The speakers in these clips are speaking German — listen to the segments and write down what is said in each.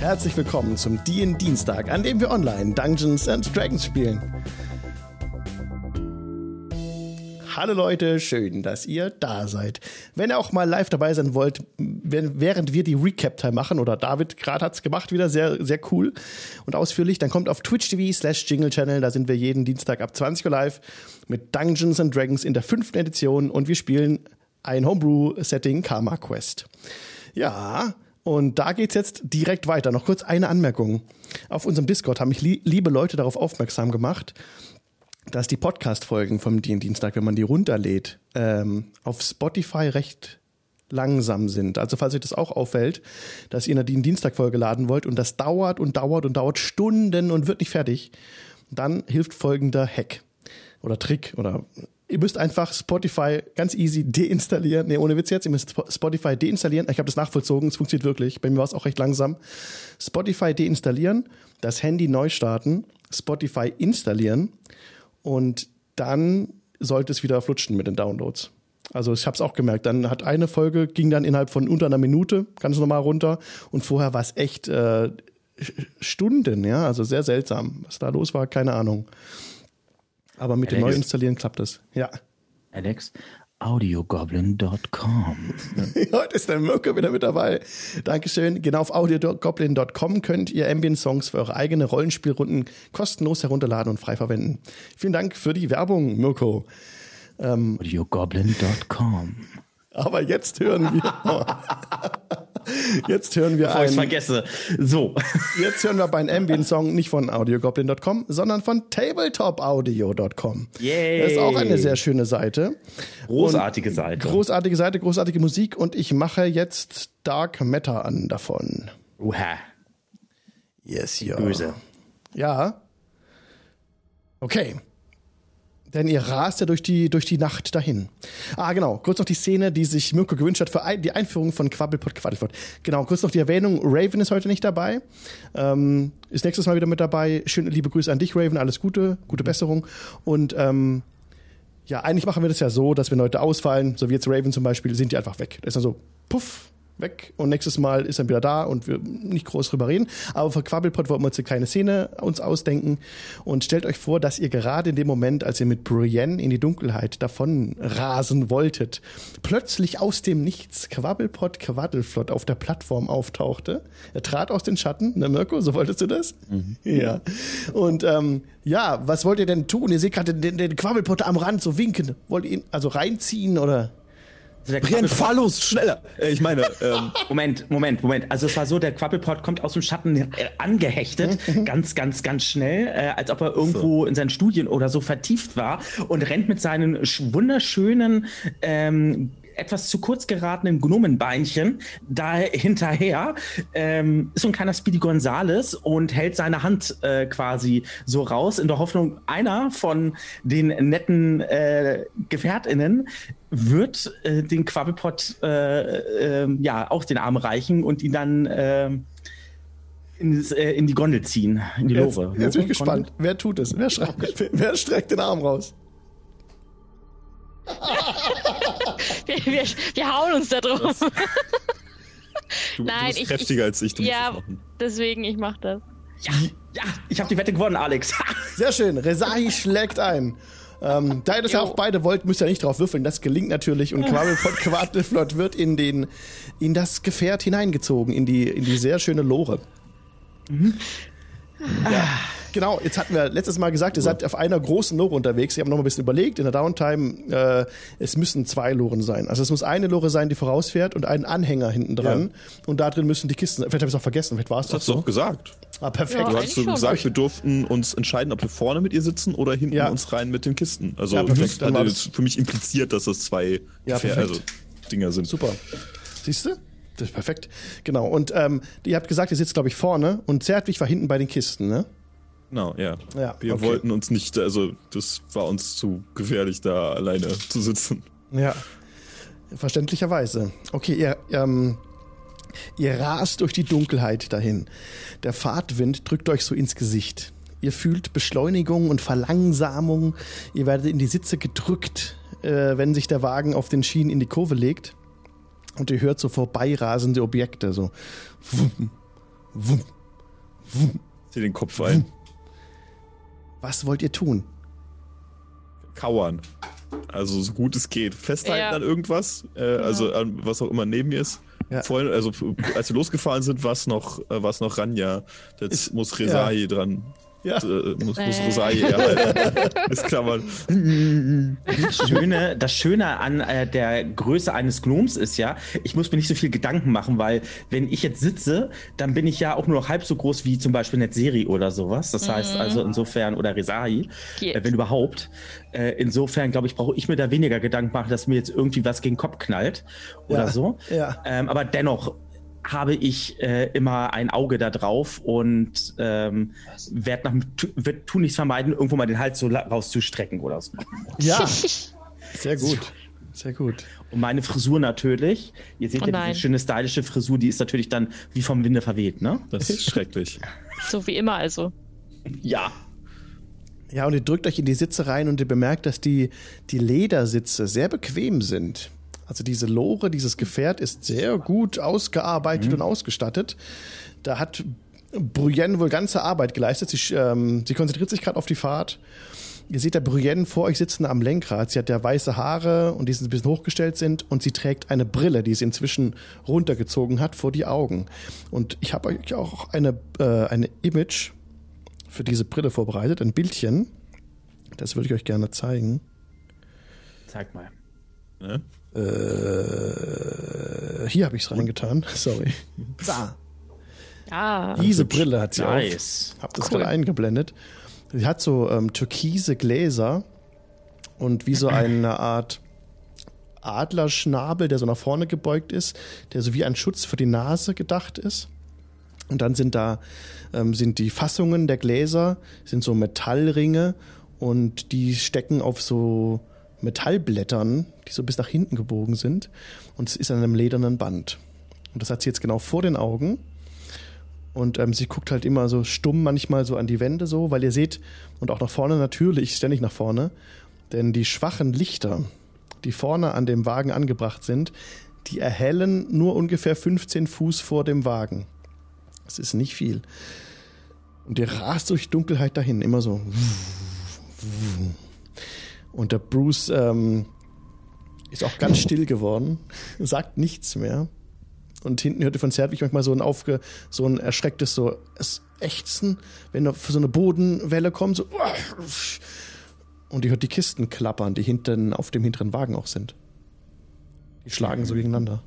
Herzlich willkommen zum DIN Dienstag, an dem wir online Dungeons and Dragons spielen. Hallo Leute, schön, dass ihr da seid. Wenn ihr auch mal live dabei sein wollt, während wir die Recap-Time machen, oder David gerade hat's gemacht, wieder sehr, sehr cool und ausführlich, dann kommt auf Twitch TV slash Jingle Channel, da sind wir jeden Dienstag ab 20 Uhr live mit Dungeons and Dragons in der fünften Edition und wir spielen ein Homebrew-Setting Karma Quest. Ja, und da geht's jetzt direkt weiter. Noch kurz eine Anmerkung. Auf unserem Discord haben mich liebe Leute darauf aufmerksam gemacht, dass die Podcast-Folgen vom Dienstag, wenn man die runterlädt, ähm, auf Spotify recht langsam sind. Also falls euch das auch auffällt, dass ihr eine Dienstag-Folge laden wollt und das dauert und dauert und dauert Stunden und wird nicht fertig, dann hilft folgender Hack oder Trick oder ihr müsst einfach Spotify ganz easy deinstallieren. Nee, ohne Witz jetzt, ihr müsst Spotify deinstallieren. Ich habe das nachvollzogen, es funktioniert wirklich. Bei mir war es auch recht langsam. Spotify deinstallieren, das Handy neu starten, Spotify installieren und dann sollte es wieder flutschen mit den Downloads. Also ich habe es auch gemerkt. Dann hat eine Folge ging dann innerhalb von unter einer Minute ganz normal runter und vorher war es echt äh, Stunden, ja, also sehr seltsam. Was da los war, keine Ahnung. Aber mit Alex, dem Neuinstallieren klappt es. Ja. Alex, audiogoblin.com. Heute ist der Mirko wieder mit dabei. Dankeschön. Genau auf audiogoblin.com könnt ihr Ambient-Songs für eure eigene Rollenspielrunden kostenlos herunterladen und frei verwenden. Vielen Dank für die Werbung, Mirko. Ähm, audiogoblin.com. Aber jetzt hören wir. Jetzt hören wir Bevor einen. vergesse. So. Jetzt hören wir einen Ambient-Song nicht von audiogoblin.com, sondern von tabletopaudio.com. Yay. Das ist auch eine sehr schöne Seite. Großartige und Seite. Großartige Seite, großartige Musik und ich mache jetzt Dark Matter an davon. Uha. Yes, ja. Böse. Ja. Okay. Denn ihr rast ja durch die, durch die Nacht dahin. Ah, genau. Kurz noch die Szene, die sich Mirko gewünscht hat für ein, die Einführung von Quabbelpot Quaddlepot. Genau, kurz noch die Erwähnung. Raven ist heute nicht dabei. Ähm, ist nächstes Mal wieder mit dabei. Schöne liebe Grüße an dich, Raven. Alles Gute, gute Besserung. Und ähm, ja, eigentlich machen wir das ja so, dass wenn Leute ausfallen, so wie jetzt Raven zum Beispiel, sind die einfach weg. Das ist dann so, puff, weg und nächstes Mal ist er wieder da und wir nicht groß drüber reden. Aber für Quabbelpot wollen wir uns eine kleine Szene uns ausdenken und stellt euch vor, dass ihr gerade in dem Moment, als ihr mit Brienne in die Dunkelheit davon rasen wolltet, plötzlich aus dem Nichts Quabbelpot Quaddelflott auf der Plattform auftauchte. Er trat aus den Schatten, ne Mirko, so wolltest du das? Mhm. Ja. Und ähm, ja, was wollt ihr denn tun? Ihr seht gerade den, den Quabbelpot am Rand so winken. Wollt ihr ihn also reinziehen oder Brenn Phallus, schneller! Äh, ich meine, ähm. Moment, Moment, Moment. Also es war so, der Quappelpot kommt aus dem Schatten äh, angehechtet, mhm. ganz, ganz, ganz schnell, äh, als ob er irgendwo so. in seinen Studien oder so vertieft war und rennt mit seinen wunderschönen ähm, etwas zu kurz geratenen Gnomenbeinchen da hinterher ähm, ist so ein kleiner Speedy Gonzales und hält seine Hand äh, quasi so raus in der Hoffnung, einer von den netten äh, GefährtInnen wird äh, den Quabbelpot äh, ähm, ja auch den Arm reichen und ihn dann ähm, in, äh, in, die Gondel ziehen, in die Lore. Jetzt, jetzt bin ich gespannt. Wer tut es? Wer, wer streckt den Arm raus? wir, wir, wir, hauen uns da drauf. Du, Nein, du bist ich, kräftiger ich, als ich. Du ja, deswegen, ich mach das. Ja, ja, ich habe die Wette gewonnen, Alex. Sehr schön. Resahi schlägt ein. Ähm, da ihr das ja auch beide wollt, müsst ihr nicht drauf würfeln. Das gelingt natürlich und Quabbelpot Quaddelflott wird in den in das Gefährt hineingezogen, in die in die sehr schöne Lore. Mhm. Ja. Genau, jetzt hatten wir letztes Mal gesagt, ihr seid auf einer großen Lore unterwegs. Wir haben noch mal ein bisschen überlegt in der Downtime, äh, es müssen zwei Loren sein. Also es muss eine Lore sein, die vorausfährt und ein Anhänger hinten dran. Ja. Und da drin müssen die Kisten. Vielleicht habe ich es auch vergessen, vielleicht war es das. Hast so. du auch gesagt. Ah, perfekt. Ja, du hast so gesagt, wir durften uns entscheiden, ob wir vorne mit ihr sitzen oder hinten ja. uns rein mit den Kisten. Also ja, perfekt. Dann hat für mich impliziert, dass das zwei ja, also, Dinger sind. Super. Siehst du? Das ist perfekt. Genau. Und ähm, ihr habt gesagt, ihr sitzt, glaube ich, vorne und Zertwig war hinten bei den Kisten, ne? Genau, ja. ja wir okay. wollten uns nicht, also das war uns zu gefährlich, da alleine zu sitzen. Ja, verständlicherweise. Okay, ihr, ähm, ihr rast durch die Dunkelheit dahin. Der Fahrtwind drückt euch so ins Gesicht. Ihr fühlt Beschleunigung und Verlangsamung. Ihr werdet in die Sitze gedrückt, äh, wenn sich der Wagen auf den Schienen in die Kurve legt. Und ihr hört so vorbeirasende Objekte, so. Wum, Wumm, wumm. Zieh den Kopf ein. Was wollt ihr tun? Kauern. Also so gut es geht. Festhalten ja. an irgendwas, äh, also an was auch immer neben mir ist. Ja. Vorhin, also als wir losgefahren sind, war es noch, äh, noch Ranja. Jetzt ist, muss Rezahi ja. dran. Ja. Äh, muss, muss Rosai erhalten. ist Klammern. Das Schöne, das Schöne an äh, der Größe eines Gnoms ist ja, ich muss mir nicht so viel Gedanken machen, weil wenn ich jetzt sitze, dann bin ich ja auch nur noch halb so groß wie zum Beispiel Netzeri oder sowas. Das mhm. heißt also insofern, oder Rezahi, äh, wenn überhaupt. Äh, insofern, glaube ich, brauche ich mir da weniger Gedanken machen, dass mir jetzt irgendwie was gegen den Kopf knallt oder ja. so. Ja. Ähm, aber dennoch habe ich äh, immer ein Auge da drauf und ähm, werde nach wird tun nichts vermeiden, irgendwo mal den Hals so rauszustrecken oder so. Ja, sehr gut. Sehr gut. Und meine Frisur natürlich. Ihr seht oh ja diese schöne stylische Frisur, die ist natürlich dann wie vom Winde verweht, ne? Das ist schrecklich. So wie immer also. Ja. Ja, und ihr drückt euch in die Sitze rein und ihr bemerkt, dass die, die Ledersitze sehr bequem sind. Also diese Lore, dieses Gefährt ist sehr gut ausgearbeitet mhm. und ausgestattet. Da hat Bruyenne wohl ganze Arbeit geleistet. Sie, ähm, sie konzentriert sich gerade auf die Fahrt. Ihr seht da Bruyenne vor euch sitzen am Lenkrad. Sie hat ja weiße Haare und die ein bisschen hochgestellt sind und sie trägt eine Brille, die sie inzwischen runtergezogen hat vor die Augen. Und ich habe euch auch eine, äh, eine Image für diese Brille vorbereitet, ein Bildchen. Das würde ich euch gerne zeigen. Zeig mal. Ne? Äh, hier habe ich es reingetan. Sorry. Da. Ah, Diese Brille hat sie nice. auf. Hab das cool. gerade eingeblendet. Sie hat so ähm, türkise Gläser und wie so eine Art Adlerschnabel, der so nach vorne gebeugt ist, der so wie ein Schutz für die Nase gedacht ist. Und dann sind da ähm, sind die Fassungen der Gläser, sind so Metallringe und die stecken auf so Metallblättern, die so bis nach hinten gebogen sind. Und es ist an einem ledernen Band. Und das hat sie jetzt genau vor den Augen. Und ähm, sie guckt halt immer so stumm manchmal so an die Wände so, weil ihr seht, und auch nach vorne natürlich, ständig nach vorne, denn die schwachen Lichter, die vorne an dem Wagen angebracht sind, die erhellen nur ungefähr 15 Fuß vor dem Wagen. Das ist nicht viel. Und ihr rast durch Dunkelheit dahin, immer so. Und der Bruce ähm, ist auch ganz still geworden, sagt nichts mehr. Und hinten hörte von Zertwig manchmal so ein aufge, so ein erschrecktes so Ächzen, wenn für so eine Bodenwelle kommt, so. Und die hört die Kisten klappern, die hinten auf dem hinteren Wagen auch sind. Die schlagen so gegeneinander.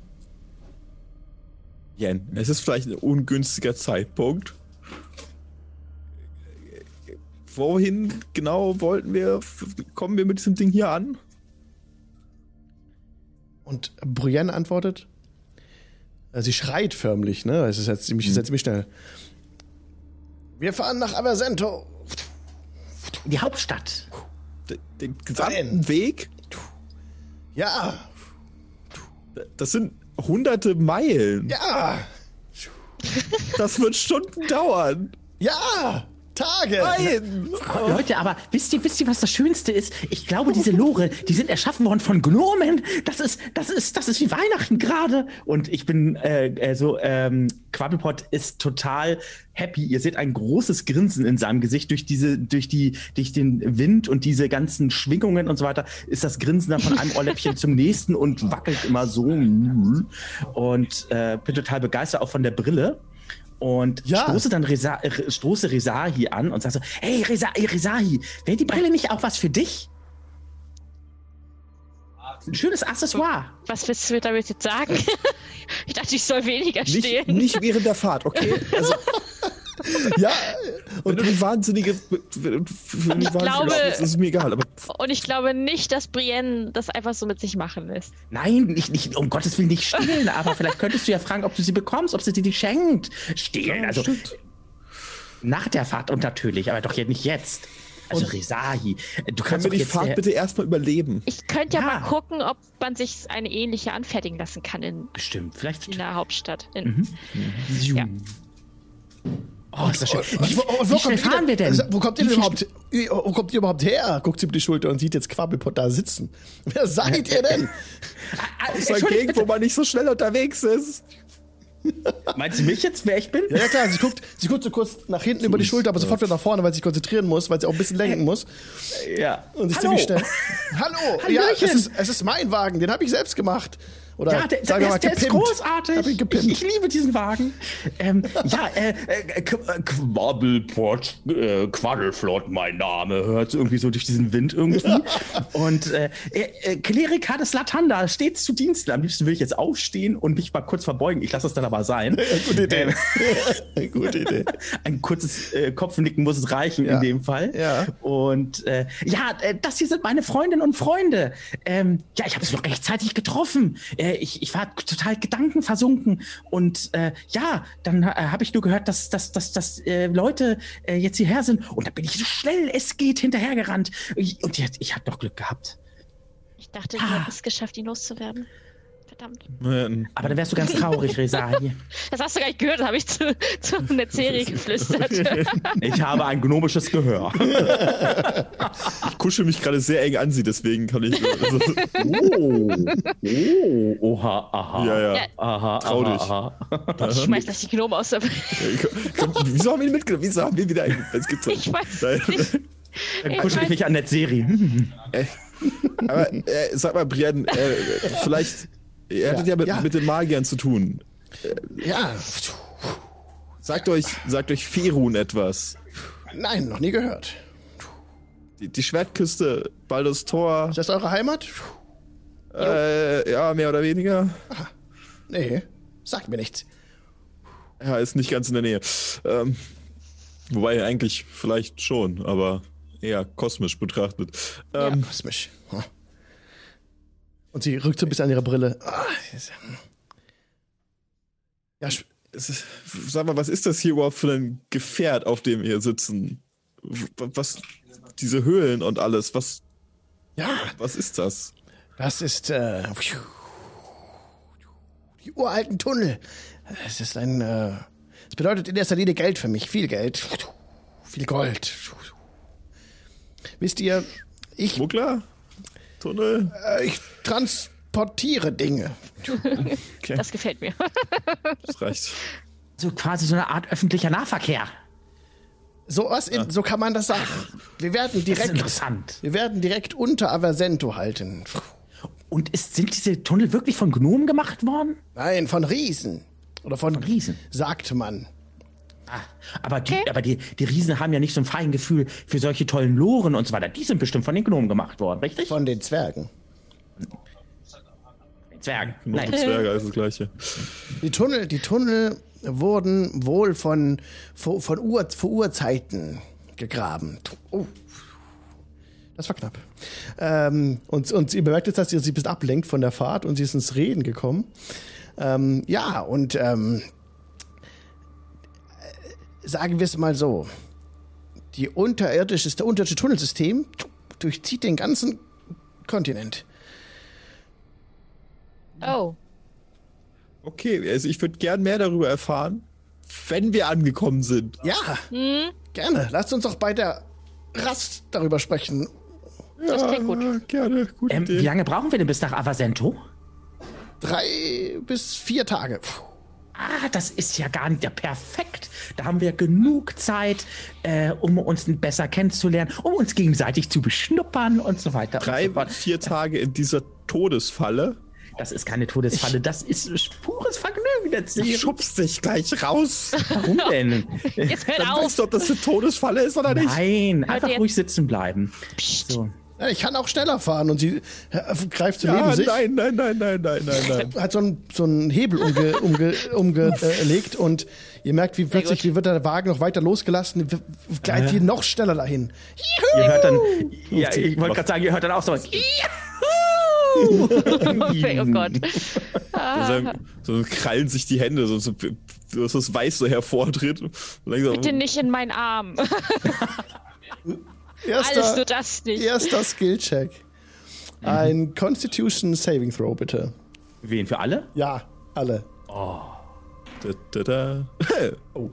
Jen, es ist vielleicht ein ungünstiger Zeitpunkt, wohin genau wollten wir, kommen wir mit diesem Ding hier an? Und Brienne antwortet, äh, sie schreit förmlich, ne? Es ist jetzt ziemlich, mhm. ziemlich schnell. Wir fahren nach Aversento. Die Hauptstadt. Den, den gesamten Nein. Weg? Ja. Das sind hunderte Meilen. Ja. Das wird Stunden dauern. Ja. Tage. Nein. Leute, aber wisst ihr, wisst ihr, was das Schönste ist? Ich glaube, diese Lore, die sind erschaffen worden von Gnomen. Das ist, das ist, das ist wie Weihnachten gerade. Und ich bin äh, äh, so, ähm, Quabbelpot ist total happy. Ihr seht ein großes Grinsen in seinem Gesicht durch diese, durch die, durch den Wind und diese ganzen Schwingungen und so weiter. Ist das Grinsen da von einem Ohrläppchen zum nächsten und wackelt immer so. Und äh, bin total begeistert auch von der Brille und ja. stoße dann Reza, äh, stoße Rezahi an und sage so, hey Reza, Rezahi, wäre die Brille nicht auch was für dich? Ein schönes Accessoire. Was willst du damit jetzt sagen? ich dachte, ich soll weniger stehen. Nicht, nicht während der Fahrt, okay? Also, ja, und du wahnsinnige. Wenn ich glaube, das ist mir egal. Aber und ich glaube nicht, dass Brienne das einfach so mit sich machen lässt. Nein, nicht, nicht, um Gottes Willen nicht stehlen, aber vielleicht könntest du ja fragen, ob du sie bekommst, ob sie dir die schenkt. Stehlen, also. Stimmt. Nach der Fahrt und natürlich, aber doch nicht jetzt. Also und du kannst mir die Fahrt äh, bitte erstmal überleben. Ich könnte ja, ja, mal gucken, ob man sich eine ähnliche anfertigen lassen kann in, Bestimmt, vielleicht. in der Hauptstadt. In, mhm. Ja. Oh, ist das schön. Wie, wo, wo, fahren wir denn? Wo kommt ihr denn überhaupt, wo kommt ihr überhaupt her? Guckt sie über die Schulter und sieht jetzt Quabbelpot da sitzen. Wer seid ihr denn? das ist ein Gegend, wo man nicht so schnell unterwegs ist. Meinst du mich jetzt, wer ich bin? Ja, klar, sie guckt, sie guckt so kurz nach hinten über die Schulter, aber sofort wieder nach vorne, weil sie sich konzentrieren muss, weil sie auch ein bisschen lenken muss. Ja. Und sie ist ziemlich schnell. Hallo! Ja, es ist, es ist mein Wagen, den habe ich selbst gemacht. Oder ja, der, sagen der, mal, der ist großartig. Ich, ich liebe diesen Wagen. Ähm, ja, äh, äh, äh, Quabbelpot, äh, Quaddelflott, mein Name. Hört irgendwie so durch diesen Wind irgendwie. Und äh, äh, Kleriker des Latanda, stets zu Diensten. Am liebsten will ich jetzt aufstehen und mich mal kurz verbeugen. Ich lasse es dann aber sein. Gute Idee. Ähm, Gute Idee. Ein kurzes äh, Kopfnicken muss es reichen Ja. in dem Fall. Ja. Und äh, ja, äh, das hier sind meine Freundinnen und Freunde. Ähm, ja, ich habe sie noch rechtzeitig getroffen. Äh, ich, ich war total gedankenversunken. Und äh, ja, dann äh, habe ich nur gehört, dass, dass, dass, dass äh, Leute äh, jetzt hierher sind. Und da bin ich so schnell es geht hinterhergerannt. Ich- Und jetzt, ich habe doch Glück gehabt. Ich dachte, Ah. du es geschafft, ihn loszuwerden. Verdammt. Man, Aber dann wärst du ganz traurig, Resari. Das hast du gar nicht gehört, das habe ich zu, zu Netzeri geflüstert. Ich habe ein gnomisches Gehör. ich kuschel mich gerade sehr eng an sie, deswegen kann ich. Also, Oh, oh, oha, aha. ja, ja. Ja. Aha, Trau aha, dich. aha. Ich schmeiß gleich die Gnome aus der Wieso haben wir ihn mitgenommen? Wieso haben wir wieder eingebaut? Es gibt Ich weiß Nein. nicht. Dann kuschel ich mich an Netzeri. Aber äh, sag mal, Brian, äh, vielleicht. Ihr hattet ja, mit, Ja. mit den Magiern zu tun. Ja. Sagt euch, sagt euch Ferun etwas. Nein, noch nie gehört. Die, die Schwertküste, Baldur's Tor, Ist das eure Heimat? äh, ja, mehr oder weniger. Nee, sagt mir nichts. Ja, ist nicht ganz in der Nähe. Ähm, wobei eigentlich vielleicht schon, aber eher kosmisch betrachtet. Ähm, Kosmisch. Hm. Und sie rückt so ein bisschen an ihre Brille. Ah, Ja, ist, sag mal, was ist das hier überhaupt für ein Gefährt, auf dem wir sitzen? Was, diese Höhlen und alles, was, ja, was ist das? das ist äh, die uralten Tunnel. Es ist ein. Äh, es bedeutet in erster Linie Geld für mich, viel Geld, viel Gold. Wisst ihr, ich, Schmuggler? Tunnel? äh, ich transportiere Dinge. Das gefällt mir. Das reicht. So quasi so eine Art öffentlicher Nahverkehr. So was, in, so kann man das sagen. Wir werden Das ist direkt, interessant. wir werden direkt unter Aversento halten. Und ist, sind diese Tunnel wirklich von Gnomen gemacht worden? Nein, von Riesen. Oder von, Riesen? sagt man. Ah, aber die, aber die, die Riesen haben ja nicht so ein fein Gefühl für solche tollen Loren und so weiter. Die sind bestimmt von den Gnomen gemacht worden, richtig? Von den Zwergen. Zwergen. Nein. Zwerge ist das gleiche. Die Tunnel, die Tunnel wurden wohl von, von, von Ur, vor Urzeiten gegraben. Oh. Das war knapp. Ähm, und, und sie bemerkt jetzt, dass sie sich ein bisschen ablenkt von der Fahrt und sie ist ins Reden gekommen. Ähm, ja, und ähm, äh, sagen wir es mal so. Die unterirdische, das unterirdische Tunnelsystem durchzieht den ganzen Kontinent. Oh. Okay, also ich würde gern mehr darüber erfahren, wenn wir angekommen sind. Ja, gerne. Lasst uns doch bei der Rast darüber sprechen. Das klingt gut. Ja, gerne, gute Ähm, Idee. wie lange brauchen wir denn bis nach Avasento? Drei bis vier Tage. Puh. Ah, das ist ja gar nicht ja, perfekt. Da haben wir genug Zeit, äh, um uns besser kennenzulernen, um uns gegenseitig zu beschnuppern und so weiter. Drei, und so fort. vier Tage in dieser Todesfalle. Das ist keine Todesfalle, das ist pures Vergnügen. Das Ich schubst dich gleich raus. Warum denn? Jetzt hört Dann auf. weißt du, ob das eine Todesfalle ist oder nicht. Nein, einfach jetzt- ruhig sitzen bleiben. So. Ja, ich kann auch schneller fahren und sie äh, greift so Ja, neben sich. nein, nein, nein, nein, nein, nein, nein. Hat so einen, so einen Hebel umge, umge, umgelegt und ihr merkt, wie plötzlich, wie wird der Wagen noch weiter losgelassen, gleitet die noch schneller dahin. Ihr hört dann, ja, ich wollte gerade sagen, ihr hört dann auch so. Juhu! oh Gott. So, so krallen sich die Hände, so, so dass das Weiß so hervortritt. Langsam- Bitte nicht in meinen Arm. Alles Erster, nur das nicht. erster Skill-Check. Ein Constitution Saving Throw, bitte. Wen für alle? Ja, alle. Da, da, da. Oh.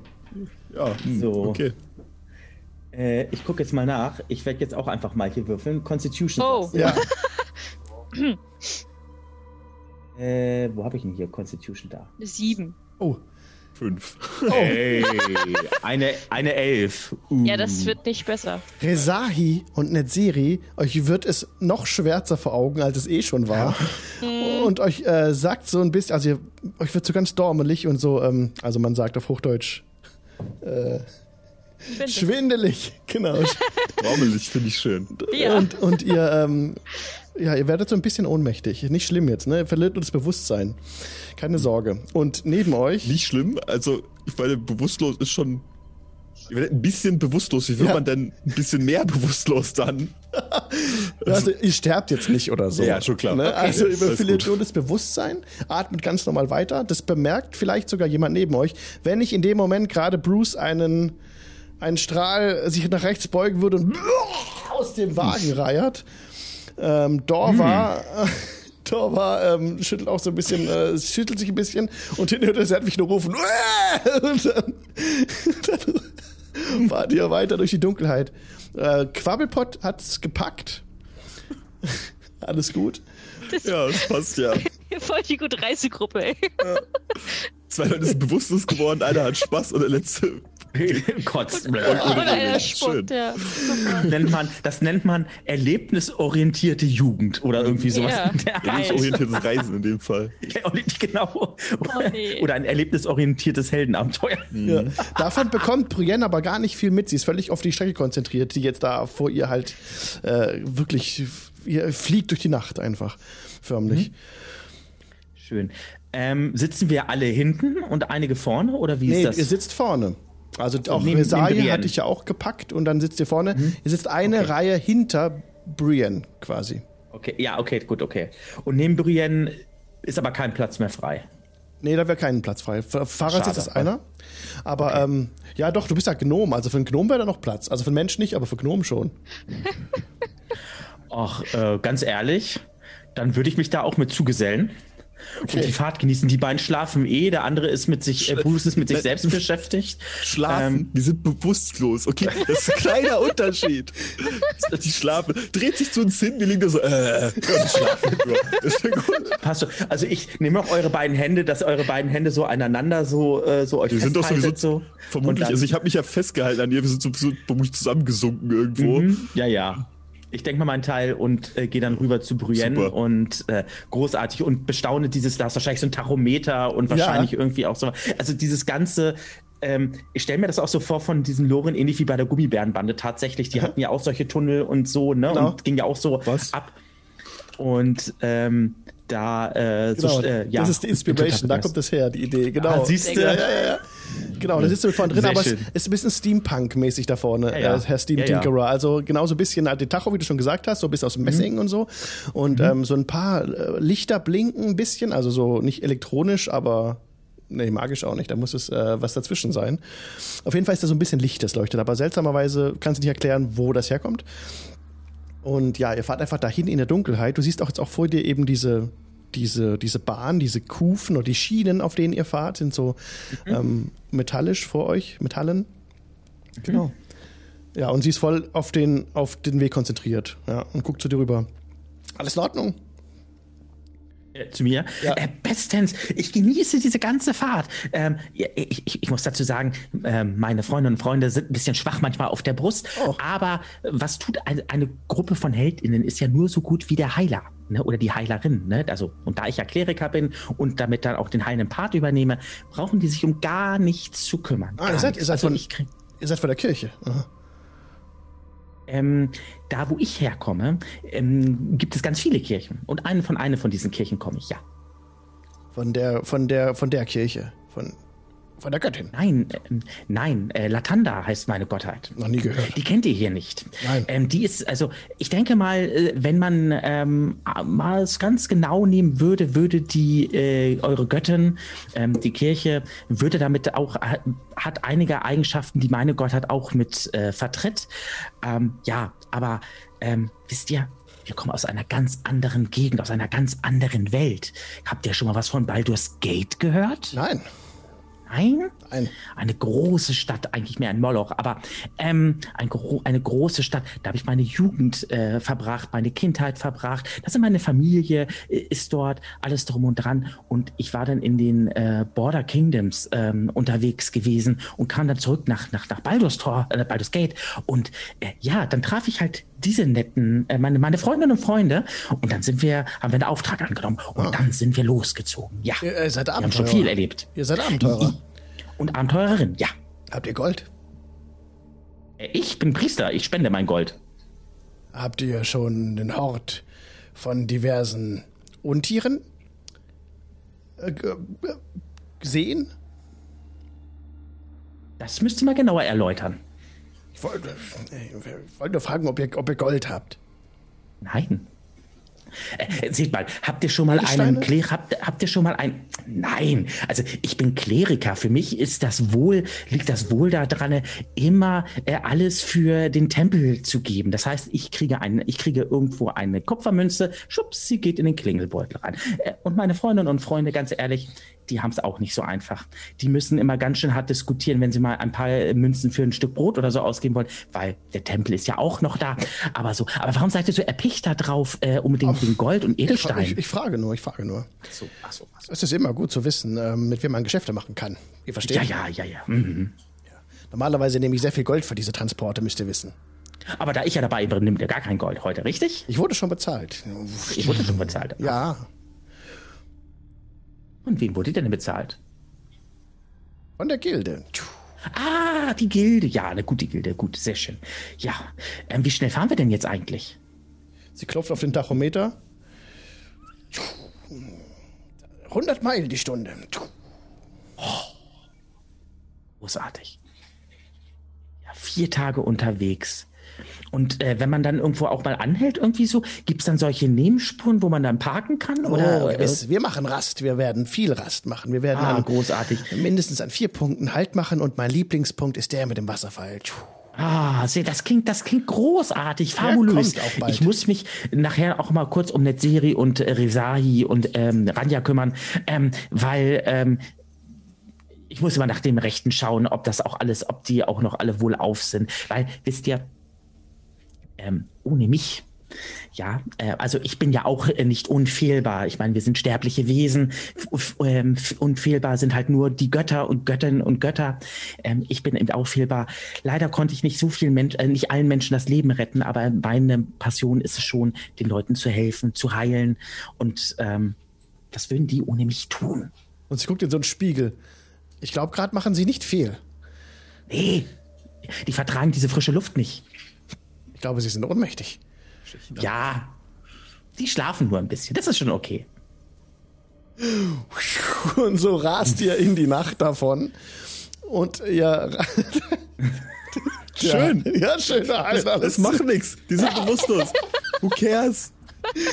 Ja, hm, So. okay. Äh, ich gucke jetzt mal nach. Ich werde jetzt auch einfach mal hier würfeln. Constitution. Oh. Ja, Äh, wo habe ich denn hier Constitution da? Sieben. Oh. Fünf. Oh. Hey, eine, eine Elf. Uh. Ja, das wird nicht besser. Resahi und Netzeri, euch wird es noch schwärzer vor Augen, als es eh schon war. Mhm. und euch äh, sagt so ein bisschen, also ihr, euch wird so ganz dormelig und so, ähm, also man sagt auf Hochdeutsch, äh, Schwindelig. Schwindelig, genau. Dormelig finde ich schön. Ja. Und, und ihr, ähm, ja, ihr werdet so ein bisschen ohnmächtig. Nicht schlimm jetzt, ne? Ihr verliert nur das Bewusstsein. Keine Sorge. Und neben euch. Nicht schlimm, also, ich meine, bewusstlos ist schon. Ihr werdet ein bisschen bewusstlos. Wie wird ja. man denn ein bisschen mehr bewusstlos dann? also, ihr sterbt jetzt nicht oder so. Ja, schon klar. Ne? Also, ihr verliert nur das Bewusstsein, atmet ganz normal weiter. Das bemerkt vielleicht sogar jemand neben euch. Wenn nicht in dem Moment gerade Bruce einen, einen Strahl sich nach rechts beugen würde und aus dem Wagen reiert ähm, Dorva, hm. Dorva ähm, schüttelt auch so ein bisschen, äh, schüttelt sich ein bisschen und hinterher hört er Serdwig nur rufen. Und dann, dann fahrt ihr weiter durch die Dunkelheit. Äh, Quabbelpott hat's gepackt. Alles gut. Das ja, das passt ja. Voll die gute Reisegruppe, ey. Ja. Zwei Leute sind bewusstlos geworden, einer hat Spaß und der letzte Kotzt. Spuckt, ja. nennt man, das nennt man erlebnisorientierte Jugend oder irgendwie sowas. Ja. Erlebnisorientiertes Reisen in dem Fall. genau. Oh, nee. Oder ein erlebnisorientiertes Heldenabenteuer. Ja. Davon bekommt Brienne aber gar nicht viel mit. Sie ist völlig auf die Strecke konzentriert, die jetzt da vor ihr halt äh, wirklich ihr fliegt durch die Nacht einfach. Förmlich. Mhm. Schön. Ähm, sitzen wir alle hinten und einige vorne oder wie nee, ist das? Ihr sitzt vorne. Also auch neben, hatte ich ja auch gepackt und dann sitzt ihr vorne. Mhm. Ihr sitzt eine okay. Reihe hinter Brienne quasi. Okay, ja, okay, gut, okay. Und neben Brienne ist aber kein Platz mehr frei. Nee, da wäre kein Platz frei. Fahrersitz ist einer. Aber okay. ähm, ja, doch, du bist ja Gnom. Also für einen Gnom wäre da noch Platz. Also für einen Menschen nicht, aber für Gnom schon. Ach, äh, ganz ehrlich, dann würde ich mich da auch mit zugesellen. Okay. Und die Fahrt genießen. Die beiden schlafen eh, der andere ist mit sich, äh, Bruce ist mit sich selbst beschäftigt. Schlafen, ähm, die sind bewusstlos. Okay, das ist ein kleiner Unterschied. Die schlafen, dreht sich zu uns hin, die liegen da so, äh, schlafen Passt schon. Also ich nehme auch eure beiden Hände, dass eure beiden Hände so aneinander so, äh, so euch Die sind doch sowieso, so. vermutlich, also ich habe mich ja festgehalten an ihr, wir sind so, so vermutlich zusammengesunken irgendwo. Mhm, ja, ja ich denke mal meinen Teil und äh, gehe dann rüber zu Brienne Super. und äh, großartig und bestaune dieses, da ist wahrscheinlich so ein Tachometer und wahrscheinlich ja. irgendwie auch so. Also dieses ganze, ähm, ich stelle mir das auch so vor von diesen Loren, ähnlich wie bei der Gummibärenbande tatsächlich. Die hatten ja auch solche Tunnel und so, ne? Genau. Und ging ja auch so Was? ab. Und ähm, da äh, genau, so, äh, ja. Das ist die Inspiration, da kommt das her, die Idee, genau. Ah, siehst du? Ja, ja, ja. Genau, da sitzt du vorne drin, Sehr aber schön. es ist ein bisschen Steampunk-mäßig da vorne, ja, ja. Äh, Herr Steam ja, Tinkerer. Also genauso ein bisschen halt den Tacho, wie du schon gesagt hast, so ein bisschen aus dem Messing mhm. und so. Und mhm. ähm, so ein paar äh, Lichter blinken ein bisschen, also so nicht elektronisch, aber Nee, magisch auch nicht. Da muss es äh, was dazwischen sein. Auf jeden Fall ist da so ein bisschen Licht, das leuchtet. Aber seltsamerweise kannst du nicht erklären, wo das herkommt. Und ja, ihr fahrt einfach dahin in der Dunkelheit. Du siehst auch jetzt auch vor dir eben diese, diese, diese Bahn, diese Kufen oder die Schienen, auf denen ihr fahrt, sind so mhm. ähm, metallisch vor euch, Metallen. Genau. Ja, und sie ist voll auf den, auf den Weg konzentriert ja, und guckt zu dir rüber. Alles in Ordnung? Äh, zu mir. Ja. Äh, bestens. Ich genieße diese ganze Fahrt. Ähm, ich, ich, ich, muss dazu sagen, äh, meine Freundinnen und Freunde sind ein bisschen schwach manchmal auf der Brust. Oh. Aber was tut eine, eine, Gruppe von HeldInnen, ist ja nur so gut wie der Heiler. Ne, oder die Heilerin. Ne? Also, und da ich ja Kleriker bin und damit dann auch den heilenden Part übernehme, brauchen die sich um gar nichts zu kümmern. Ah, ihr seid, ihr, seid also von, ihr seid von der Kirche. Aha. Ähm, da, wo ich herkomme, ähm, gibt es ganz viele Kirchen. Und eine von einer von diesen Kirchen komme ich, ja. Von der, von der, von der Kirche. Von von der Göttin. Nein, äh, nein, äh, Latanda heißt meine Gottheit. Noch nie gehört. Die kennt ihr hier nicht. Nein. Ähm, die ist, also, ich denke mal, äh, wenn man ähm, mal es ganz genau nehmen würde, würde die, äh, eure Göttin, ähm, die Kirche, würde damit auch, hat einige Eigenschaften, die meine Gottheit auch mit äh, vertritt. Ähm, ja, aber ähm, wisst ihr, wir kommen aus einer ganz anderen Gegend, aus einer ganz anderen Welt. Habt ihr schon mal was von Baldur's Gate gehört? Nein. Nein? Ein. Eine große Stadt, eigentlich mehr ein Moloch, aber ähm, ein gro eine große Stadt. Da habe ich meine Jugend äh, verbracht, meine Kindheit verbracht. Das ist meine Familie, äh, ist dort, alles drum und dran. Und ich war dann in den äh, Border Kingdoms ähm, unterwegs gewesen und kam dann zurück nach, nach, nach Baldur's Tor, äh, Baldur's Gate. Und äh, ja, dann traf ich halt diese netten, äh, meine, meine Freundinnen und Freunde. Und dann sind wir, haben wir einen Auftrag angenommen und ah. dann sind wir losgezogen. Ja. Ihr seid Abenteurer. Wir haben schon viel erlebt. Ihr seid Abenteurer. Und Abenteurerin, ja. Habt ihr Gold? Äh, ich bin Priester, ich spende mein Gold. Habt ihr schon den Hort von diversen Untieren äh, gesehen? Das müsste man genauer erläutern. Ich wollte, ich wollte nur fragen, ob ihr, ob ihr Gold habt. Nein. Äh, seht mal, habt ihr schon mal einen Kler habt, habt ihr schon mal ein Nein, also ich bin Kleriker. Für mich ist das wohl liegt das wohl daran, immer äh, alles für den Tempel zu geben. Das heißt, ich kriege ein, ich kriege irgendwo eine Kupfermünze, schubs, sie geht in den Klingelbeutel rein. Äh, und meine Freundinnen und Freunde, ganz ehrlich, die haben es auch nicht so einfach. Die müssen immer ganz schön hart diskutieren, wenn sie mal ein paar Münzen für ein Stück Brot oder so ausgeben wollen, weil der Tempel ist ja auch noch da. Aber so, aber warum seid ihr so erpicht da drauf, äh, unbedingt wegen Gold und Edelstein? Ich, ich, ich, frage nur, ich frage nur. Ach so, ach so, ach so. Es ist immer gut zu wissen, äh, mit wem man Geschäfte machen kann. Ihr versteht? Ja, ja, ja, ja. Mhm. ja. Normalerweise nehme ich sehr viel Gold für diese Transporte, müsst ihr wissen. Aber da ich ja dabei bin, nimmt ihr gar kein Gold heute, richtig? Ich wurde schon bezahlt. Ich wurde schon bezahlt. Ja. Und wem wurde denn bezahlt? Von der Gilde. Ah, die Gilde. Ja, eine gute Gilde. Gut, sehr schön. Ja, ähm, wie schnell fahren wir denn jetzt eigentlich? Sie klopft auf den Tachometer. 100 Meilen die Stunde. Oh, großartig. Ja, vier Tage unterwegs. Und äh, wenn man dann irgendwo auch mal anhält, irgendwie so, gibt es dann solche Nebenspuren, wo man dann parken kann? Oder, oh, gewiss. Wir machen Rast. Wir werden viel Rast machen. Wir werden ah, großartig. mindestens an vier Punkten Halt machen und mein Lieblingspunkt ist der mit dem Wasserfall. Ah, seht, das klingt, das klingt großartig, fabulös. Ich muss mich nachher auch mal kurz um Netzeri und äh, Rezahi und ähm, Ranja kümmern, ähm, weil ähm, ich muss immer nach dem Rechten schauen, ob das auch alles, ob die auch noch alle wohl auf sind. Weil, wisst ihr, ähm, ohne mich. Ja, äh, also ich bin ja auch äh, nicht unfehlbar. Ich meine, wir sind sterbliche Wesen. Ähm, unfehlbar sind halt nur die Götter und Göttinnen und Götter. Ähm, ich bin eben auch fehlbar. Leider konnte ich nicht so vielen Menschen, äh, nicht allen Menschen das Leben retten, aber meine Passion ist es schon, den Leuten zu helfen, zu heilen. Und ähm, das würden die ohne mich tun. Und sie guckt in so einen Spiegel. Ich glaube, gerade machen sie nicht viel. Nee, die vertragen diese frische Luft nicht. Ich glaube, sie sind ohnmächtig. Ja, die schlafen nur ein bisschen. Das ist schon okay. Und so rast ihr in die Nacht davon. Und ja. schön. Ja, schön. Alles. Es macht nichts. Die sind bewusstlos. Who cares?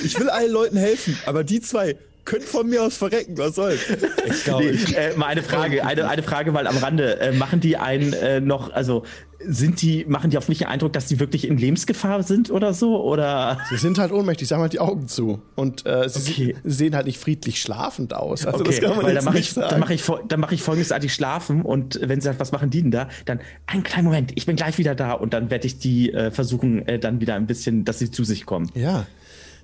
Ich will allen Leuten helfen, aber die zwei können von mir aus verrecken, was soll's. Ich glaube, nee, äh, mal eine Frage, eine, eine Frage mal am Rande. Äh, machen die einen äh, noch, also sind die, machen die auf mich den Eindruck, dass die wirklich in Lebensgefahr sind oder so? Oder? Sie sind halt ohnmächtig, sie haben halt die Augen zu. Und äh, sie okay. sehen halt nicht friedlich schlafend aus. Also okay, das kann man weil dann mache ich, sagen. dann mache ich, dann mache ich folgendes schlafen und wenn sie sagt, was machen die denn da? Dann, einen kleinen Moment, ich bin gleich wieder da und dann werde ich die äh, versuchen, äh, dann wieder ein bisschen, dass sie zu sich kommen. Ja.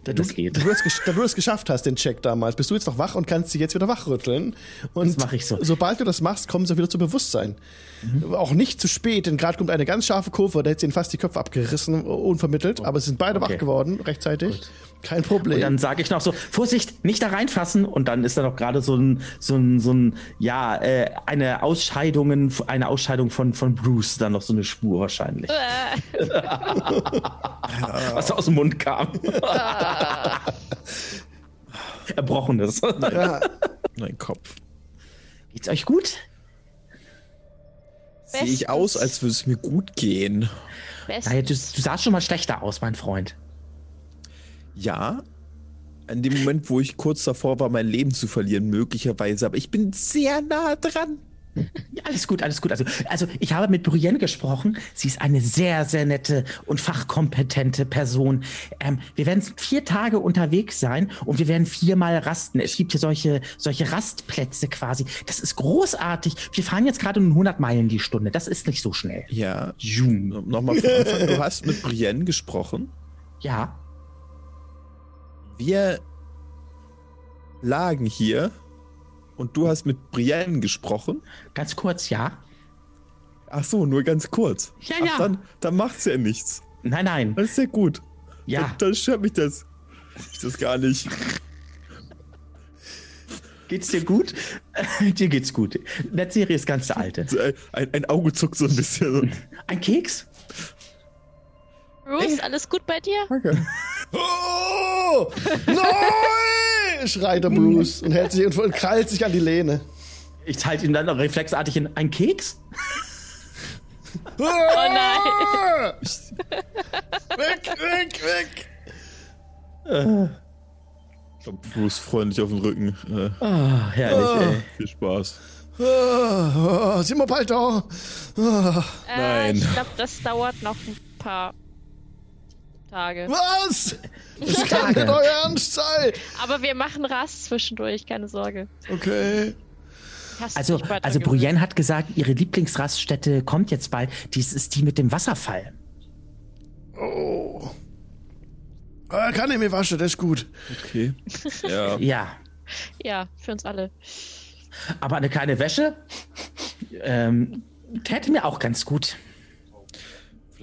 Da du, geht. Da du, es, da du es geschafft hast, den Check damals, bist du jetzt noch wach und kannst dich jetzt wieder wachrütteln. Und das mache ich so. Sobald du das machst, kommen sie wieder zu Bewusstsein. Mhm. Auch nicht zu spät, denn gerade kommt eine ganz scharfe Kurve, da hätte ihnen fast die Köpfe abgerissen, unvermittelt. Oh. Aber sie sind beide okay. wach geworden, rechtzeitig. Gut. Kein Problem. Und dann sage ich noch so, Vorsicht, nicht da reinfassen. Und dann ist da noch gerade so ein, so ein, so ein, ja, äh, eine Ausscheidungen, eine Ausscheidung von, von Bruce, dann noch so eine Spur wahrscheinlich. Was aus dem Mund kam. Erbrochenes. Ja. Mein Kopf. Geht's euch gut? Sehe ich aus, als würde es mir gut gehen. Naja, du, du sahst schon mal schlechter aus, mein Freund. Ja, in dem Moment, wo ich kurz davor war, mein Leben zu verlieren, möglicherweise, aber ich bin sehr nah dran. Ja, alles gut, alles gut. Also, also ich habe mit Brienne gesprochen. Sie ist eine sehr, sehr nette und fachkompetente Person. Ähm, wir werden vier Tage unterwegs sein und wir werden viermal rasten. Es gibt hier solche, solche Rastplätze quasi. Das ist großartig. Wir fahren jetzt gerade nur 100 Meilen die Stunde. Das ist nicht so schnell. Ja. Nochmal von Anfang. Du hast mit Brienne gesprochen. Ja. Wir lagen hier und du hast mit Brienne gesprochen? Ganz kurz, ja. Ach so, nur ganz kurz. Ja, Ach, ja. Dann, dann macht's ja nichts. Nein, nein. Das ist ja gut. Ja. Dann, dann stört mich das. Ich das gar nicht. Geht's dir gut? dir geht's gut. Der Serie ist ganz der alte. Ein, ein Auge zuckt so ein bisschen. Ein Keks? Bruce, alles gut bei dir? Okay. Oh! Nein! Schreit der Bruce und hält sich und, und krallt sich an die Lehne. Ich halte ihm dann noch reflexartig in ein Keks. Oh nein. weg, weg, weg! Ich glaub, Bruce freundlich auf den Rücken. Äh, Ah, herrlich, ey. viel Spaß. Oh, sind wir bald da? Oh, Äh, Nein. ich glaube, das dauert noch ein paar Tage. was? Das kann nicht euer Ernst sein! Aber wir machen Rast zwischendurch, keine Sorge. Okay. Hast Also, also. Brienne hat gesagt, ihre Lieblingsraststätte kommt jetzt bald. Dies ist die mit dem Wasserfall. Oh. Äh, kann ich mir waschen, das ist gut. Okay. Ja. Ja, Ja, für uns alle. aber eine kleine Wäsche ähm, täte mir auch ganz gut.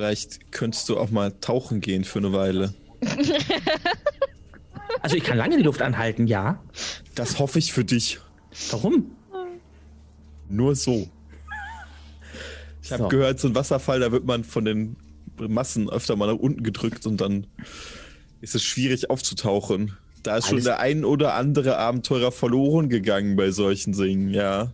Vielleicht könntest du auch mal tauchen gehen für eine Weile. Also ich kann lange die Luft anhalten, ja. Das hoffe ich für dich. Warum? Nur so. Ich habe So. gehört, so ein Wasserfall, da wird man von den Massen öfter mal nach unten gedrückt und dann ist es schwierig aufzutauchen. Da ist schon Alles- der ein oder andere Abenteurer verloren gegangen bei solchen Dingen, ja.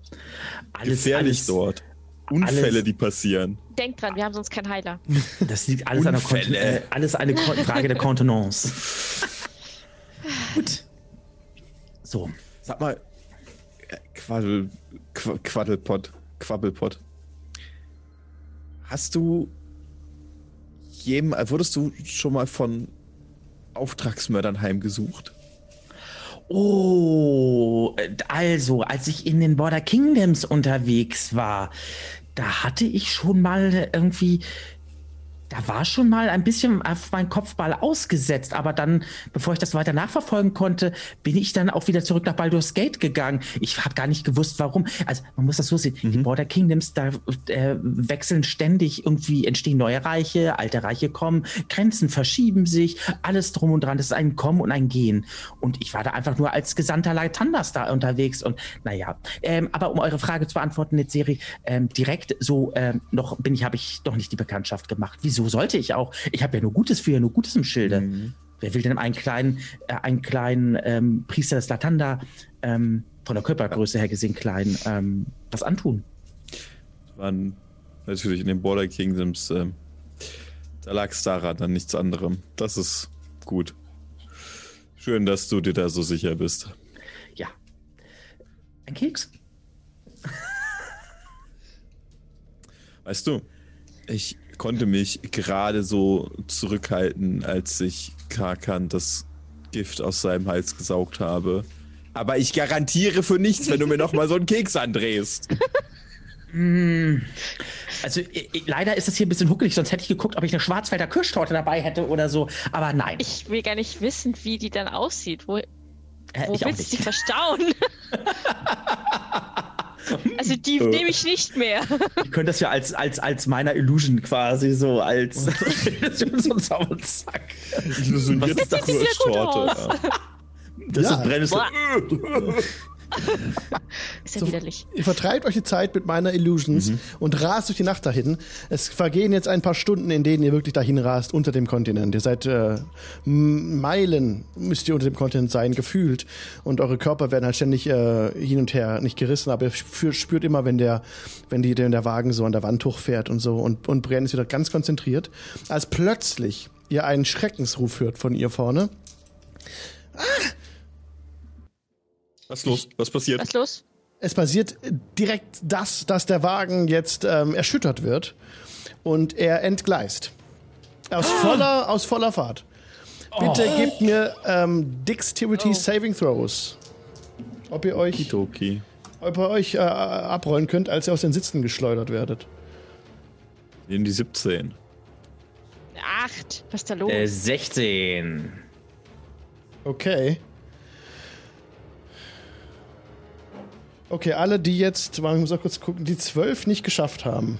Alles, Gefährlich alles, dort. Unfälle, alles- die passieren. Denk dran, wir haben sonst keinen Heiler. Das liegt alles an der Kon äh, alles eine Kon Frage der Kontenance. Gut. So. Sag mal, Quaddel, Qu Quaddelpott, Quabbelpott. Hast du jedem, wurdest du schon mal von Auftragsmördern heimgesucht? Oh, also, als ich in den Border Kingdoms unterwegs war, da hatte ich schon mal irgendwie, da war schon mal ein bisschen auf meinen Kopfball ausgesetzt, aber dann, bevor ich das weiter nachverfolgen konnte, bin ich dann auch wieder zurück nach Baldur's Gate gegangen. Ich habe gar nicht gewusst, warum. Also man muss das so sehen, die Border Kingdoms, da äh, wechseln ständig irgendwie, entstehen neue Reiche, alte Reiche kommen, Grenzen verschieben sich, alles drum und dran. Das ist ein Kommen und ein Gehen. Und ich war da einfach nur als Gesandter Latandas da unterwegs und naja. Ähm, aber um eure Frage zu beantworten, jetzt ähm, direkt so ähm, noch bin ich, habe ich doch nicht die Bekanntschaft gemacht. Wieso sollte ich auch? Ich habe ja nur Gutes für, nur Gutes im Schilde. Wer will denn einen kleinen, äh, einen kleinen ähm, Priester des Latanda, ähm, von der Körpergröße her gesehen klein, ähm, was antun? Waren natürlich in den Border Kingdoms, ähm, da lag Stara dann nichts anderem. Das ist gut. Schön, dass du dir da so sicher bist. Ja. Ein Keks? Weißt du, ich konnte mich gerade so zurückhalten, als ich Karkan das Gift aus seinem Hals gesaugt habe. Aber ich garantiere für nichts, wenn du mir noch mal so einen Keks andrehst. Also i- i- leider ist es hier ein bisschen huckelig, sonst hätte ich geguckt, ob ich eine Schwarzwälder Kirschtorte dabei hätte oder so. Aber nein. Ich will gar nicht wissen, wie die dann aussieht. Wo, wo ich auch willst du die nicht. verstauen? also die nehme ich nicht mehr. Ich könnte das ja als, als, als meiner Illusion quasi so als so ein Sauerzack. Illusionierte Das sieht sehr gut aus. Ja. Das Ja. ist Brennnessel. Ist ja So, widerlich. Ihr vertreibt euch die Zeit mit meiner Illusions und rast durch die Nacht dahin. Es vergehen jetzt ein paar Stunden, in denen ihr wirklich dahin rast unter dem Kontinent. Ihr seid äh, Meilen, müsst ihr unter dem Kontinent sein, gefühlt. Und eure Körper werden halt ständig äh, hin und her, nicht gerissen, aber ihr spürt, immer, wenn der, wenn die, wenn der Wagen so an der Wand hochfährt und so. Und, und Brienne ist wieder ganz konzentriert. Als plötzlich ihr einen Schreckensruf hört von ihr vorne. Was ist los? Was passiert? Was ist los? es passiert direkt das, dass der Wagen jetzt ähm, erschüttert wird und er entgleist. Aus voller, aus voller Fahrt. Bitte oh. gebt mir ähm, Dexterity oh. Saving Throws. Ob ihr euch, Kitoki. ob ihr euch äh, abrollen könnt, als ihr aus den Sitzen geschleudert werdet. In die 17. Acht. Was ist da los? Äh, 16. Okay. Okay, alle, die jetzt, mal muss auch kurz gucken, die 12 nicht geschafft haben.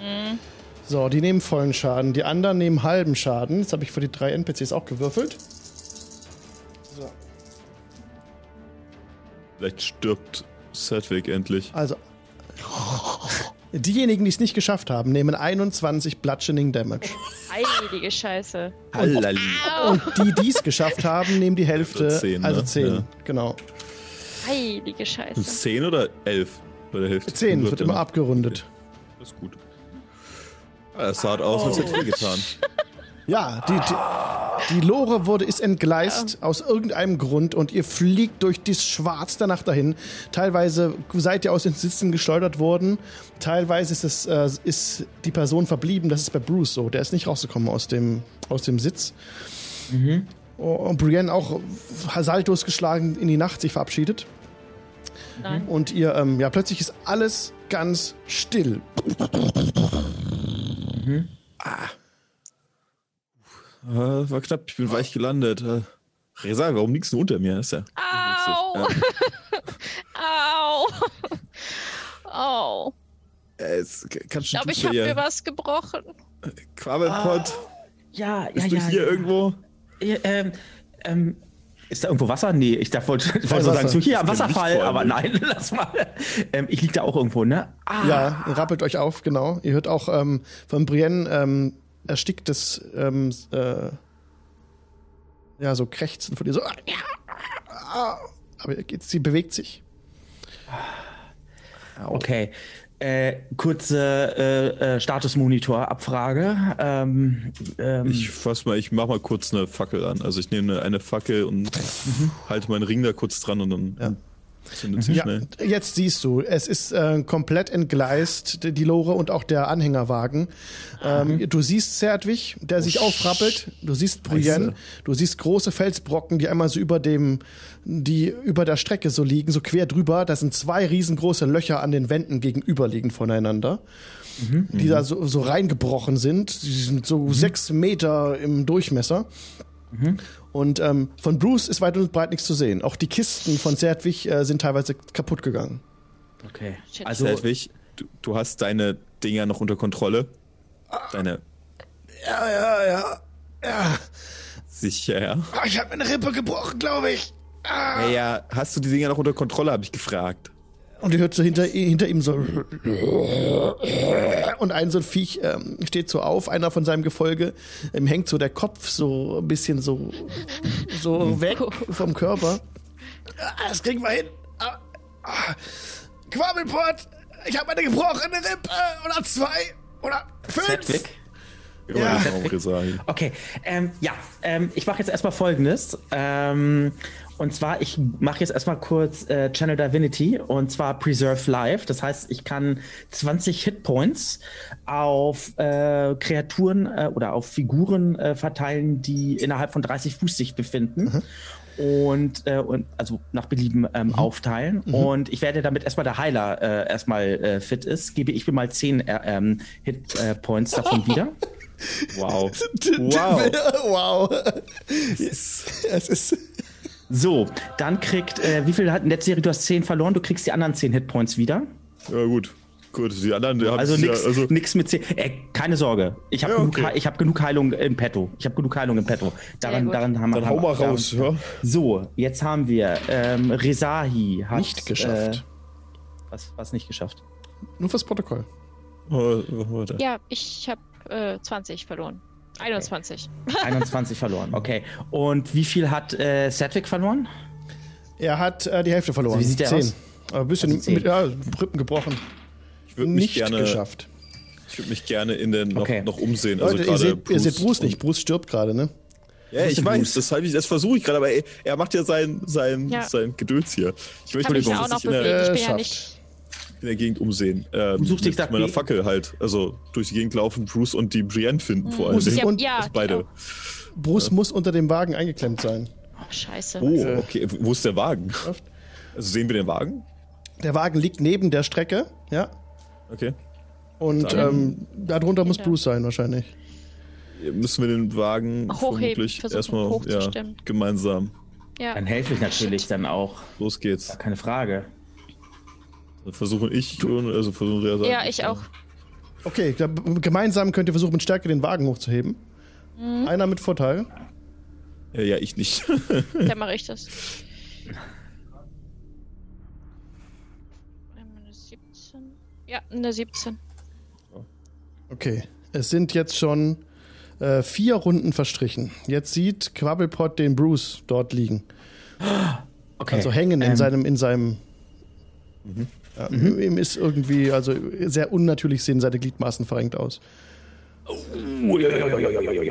Mhm. So, die nehmen vollen Schaden. Die anderen nehmen halben Schaden. Jetzt habe ich für die drei NPCs auch gewürfelt. So. Vielleicht stirbt Sedwick endlich. Also. Diejenigen, die es nicht geschafft haben, nehmen 21 Bludgeoning Damage. Heilige Scheiße. Und, und die, die es geschafft haben, nehmen die Hälfte. 10, also 10, ne? ja. genau. Heilige Scheiße. 10 oder 11 bei der Hälfte? 10, wird immer abgerundet. Okay. Das ist gut. Es sah halt aus, als hätte ich getan. Ja, die, die, die, Lore wurde, ist entgleist ja. aus irgendeinem Grund und ihr fliegt durch das Schwarz der Nacht dahin. Teilweise seid ihr aus den Sitzen geschleudert worden. Teilweise ist, es, äh, ist die Person verblieben. Das ist bei Bruce so. Der ist nicht rausgekommen aus dem, aus dem Sitz. Mhm. Und Brienne auch Saltos geschlagen in die Nacht sich verabschiedet. Nein. Und ihr, ähm, ja, plötzlich ist alles ganz still. Mhm. Ah. Uh, war knapp, ich bin weich gelandet. Uh, Resa, warum liegst du unter mir? ist ja Au! Ja. Au! Au! Es, kannst ich glaube, ich habe mir was gebrochen. Quabelpot. Ah, ja, ja, Bist ja. du hier ja. irgendwo? Ja, ähm, ähm, ist da irgendwo Wasser? Nee, ich darf, wollte, wollte Wasser. sagen, so hier am Wasserfall, aber nein, lass mal. Ähm, ich liege da auch irgendwo, ne? Ah. Ja, rappelt euch auf, genau. Ihr hört auch ähm, von Brienne ähm, ersticktes, ähm, äh, ja, so Krächzen von ihr, so, aber jetzt, sie bewegt sich. Okay. Äh, kurze äh, äh, Statusmonitor-Abfrage. Ähm, ähm, ich fass mal, ich mach mal kurz eine Fackel an. Also ich nehme eine, eine Fackel und mhm. halte meinen Ring da kurz dran und dann ja. Ja. Jetzt siehst du, es ist äh, komplett entgleist, die Lore und auch der Anhängerwagen. Ähm, mhm. Du siehst Zerdwig, der oh, sich aufrappelt. Du siehst Brienne. Du siehst große Felsbrocken, die einmal so über dem, die über der Strecke so liegen, so quer drüber. Da sind zwei riesengroße Löcher an den Wänden gegenüberliegen voneinander. Mhm. Die da so, so reingebrochen sind. Die sind so mhm. sechs Meter im Durchmesser. Und ähm, von Bruce ist weit und breit nichts zu sehen. Auch die Kisten von Zerdwig äh, sind teilweise kaputt gegangen. Okay. Also, Zerdwig, du, du, hast deine Dinger noch unter Kontrolle? Deine. Ja, ja, ja. Ja. Sicher, ja. Oh, ich habe eine Rippe gebrochen, glaube ich. Ah. Ja, ja, hast du die Dinger noch unter Kontrolle, habe ich gefragt. Und ihr hört so hinter, hinter ihm so. Und ein so ein Viech ähm, steht so auf, einer von seinem Gefolge. Ihm hängt so der Kopf so ein bisschen so, so weg vom Körper. Ah, das kriegen wir hin. Ah, ah. Quabbelport, ich habe eine gebrochene Rippe. Oder zwei. Oder fünf. Ja. Okay, ähm, ja, ähm, ich mache jetzt erstmal folgendes. Ähm, und zwar, ich mache jetzt erstmal kurz äh, Channel Divinity und zwar Preserve Life. Das heißt, ich kann 20 Hitpoints auf äh, Kreaturen äh, oder auf Figuren äh, verteilen, die innerhalb von 30 Fuß sich befinden. Mhm und, äh, und also nach Belieben ähm, mhm. aufteilen. Mhm. Und ich werde damit erstmal der Heiler äh, erstmal fit ist, gebe ich mir mal 10 äh, ähm, Hitpoints davon wieder. Wow. Wow. wow. Es ist. So, dann kriegt, äh, wie viel hat in der Serie? Du hast 10 verloren, du kriegst die anderen 10 Hitpoints wieder. Ja, gut. Gut, die anderen die Also nichts ja, also mit 10. Äh, keine Sorge. Ich habe ja, genug, okay. hab genug Heilung im Petto. Ich habe genug Heilung im Petto. Daran, daran haben wir. Dann hau mal raus, ja. So, jetzt haben wir ähm, Rezahi hat. Nicht geschafft. Äh, was, was nicht geschafft? Nur fürs Protokoll. Oh, ja, ich habe äh, 20 verloren. 21. Okay. 21 verloren, okay. Und wie viel hat äh, Sedwick verloren? Er hat äh, die Hälfte verloren. Also wie sieht der Zehn. aus? Aber ein bisschen also mit ja, Rippen gebrochen. Ich würde mich gerne geschafft. Ich würde mich gerne in den noch, okay. noch umsehen. Also Leute, ihr, seht, ihr seht Bruce nicht. Bruce stirbt gerade, ne? Ja, ich weiß, deshalb das versuche ich gerade, aber er, er, macht ja sein, sein, ja. sein Gedöns hier. Ich möchte mich auch noch bewegen. Ich bin ja nicht in der Gegend umsehen. Äh, du suchst dich mit meiner Fackel halt. Also durch die Gegend laufen, Bruce und die Brienne finden mhm. vor allem. Ja, und ja, beide. Genau. Bruce ja. muss unter dem Wagen eingeklemmt sein. Oh, scheiße. Oh, okay. Wo ist der Wagen? Also sehen wir den Wagen? Der Wagen liegt neben der Strecke, ja. Okay. Und ähm, darunter muss Bruce sein wahrscheinlich. Müssen wir den Wagen Hochheben, vermutlich erstmal ja, gemeinsam. Ja. Dann helfe ich natürlich dann auch. Los geht's. Keine Frage. Versuchen ich, also versuchen wir Ja, ich auch. Okay, gemeinsam könnt ihr versuchen, mit Stärke den Wagen hochzuheben. Mhm. Einer mit Vorteil. Ja, ja ich nicht. Dann mache ich das. Ja, eine 17. Okay, es sind jetzt schon äh, vier Runden verstrichen. Jetzt sieht Quabbelpot den Bruce dort liegen. Okay. Also hängen in ähm. seinem, in seinem. Mhm. Mhm. Ihm ist irgendwie, also sehr unnatürlich sehen seine Gliedmaßen verrenkt aus.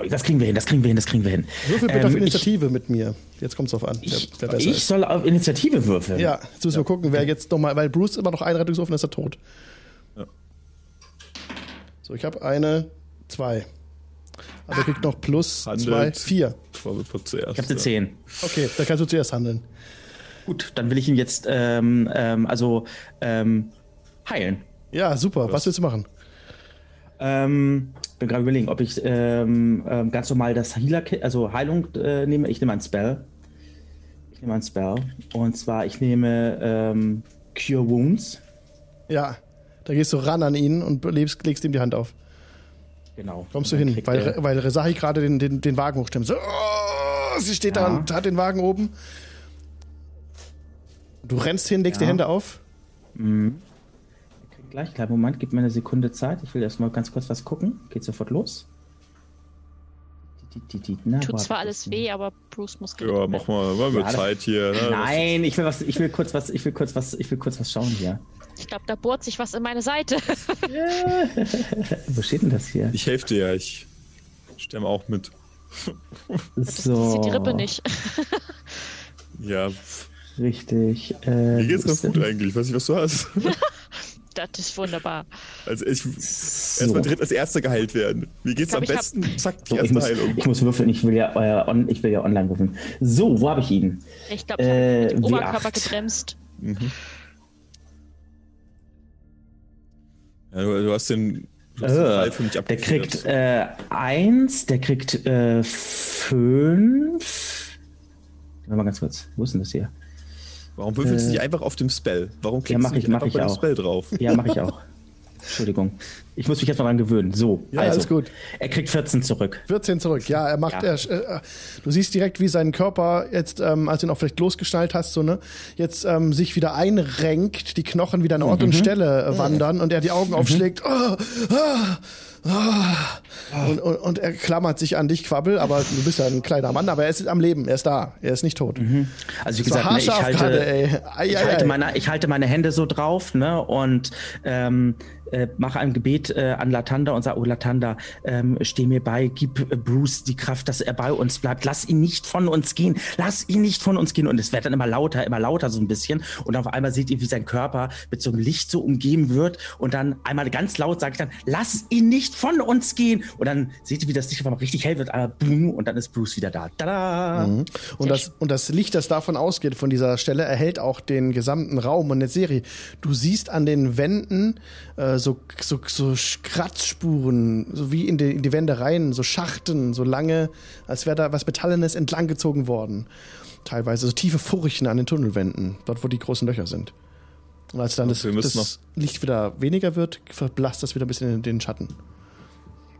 Das kriegen wir hin, das kriegen wir hin, das kriegen wir hin. Würfel bitte ähm, auf Initiative ich, mit mir. Jetzt kommt es drauf an. Ich, wer, wer ich soll auf Initiative würfeln. Ja, jetzt müssen wir gucken, wer jetzt nochmal, weil Bruce immer noch einen Rettungswurf ist er tot. Ja. So, ich habe eine, zwei. Also kriegt noch plus Handelt. zwei, vier. Ich habe eine zehn. Okay, dann kannst du zuerst handeln. Gut, dann will ich ihn jetzt ähm, ähm, also ähm, heilen. Ja, super. Was, Was willst du machen? Ähm, bin gerade überlegen, ob ich ähm, ähm, ganz normal das Healer, also Heilung äh, nehme. Ich nehme ein Spell. Ich nehme ein Spell. Und zwar, ich nehme ähm, Cure Wounds. Ja, da gehst du ran an ihn und legst, legst ihm die Hand auf. Genau. Kommst du hin, weil, weil Rezahi gerade den, den, den Wagen hochstimmt. So, oh, sie steht ja. da und hat den Wagen oben. Du rennst hin, legst ja. die Hände auf. Mhm. Gleich, kleinen Moment, gib mir eine Sekunde Zeit. Ich will erstmal ganz kurz was gucken. Geht sofort los. Die, die, Na, Tut zwar alles weh, aber Bruce muss Ja, mach mal, mal mit ja, Zeit hier. Ne? Nein, ich will was, ich will kurz was, ich will kurz was, ich will kurz was schauen hier. Ich glaube, da bohrt sich was in meine Seite. Wo steht denn das hier? Ich helfe dir ja, ich stemme auch mit. Das so. sieht die Rippe nicht. ja, Richtig. Äh, Mir geht's ganz gut eigentlich. Ich weiß nicht, was du hast. das ist wunderbar. Also ich so. erstmal direkt als Erster geheilt werden. Wie geht's glaub, am besten? Hab... Zack, die so, erste ich muss, Heilung. Ich muss würfeln, ich will ja, äh, on, ich will ja online würfeln. So, wo habe ich ihn? Ich glaube, ich äh, habe den Oberkörper gebremst. Mhm. Ja, du, du, hast den. Du hast äh, den der kriegt äh, eins, der kriegt äh, fünf. Warte mal ganz kurz. Wo ist denn das hier? Warum würfelst du äh, nicht einfach auf dem Spell? Warum klickst ja, du nicht ich, einfach bei dem Spell drauf? Ja, mache ich auch. Entschuldigung. Ich muss mich jetzt mal dran gewöhnen. So, ja, also, alles gut. Er kriegt 14 zurück. 14 zurück, ja. Er macht, ja. Er, äh, du siehst direkt, wie sein Körper jetzt, ähm, als du ihn auch vielleicht losgeschnallt hast, so ne, jetzt ähm, sich wieder einrenkt, die Knochen wieder an Ort mhm. und Stelle äh, wandern und er die Augen mhm. aufschlägt. Oh, oh, oh. Und, und, und, er klammert sich an dich, Quabbel, aber du bist ja ein kleiner Mann, aber er ist am Leben, er ist da, er ist nicht tot. Mhm. Also wie gesagt, ne, ich, halte, grade, ei, ei, ich, halte meine, ich halte meine Hände so drauf, ne, und ähm, äh, mache ein Gebet äh, an Latanda und sage, oh Latanda, ähm, steh mir bei, gib äh, Bruce die Kraft, dass er bei uns bleibt. Lass ihn nicht von uns gehen. Lass ihn nicht von uns gehen. Und es wird dann immer lauter, immer lauter so ein bisschen. Und auf einmal seht ihr, wie sein Körper mit so einem Licht so umgeben wird. Und dann einmal ganz laut sage ich dann, lass ihn nicht von uns gehen. Und dann seht ihr, wie das Licht auf einmal richtig hell wird. Aber boom, und dann ist Bruce wieder da. Tada! Mhm. Und, das, und das Licht, das davon ausgeht, von dieser Stelle, erhält auch den gesamten Raum und der Serie. Du siehst an den Wänden äh, so, so, so Kratzspuren, so wie in die, in die Wände rein, so Schachten, so lange, als wäre da was Metallenes entlanggezogen worden. Teilweise so tiefe Furchen an den Tunnelwänden, dort wo die großen Löcher sind. Und als dann das, das Licht wieder weniger wird, verblasst das wieder ein bisschen in den Schatten. Wir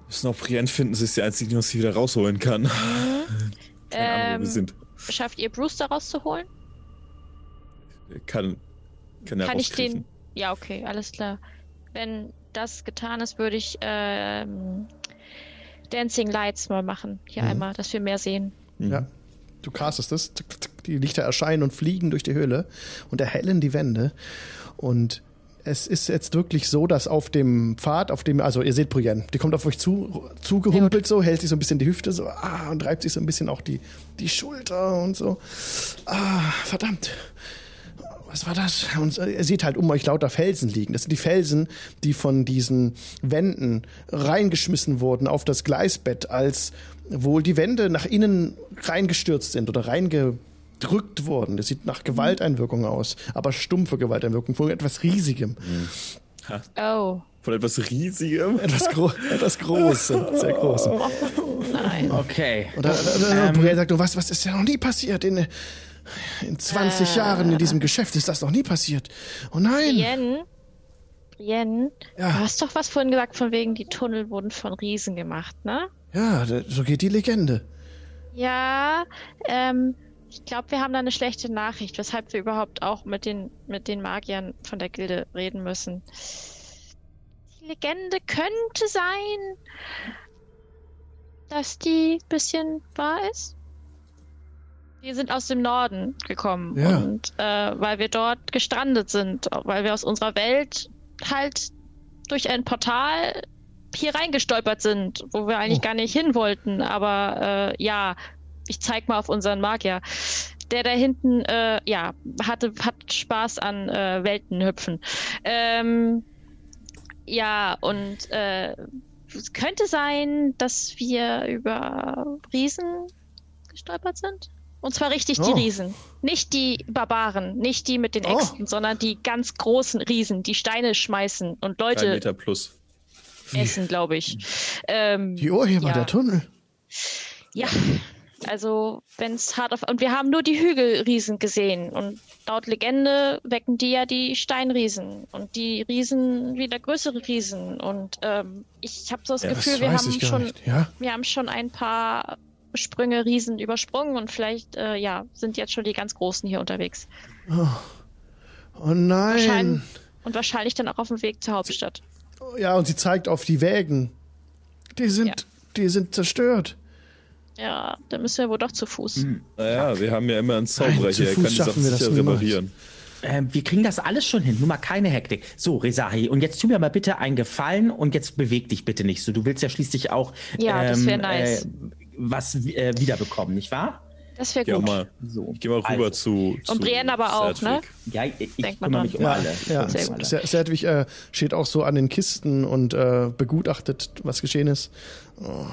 müssen auch Brienne finden, sie ist die Einzige, die uns hier wieder rausholen kann. Mhm. Keine ähm, Ahnung, wo wir ähm, sind. Schafft ihr Bruce da rauszuholen? Kann, kann, kann ich den. Ja, okay, alles klar. Wenn das getan ist, würde ich ähm, Dancing Lights mal machen. Hier mhm. einmal, dass wir mehr sehen. Ja. Du castest es, die Lichter erscheinen und fliegen durch die Höhle und erhellen die Wände. Und es ist jetzt wirklich so, dass auf dem Pfad, auf dem, also ihr seht Brienne, die kommt auf euch zu, zugehumpelt so, hält sich so ein bisschen die Hüfte so, ah, und reibt sich so ein bisschen auch die, die Schulter und so. Ah, verdammt. Was war das? Und ihr seht halt um euch lauter Felsen liegen. Das sind die Felsen, die von diesen Wänden reingeschmissen wurden auf das Gleisbett, als wohl die Wände nach innen reingestürzt sind oder reinge gedrückt worden. Das sieht nach Gewalteinwirkung aus, aber stumpfe Gewalteinwirkung von etwas Riesigem. Mhm. Oh. Von etwas Riesigem? Etwas, Gro etwas Großem, sehr Großem. Oh, nein. Okay. Und dann, dann, dann ähm, sagt, was, was ist ja noch nie passiert in, in 20 äh, Jahren in diesem Geschäft ist das noch nie passiert. Oh nein. Yen, Yen, ja. du hast doch was vorhin gesagt, von wegen die Tunnel wurden von Riesen gemacht, ne? Ja, so geht die Legende. Ja, ähm, ich glaube, wir haben da eine schlechte Nachricht, weshalb wir überhaupt auch mit den, mit den Magiern von der Gilde reden müssen. Die Legende könnte sein, dass die ein bisschen wahr ist. Wir sind aus dem Norden gekommen ja. und äh, weil wir dort gestrandet sind, weil wir aus unserer Welt halt durch ein Portal hier reingestolpert sind, wo wir eigentlich oh. gar nicht hin wollten. Aber äh, ja, ich zeig mal auf unseren Magier. Der da hinten, äh, ja, hatte, hat Spaß an äh, Weltenhüpfen. Ähm, ja, und äh, es könnte sein, dass wir über Riesen gestolpert sind. Und zwar richtig oh. die Riesen. Nicht die Barbaren, nicht die mit den oh. Äxten, oh. sondern die ganz großen Riesen, die Steine schmeißen und Leute. Meter plus. Essen, glaube ich. Ähm, die Urheber ja. der Tunnel. Ja, also, wenn es hart auf. Und wir haben nur die Hügelriesen gesehen. Und laut Legende wecken die ja die Steinriesen. Und die Riesen wieder größere Riesen. Und ähm, ich habe so das ja, Gefühl, das wir haben schon, ja? wir haben schon ein paar Sprünge Riesen übersprungen und vielleicht, äh, ja, sind jetzt schon die ganz Großen hier unterwegs. Oh, oh nein. Wahrscheinlich, und wahrscheinlich dann auch auf dem Weg zur Hauptstadt. Ja, und sie zeigt auf die Wägen. Die sind, ja. die sind zerstört. Ja, dann müssen wir wohl doch zu Fuß. Hm. Naja, wir haben ja immer einen Zauberer hier, er kann die Sachen sicher reparieren. Ähm, wir kriegen das alles schon hin, nur mal keine Hektik. So, Rezahi, und jetzt tu mir mal bitte einen Gefallen und jetzt beweg dich bitte nicht so. Du willst ja schließlich auch ja, ähm, das nice. äh, was äh, wiederbekommen, nicht wahr? Das wäre gut. Mal, so. Ich gehe mal rüber also. zu, zu. Und Brienne aber auch, Sedwick. ne? Ja, ich, ich kümmere mich um ja, alle. Ja, Sehr Sedwick äh, steht auch so an den Kisten und äh, begutachtet, was geschehen ist. Oh,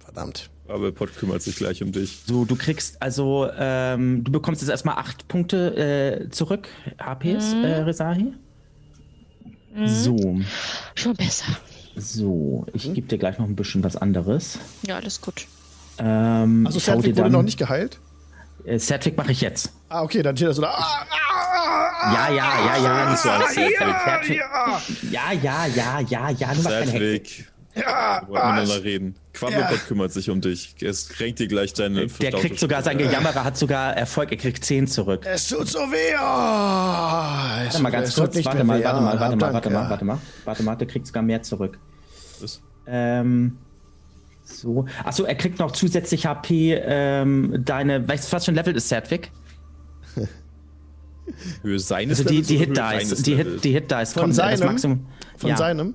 verdammt. Aber Pot kümmert sich gleich um dich. So, du kriegst also, ähm, du bekommst jetzt erstmal acht Punkte äh, zurück, HPs, mhm. äh, Resahi. Mhm. So. Schon besser. So, ich mhm. gebe dir gleich noch ein bisschen was anderes. Ja, alles gut. Ähm, also Sedwick wurde noch nicht geheilt? Äh, mache ich jetzt. Ah, okay, dann steht er so da. Ah, ah, ja, ja, ja, ja, nicht so als Sedwick. Ja, ja, ja, ja, ja, nur mach keine Hektik. Ja, wir wollen miteinander reden. Quabbelpot ja. kümmert sich um dich. Es kränkt dir gleich deine. Der kriegt sogar, sein Gejammerer hat sogar Erfolg, er kriegt 10 zurück. Es tut so weh. Oh, warte mal ganz kurz, warte mal, warte mal, warte mal, warte mal, warte mal, warte mal, der kriegt sogar mehr zurück. Was? Ähm. So. Achso, er kriegt noch zusätzlich HP, ähm, deine, weißt du, was für ein Level ist Sedwick? Höhe seines also die, die Hit Dice, die Hit, die Hit Dice von kommt seinem, das Maximum. Von ja. seinem?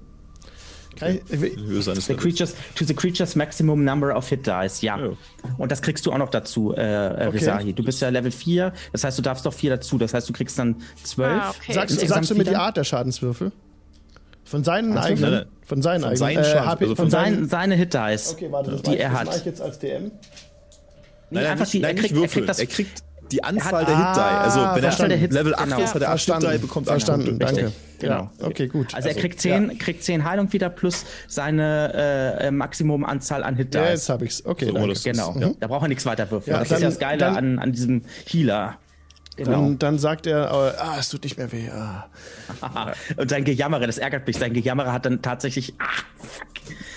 The creatures, to the creature's maximum number of hit dice, ja. ja. Und das kriegst du auch noch dazu, äh, okay. Rizahi. Du bist ja Level 4, das heißt, du darfst noch 4 dazu. Das heißt, du kriegst dann 12. Ah, okay. Sagst, sagst du mir die Art der Schadenswürfel? Von seinen Was eigenen? Von seinen von eigenen. Seinen äh, HP, also von, von seinen, seine Hit Dice. Okay, warte, das die er hat. Das ich jetzt als DM. Nein, nein, einfach nicht, die, er, kriegt, er kriegt das. Er kriegt die Anzahl der Hit-Die. Also wenn er Hit, Level 8 genau. ist, hat er 8 Hit-Die, bekommt Verstanden, danke. Genau. Ja, okay, gut. Also, er kriegt 10, ja. kriegt 10 Heilung wieder plus seine äh, Maximumanzahl an Hit-Die. Ja, jetzt habe ich's. Okay, so, danke. Genau. Mhm. Da braucht er nichts weiter würfeln. Ja, das dann, ist ja das Geile dann, an, an diesem Healer. Genau. Dann, dann, sagt er, ah, es tut nicht mehr weh. Ah. Und sein Gejammere, das ärgert mich. Sein Gejammere hat dann tatsächlich. Ah, fuck.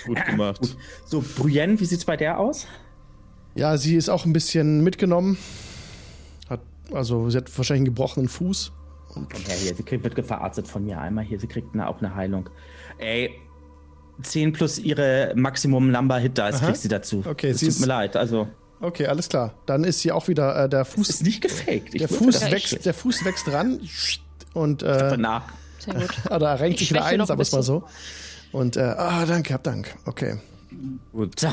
Gut gemacht. Gut. So, Brienne, wie sieht's bei der aus? Ja, sie ist auch ein bisschen mitgenommen. Also sie hat wahrscheinlich einen gebrochenen Fuß. Und Komm her hier, sie kriegt, wird verarztet von mir einmal hier. Sie kriegt eine, auch eine Heilung. Ey, 10 plus ihre Maximum Number Hit Dice kriegt sie dazu. Okay, es tut mir leid, also. Okay, alles klar. Dann ist sie auch wieder äh, der Fuß. Ist nicht gefaked. der Fuß wächst, der Fuß wächst ran und äh, nach. Sehr gut. ah, da renkt sich wieder ein, sagen wir es mal so. Und, äh, ah, danke, hab Dank. Okay. Gut. So.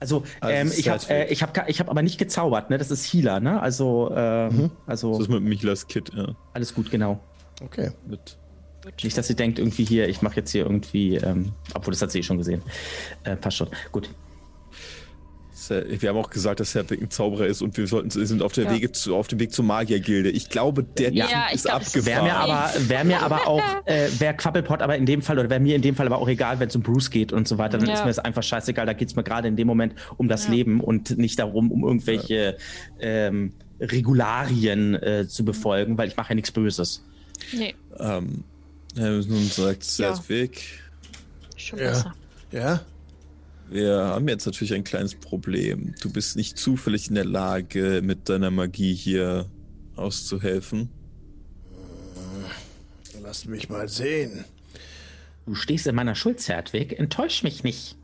Also, also ähm, ich habe äh, ich hab, ich hab aber nicht gezaubert, ne? Das ist Healer, ne? Also, äh, mhm. also. Das ist mit Michlas Kit, ja. Alles gut, genau. Okay. Mit nicht, dass sie denkt, irgendwie hier, ich mache jetzt hier irgendwie, ähm, obwohl das hat sie eh schon gesehen. Äh, passt schon. Gut. Wir haben auch gesagt, dass Hedwig ein Zauberer ist und wir sollten, sind auf, der ja. Wege zu, auf dem Weg zur Magiergilde. Ich glaube, der ja, Typ ist glaub, abgefahren. Wäre mir aber, wär mir aber auch, äh, wäre Quappelpot aber in dem Fall, oder wäre mir in dem Fall aber auch egal, wenn es um Bruce geht und so weiter, dann ja. ist mir das einfach scheißegal. Da geht es mir gerade in dem Moment um das Leben und nicht darum, um irgendwelche ähm, Regularien äh, zu befolgen, weil ich mache ja nichts Böses. Nee. Ähm, nun sagt Sedwick. Schon ja. besser. Ja? Wir haben jetzt natürlich ein kleines Problem. Du bist nicht zufällig in der Lage, mit deiner Magie hier auszuhelfen. Lass mich mal sehen. Du stehst in meiner Schuld, Zertwig. Enttäusch mich nicht.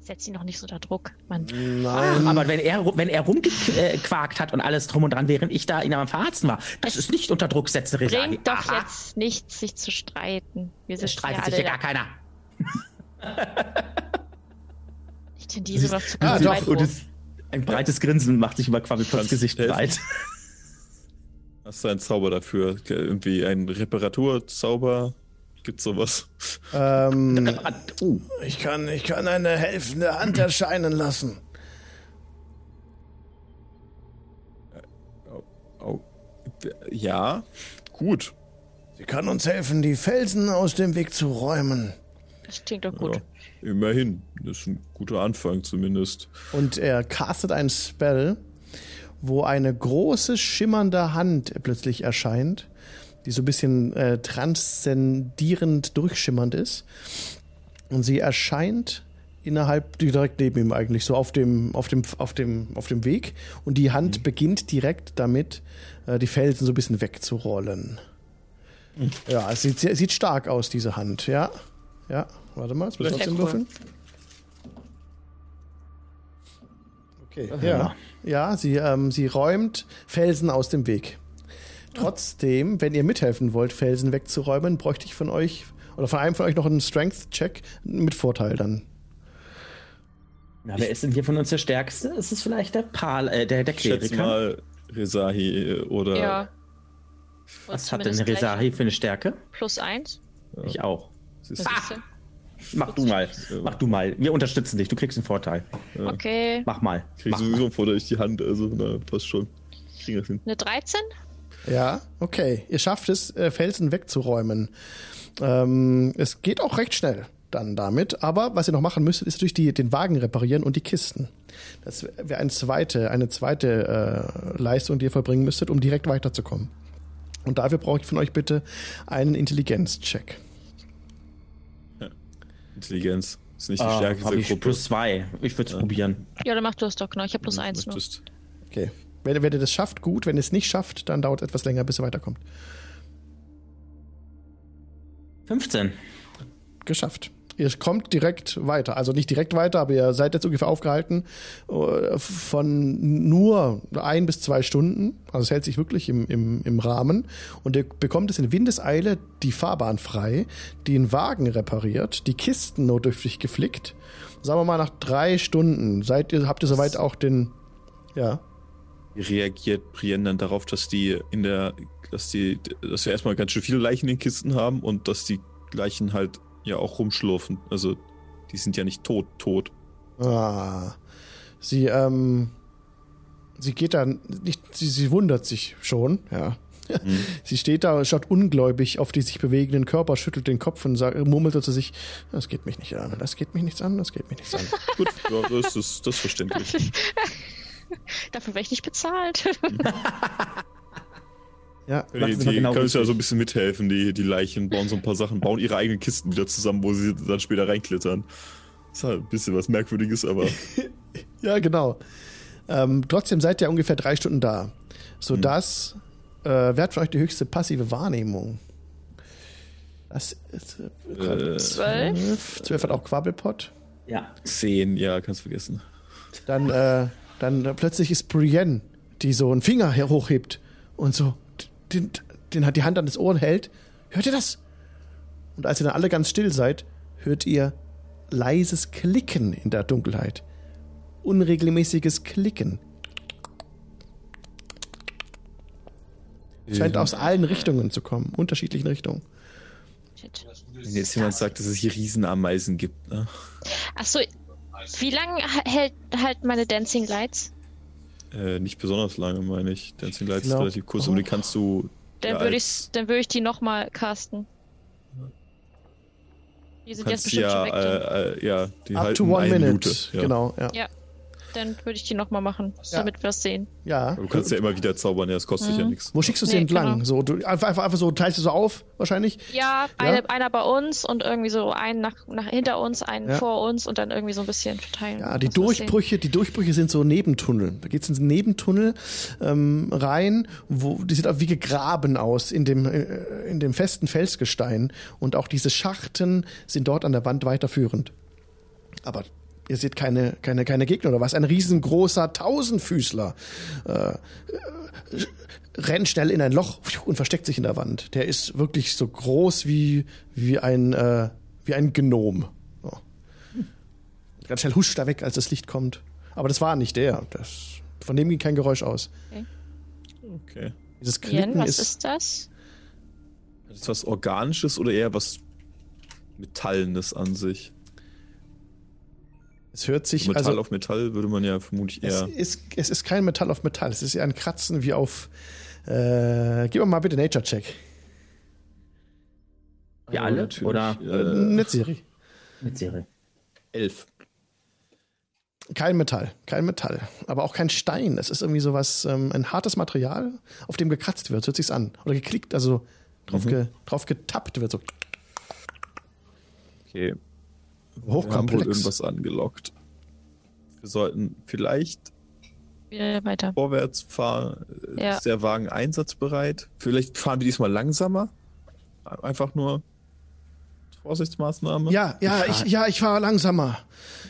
Setz ihn noch nicht so unter Druck, Mann. Nein. Ah, aber wenn er, wenn er rumgequakt hat und alles drum und dran, während ich da ihn am Verarzten war, das ist nicht unter Druck setzen, Resagi. Bringt doch Aha. jetzt nichts, sich zu streiten. Wir sind es streitet sich hier gar keiner. Ich tendiere was zu ah, doch, und es, Ein breites Grinsen macht sich über Quabbelpots Gesicht breit. Hast du einen Zauber dafür? Irgendwie ein Reparaturzauber? Gibt sowas? Ähm, uh. ich, kann, ich kann eine helfende Hand erscheinen lassen. Ja, gut. Sie kann uns helfen, die Felsen aus dem Weg zu räumen. Das klingt doch gut. Ja, immerhin. Das ist ein guter Anfang zumindest. Und er castet ein Spell, wo eine große schimmernde Hand plötzlich erscheint die so ein bisschen äh, transzendierend durchschimmernd ist. Und sie erscheint innerhalb, direkt neben ihm eigentlich, so auf dem, auf dem, auf dem, auf dem Weg. Und die Hand mhm. beginnt direkt damit, äh, die Felsen so ein bisschen wegzurollen. Mhm. Ja, es sieht, sieht stark aus, diese Hand, ja. Ja, warte mal, jetzt muss ich trotzdem würfeln. Okay, ja. Ja, sie, ähm, sie räumt Felsen aus dem Weg. Trotzdem, wenn ihr mithelfen wollt, Felsen wegzuräumen, bräuchte ich von euch oder von einem von euch noch einen Strength-Check mit Vorteil dann. Na, wer ist denn hier von uns der Stärkste? Ist es vielleicht der Pal, äh, der, der Kleriker? Schätze mal Rezahi oder. Ja. Was hat denn Rezahi für eine Stärke? Plus eins. Ja. Ich auch. Ah! Mach du mal. Mach du mal. Wir unterstützen dich. Du kriegst einen Vorteil. Ja. Okay. Mach mal. Krieg Mach sowieso einen Vorteil durch die Hand, also na, passt schon. Eine 13? Ja, okay. Ihr schafft es, äh, Felsen wegzuräumen. Ähm, es geht auch recht schnell dann damit. Aber was ihr noch machen müsstet, ist natürlich die, den Wagen reparieren und die Kisten. Das wäre eine zweite, eine zweite äh, Leistung, die ihr vollbringen müsstet, um direkt weiterzukommen. Und dafür brauche ich von euch bitte einen Intelligenzcheck. Intelligenz ist nicht die ah, Stärke dieser Gruppe. Plus zwei. Ich würde es ja. probieren. Ja, dann mach du es doch genau. Ich habe plus eins nur. Okay. Wenn, wenn ihr das schafft, gut. Wenn ihr es nicht schafft, dann dauert es etwas länger, bis ihr weiterkommt. 15. Geschafft. Ihr kommt direkt weiter. Also nicht direkt weiter, aber ihr seid jetzt ungefähr aufgehalten äh, von nur ein bis zwei Stunden. Also es hält sich wirklich im, im, im Rahmen. Und ihr bekommt es in Windeseile die Fahrbahn frei, den Wagen repariert, die Kisten notdürftig geflickt. Sagen wir mal, nach drei Stunden seid ihr, habt ihr soweit auch den. Ja reagiert Brienne dann darauf, dass die in der, dass die, dass wir erstmal ganz schön viele Leichen in den Kisten haben und dass die Leichen halt ja auch rumschlurfen. Also die sind ja nicht tot, tot. Ah. Sie, ähm, sie geht dann nicht, sie, sie wundert sich schon, ja. Mhm. Sie steht da, schaut ungläubig auf die sich bewegenden Körper, schüttelt den Kopf und sagt, murmelt zu sich, das geht mich nicht an, das geht mich nichts an, das geht mich nichts an. Gut, ja, das ist, das ist verständlich. Dafür werde ich nicht bezahlt. Ja, die, die genau können ja so ein bisschen mithelfen. Die, die Leichen bauen so ein paar Sachen, bauen ihre eigenen Kisten wieder zusammen, wo sie dann später reinklettern. Das ist halt ein bisschen was Merkwürdiges, aber. ja, genau. Ähm, trotzdem seid ihr ungefähr drei Stunden da. Sodass, hm. äh, wer hat für euch die höchste passive Wahrnehmung? Das ist, äh, zwölf. Zwölf hat auch Quabbelpot. Ja. Zehn, ja, kannst vergessen. Dann äh, dann plötzlich ist Brienne, die so einen Finger hochhebt und so, den, die Hand an das Ohr hält. Hört ihr das? Und als ihr dann alle ganz still seid, hört ihr leises Klicken in der Dunkelheit. Unregelmäßiges Klicken. Scheint aus allen Richtungen zu kommen, unterschiedlichen Richtungen. Wenn jetzt jemand sagt, dass es hier Riesenameisen gibt, ne? Achso, wie lange hält halt meine Dancing Lights? Äh, nicht besonders lange, meine ich. Dancing Lights ist relativ kurz, oh. aber die kannst du. Dann ja, würde ich, würd ich die nochmal casten. Die sind jetzt bestimmt ja, schon weg. Äh, äh, ja, die Up halten to one minute. Minute. Ja. Genau, ja. ja dann würde ich die nochmal machen, ja. damit wir es sehen. Ja. Du kannst ja immer wieder zaubern, ja, das kostet mhm. ja nichts. Wo schickst du sie nee, entlang? Genau. So, du, einfach, einfach, einfach so, teilst du so auf, wahrscheinlich? Ja, eine, ja, einer bei uns und irgendwie so einen nach, nach hinter uns, einen ja. vor uns und dann irgendwie so ein bisschen verteilen. Ja, die Durchbrüche, die Durchbrüche sind so Nebentunnel. Da geht es ins Nebentunnel ähm, rein, wo die sieht auch wie gegraben aus in dem, äh, in dem festen Felsgestein. Und auch diese Schachten sind dort an der Wand weiterführend. Aber Ihr seht keine, keine, keine Gegner oder was. Ein riesengroßer Tausendfüßler äh, rennt schnell in ein Loch und versteckt sich in der Wand. Der ist wirklich so groß wie, wie ein, äh, wie ein Gnom. Oh. Ganz schnell huscht er weg, als das Licht kommt. Aber das war nicht der. Das, von dem ging kein Geräusch aus. Okay. okay. Dieses Klicken Jen, was ist, ist das? Ist das was Organisches oder eher was Metallenes an sich? Es hört sich. Metall also, auf Metall würde man ja vermutlich eher. Es ist, es ist kein Metall auf Metall. Es ist eher ein Kratzen wie auf. Äh, gib mal bitte Nature-Check. Wir alle? Natürlich. Oder? Äh, Netzserie. Netzserie. Elf. Kein Metall, kein Metall, aber auch kein Stein. Es ist irgendwie sowas, ähm, ein hartes Material, auf dem gekratzt wird, so hört sich's an. Oder geklickt, also drauf, mhm. ge, drauf getappt wird so. Okay, Hochkomplex. Wir haben wohl irgendwas angelockt. Wir sollten vielleicht Wieder weiter. vorwärts fahren. Ja. Ist der Wagen einsatzbereit? Vielleicht fahren wir diesmal langsamer. Einfach nur Vorsichtsmaßnahme. Ja, ja, ich, ja, ich fahre langsamer.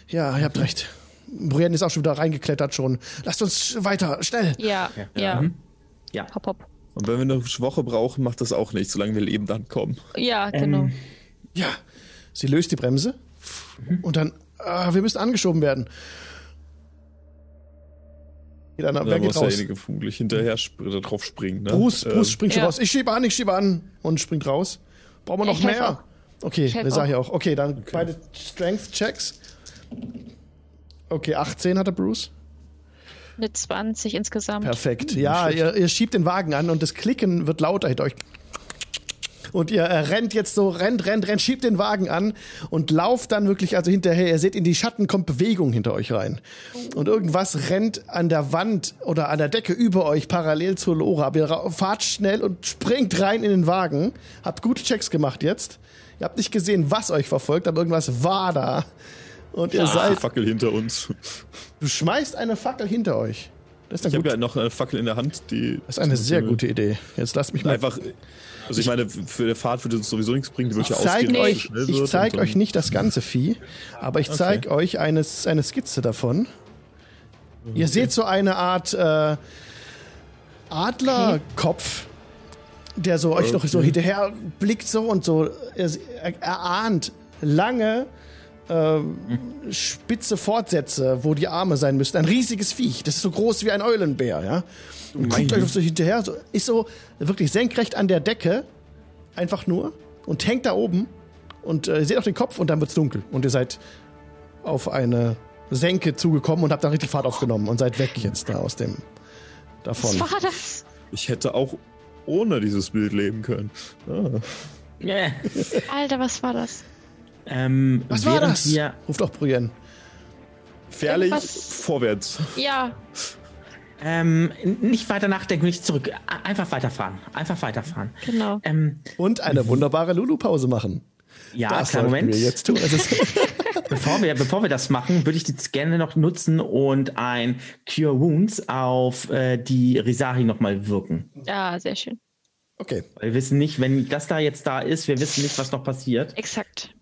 Ja, ihr habt recht. Brienne ist auch schon wieder reingeklettert schon. Lasst uns weiter, schnell. Ja, ja. Ja. Mhm. ja. Hopp, hopp. Und wenn wir eine Woche brauchen, macht das auch nicht, solange wir leben dann kommen. Ja, genau. Ähm, ja. Sie löst die Bremse Mhm. Und dann, ah, wir müssen angeschoben werden. Geht einer, wer geht raus? derjenige vermutlich hinterher sp drauf springen. Ne? Bruce, ähm. Bruce springt schon raus. Ich schiebe an, ich schiebe an. Und springt raus. Brauchen wir noch mehr? Okay, der sah hier auch. Okay, dann okay. beide Strength-Checks. Okay, 18 hatte Bruce. Eine 20 insgesamt. Perfekt. Ja, ihr, ihr, schiebt den Wagen an und das Klicken wird lauter hinter euch. Und ihr äh, rennt jetzt so, rennt, rennt, rennt, schiebt den Wagen an und lauft dann wirklich also hinterher. Ihr seht, in die Schatten kommt Bewegung hinter euch rein. Und irgendwas rennt an der Wand oder an der Decke über euch parallel zur Lore. Aber ihr fahrt schnell und springt rein in den Wagen. Habt gute Checks gemacht jetzt. Ihr habt nicht gesehen, was euch verfolgt, aber irgendwas war da. Und ihr ja, seid. Eine Fackel hinter uns. Du schmeißt eine Fackel hinter euch. Das ist ich habe ja noch eine Fackel in der Hand, die. Das ist eine sehr gute Idee. Jetzt lasst mich mal. Einfach also ich meine, für die Fahrt würde uns sowieso nichts bringen, die wird ja zeig euch, Ich zeige euch nicht das ganze Vieh, aber ich zeige okay. euch eine, eine Skizze davon. Okay. Ihr seht so eine Art äh, Adlerkopf, der so euch okay. noch so hinterher blickt so und so. Er, er ahnt lange äh, spitze Fortsätze, wo die Arme sein müssten. Ein riesiges Viech. Das ist so groß wie ein Eulenbär, ja. Und guckt euch so hinterher. So, ist so wirklich senkrecht an der Decke. Einfach nur. Und hängt da oben. Und äh, ihr seht auch den Kopf und dann wird's dunkel. Und ihr seid auf eine Senke zugekommen und habt dann richtig Fahrt aufgenommen und seid weg jetzt da aus dem davon. Was war das? Ich hätte auch ohne dieses Bild leben können. Ah. Yeah. Alter, was war das? Ähm, was war das? Wir Ruft doch Brienne. Fährlich vorwärts. Ja. Ähm, nicht weiter nachdenken, nicht zurück. Einfach weiterfahren. Einfach weiterfahren. Genau. Ähm, Und eine wunderbare Lulu-Pause machen. Ja, das klar, Moment. Wir jetzt tun. bevor, wir, bevor wir das machen, würde ich jetzt gerne noch nutzen und ein Cure Wounds auf äh, die Risari nochmal wirken. Ja, sehr schön. Okay. Wir wissen nicht, wenn das da jetzt da ist, wir wissen nicht, was noch passiert. Exakt.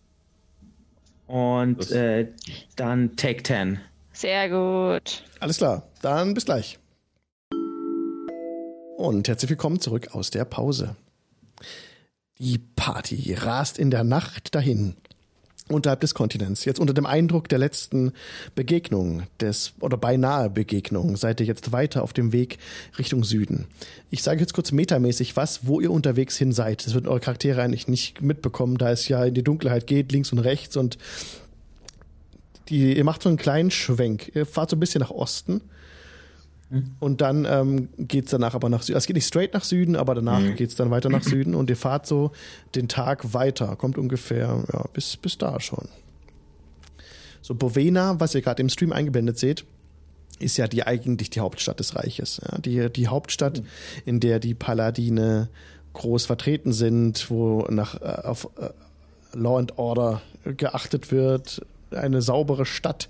Und äh, dann Take 10. Sehr gut. Alles klar, dann bis gleich. Und herzlich willkommen zurück aus der Pause. Die Party rast in der Nacht dahin unterhalb des Kontinents. Jetzt unter dem Eindruck der letzten Begegnung des oder beinahe Begegnung seid ihr jetzt weiter auf dem Weg Richtung Süden. Ich sage jetzt kurz metamäßig was, wo ihr unterwegs hin seid. Das wird eure Charaktere eigentlich nicht mitbekommen, da es ja in die Dunkelheit geht, links und rechts und die, ihr macht so einen kleinen Schwenk. Ihr fahrt so ein bisschen nach Osten und dann ähm, geht es danach aber nach Süden. Es geht nicht straight nach Süden, aber danach mhm. geht es dann weiter nach Süden und ihr fahrt so den Tag weiter. Kommt ungefähr ja, bis, bis da schon. So, Bovena, was ihr gerade im Stream eingeblendet seht, ist ja die eigentlich die Hauptstadt des Reiches. Ja, die, die Hauptstadt, mhm. in der die Paladine groß vertreten sind, wo nach äh, auf äh, Law and Order geachtet wird, eine saubere Stadt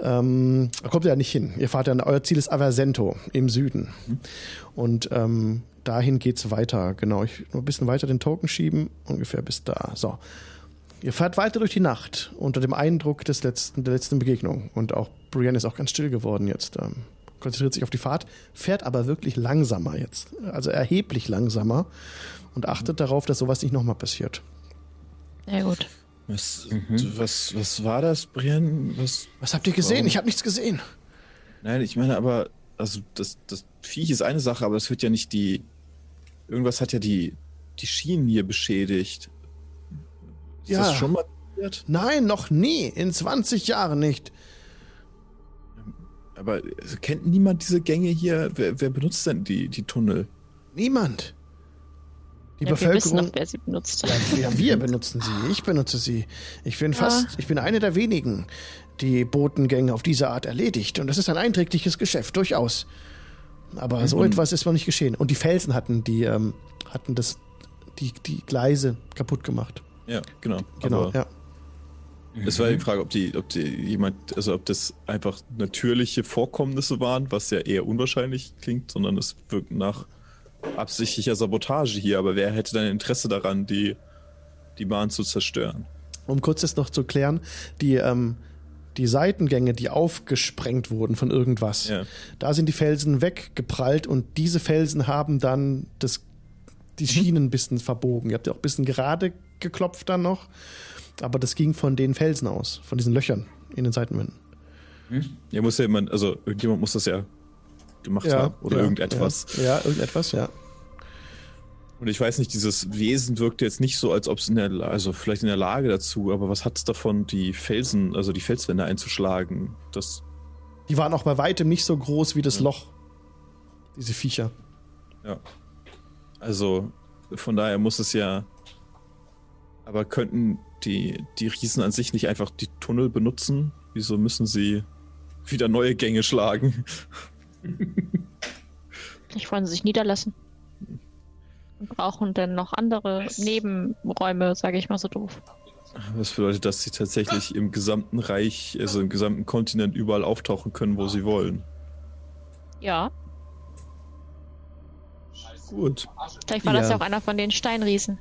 ähm, da kommt ihr ja nicht hin. Ihr fahrt ja, euer Ziel ist Aversento im Süden. Mhm. Und ähm, dahin geht's weiter. Genau, ich nur ein bisschen weiter den Token schieben, ungefähr bis da. So. Ihr fahrt weiter durch die Nacht unter dem Eindruck des letzten, der letzten Begegnung. Und auch Brienne ist auch ganz still geworden jetzt. Ähm, konzentriert sich auf die Fahrt, fährt aber wirklich langsamer jetzt. Also erheblich langsamer und achtet mhm. darauf, dass sowas nicht nochmal passiert. Sehr gut. Was, mhm. was, was war das, Brian? Was, was habt ihr gesehen? Warum? Ich habe nichts gesehen. Nein, ich meine aber, also das, das Viech ist eine Sache, aber das wird ja nicht die. Irgendwas hat ja die, die Schienen hier beschädigt. Ist ja. das schon mal passiert? Nein, noch nie. In 20 Jahren nicht. Aber kennt niemand diese Gänge hier? Wer, wer benutzt denn die, die Tunnel? Niemand. Die ja, Bevölkerung. Wir wissen noch, wer sie benutzt. Ja, ja, wir benutzen sie. Ich benutze sie. Ich bin fast, ich bin eine der wenigen, die Botengänge auf diese Art erledigt. Und das ist ein einträgliches Geschäft, durchaus. Aber mhm. so etwas ist noch nicht geschehen. Und die Felsen hatten die, ähm, hatten das, die, die Gleise kaputt gemacht. Ja, genau. Genau, ja. Es war die Frage, ob die, ob die jemand, also ob das einfach natürliche Vorkommnisse waren, was ja eher unwahrscheinlich klingt, sondern es wirkt nach absichtlicher Sabotage hier, aber wer hätte dann Interesse daran, die, die Bahn zu zerstören? Um kurz das noch zu klären, die, ähm, die Seitengänge, die aufgesprengt wurden von irgendwas, ja. da sind die Felsen weggeprallt und diese Felsen haben dann das, die mhm. Schienen ein bisschen verbogen. Ihr habt ja auch ein bisschen gerade geklopft dann noch, aber das ging von den Felsen aus, von diesen Löchern in den Seitenwänden. Hm? Ja, muss ja jemand, also irgendjemand muss das ja gemacht ja, haben oder ja, irgendetwas. Ja, ja, irgendetwas, ja. Und ich weiß nicht, dieses Wesen wirkt jetzt nicht so, als ob es in der, also vielleicht in der Lage dazu, aber was hat es davon, die Felsen, also die Felswände einzuschlagen? Das die waren auch bei weitem nicht so groß wie das. Loch. Diese Viecher. Ja. Also, von daher muss es ja. Aber könnten die, die Riesen an sich nicht einfach die Tunnel benutzen? Wieso müssen sie wieder neue Gänge schlagen? Vielleicht wollen sie sich niederlassen. Und brauchen dann noch andere Nebenräume, sage ich mal so doof. Das bedeutet, dass sie tatsächlich im gesamten Reich, also im gesamten Kontinent überall auftauchen können, wo sie wollen. Ja. Gut. Vielleicht war ja. das ja auch einer von den Steinriesen.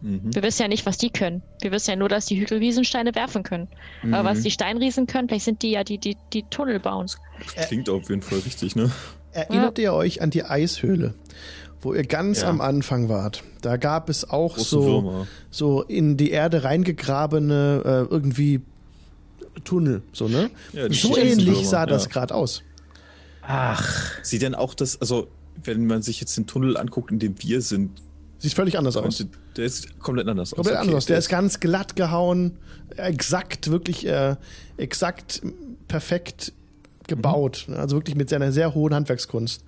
Mhm. Wir wissen ja nicht, was die können. Wir wissen ja nur, dass die Hügelriesensteine werfen können. Mhm. Aber was die Steinriesen können, vielleicht sind die ja die, die, die Tunnel bauen. Das klingt auf jeden Fall richtig, ne? Erinnert ja. ihr euch an die Eishöhle, wo ihr ganz ja. am Anfang wart? Da gab es auch so, so in die Erde reingegrabene äh, irgendwie Tunnel, so, ne? Ja, so ähnlich sah das gerade aus. Ach. Sieht denn auch das, also wenn man sich jetzt den Tunnel anguckt, in dem wir sind, Sieht völlig anders aus. Der ist komplett anders komplett aus. anders. Der, der ist ganz glatt gehauen, exakt, wirklich äh, exakt perfekt gebaut. Mhm. Also wirklich mit seiner sehr hohen Handwerkskunst.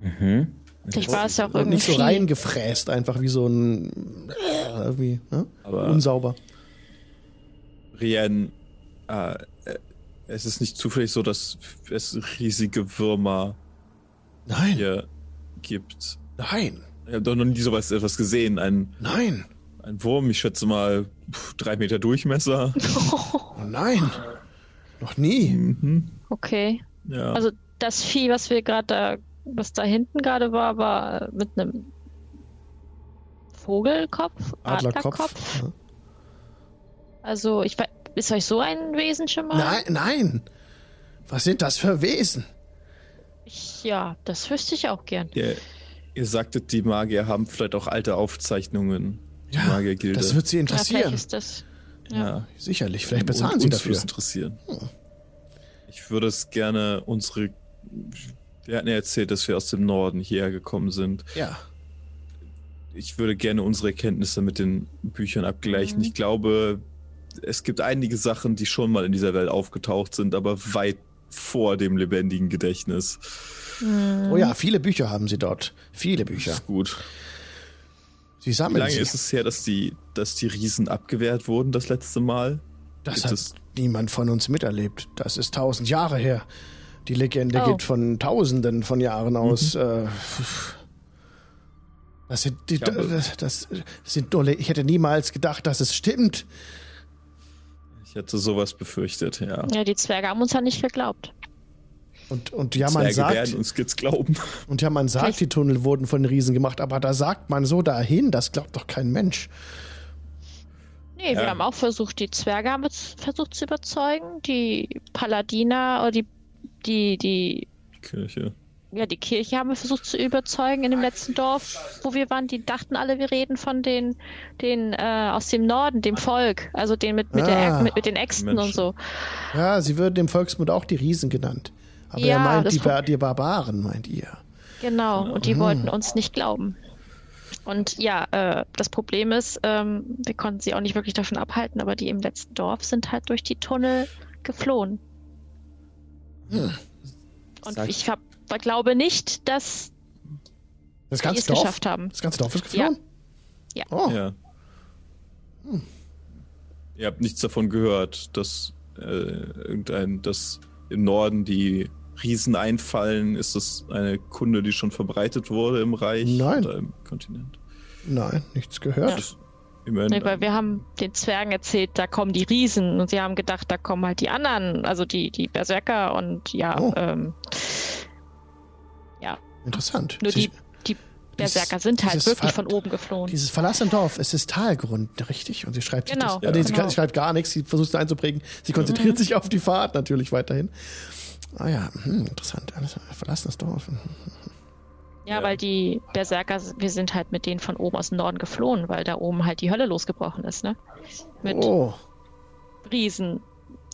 Mhm. Ich war es auch irgendwie. Nicht so reingefräst, einfach wie so ein. Äh, irgendwie, ne? Aber Unsauber. Rien, äh, es ist nicht zufällig so, dass es riesige Würmer Nein. hier gibt. Nein. Ich habe doch noch nie sowas etwas gesehen. Ein, nein. Ein Wurm, ich schätze mal drei Meter Durchmesser. Oh nein. Noch nie. Mhm. Okay. Ja. Also das Vieh, was wir gerade da, was da hinten gerade war, war mit einem Vogelkopf, Adlerkopf. Adlerkopf. Ja. Also ich weiß, ist euch so ein Wesen schon mal? Nein, nein. Was sind das für Wesen? Ich, ja, das wüsste ich auch gern. Der, Ihr sagtet, die Magier haben vielleicht auch alte Aufzeichnungen. Die ja, Magiergilde. Das wird sie interessieren. Ja, ist das. Ja. ja. sicherlich. Vielleicht bezahlen und, sie dafür. interessieren. Hm. Ich würde es gerne unsere. Wir hatten ja erzählt, dass wir aus dem Norden hierher gekommen sind. Ja. Ich würde gerne unsere Erkenntnisse mit den Büchern abgleichen. Mhm. Ich glaube, es gibt einige Sachen, die schon mal in dieser Welt aufgetaucht sind, aber weit vor dem lebendigen Gedächtnis. Mhm. Oh ja, viele Bücher haben sie dort. Viele Bücher. Das ist gut. Sie sammeln Wie lange sie. ist es her, dass die, dass die Riesen abgewehrt wurden das letzte Mal? Das Gibt hat es? niemand von uns miterlebt. Das ist tausend Jahre her. Die Legende oh. geht von Tausenden von Jahren aus. Mhm. Äh, das sind, die, das, das sind nur, ich hätte niemals gedacht, dass es stimmt. Ich hätte sowas befürchtet, ja. Ja, die Zwerge haben uns ja nicht geglaubt. Und, und ja, man sagt. werden uns jetzt glauben. Und ja, man sagt, die Tunnel wurden von den Riesen gemacht, aber da sagt man so dahin, das glaubt doch kein Mensch. Nee, ja. wir haben auch versucht, die Zwerge haben versucht zu überzeugen, die Paladiner oder die, die, die Kirche ja, die Kirche haben wir versucht zu überzeugen in dem letzten Dorf, wo wir waren. Die dachten alle, wir reden von den, den äh, aus dem Norden, dem Volk, also den mit, mit, ah, der, mit, mit den Äxten Menschen. und so. Ja, sie würden im Volksmund auch die Riesen genannt. Aber ja, er meint die, ba die Barbaren, meint ihr. Genau, und die mhm. wollten uns nicht glauben. Und ja, äh, das Problem ist, ähm, wir konnten sie auch nicht wirklich davon abhalten, aber die im letzten Dorf sind halt durch die Tunnel geflohen. Hm. Und Sag. ich habe glaube nicht, dass das ganze es Dorf, geschafft haben. Das ganze Dorf ist geflohen? Ja. ja. Oh. ja. Hm. Ihr habt nichts davon gehört, dass äh, irgendein, dass im Norden die Riesen einfallen. Ist das eine Kunde, die schon verbreitet wurde im Reich Nein. oder im Kontinent? Nein, nichts gehört. Ja. Nee, weil wir haben den Zwergen erzählt, da kommen die Riesen und sie haben gedacht, da kommen halt die anderen, also die, die Berserker und ja, oh. ähm, ja. Interessant. Nur Sie, die, die Berserker sind halt wirklich von oben geflohen. Dieses verlassene Dorf, es ist Talgrund, richtig? Und sie schreibt genau. das. Ja. Nee, sie, genau. schreibt gar nichts, sie versucht es einzubringen. Sie konzentriert mhm. sich auf die Fahrt natürlich weiterhin. Ah ja, hm, interessant. Alles verlassenes Dorf. Ja, ja, weil die Berserker, wir sind halt mit denen von oben aus dem Norden geflohen, weil da oben halt die Hölle losgebrochen ist, ne? Mit oh. Riesen.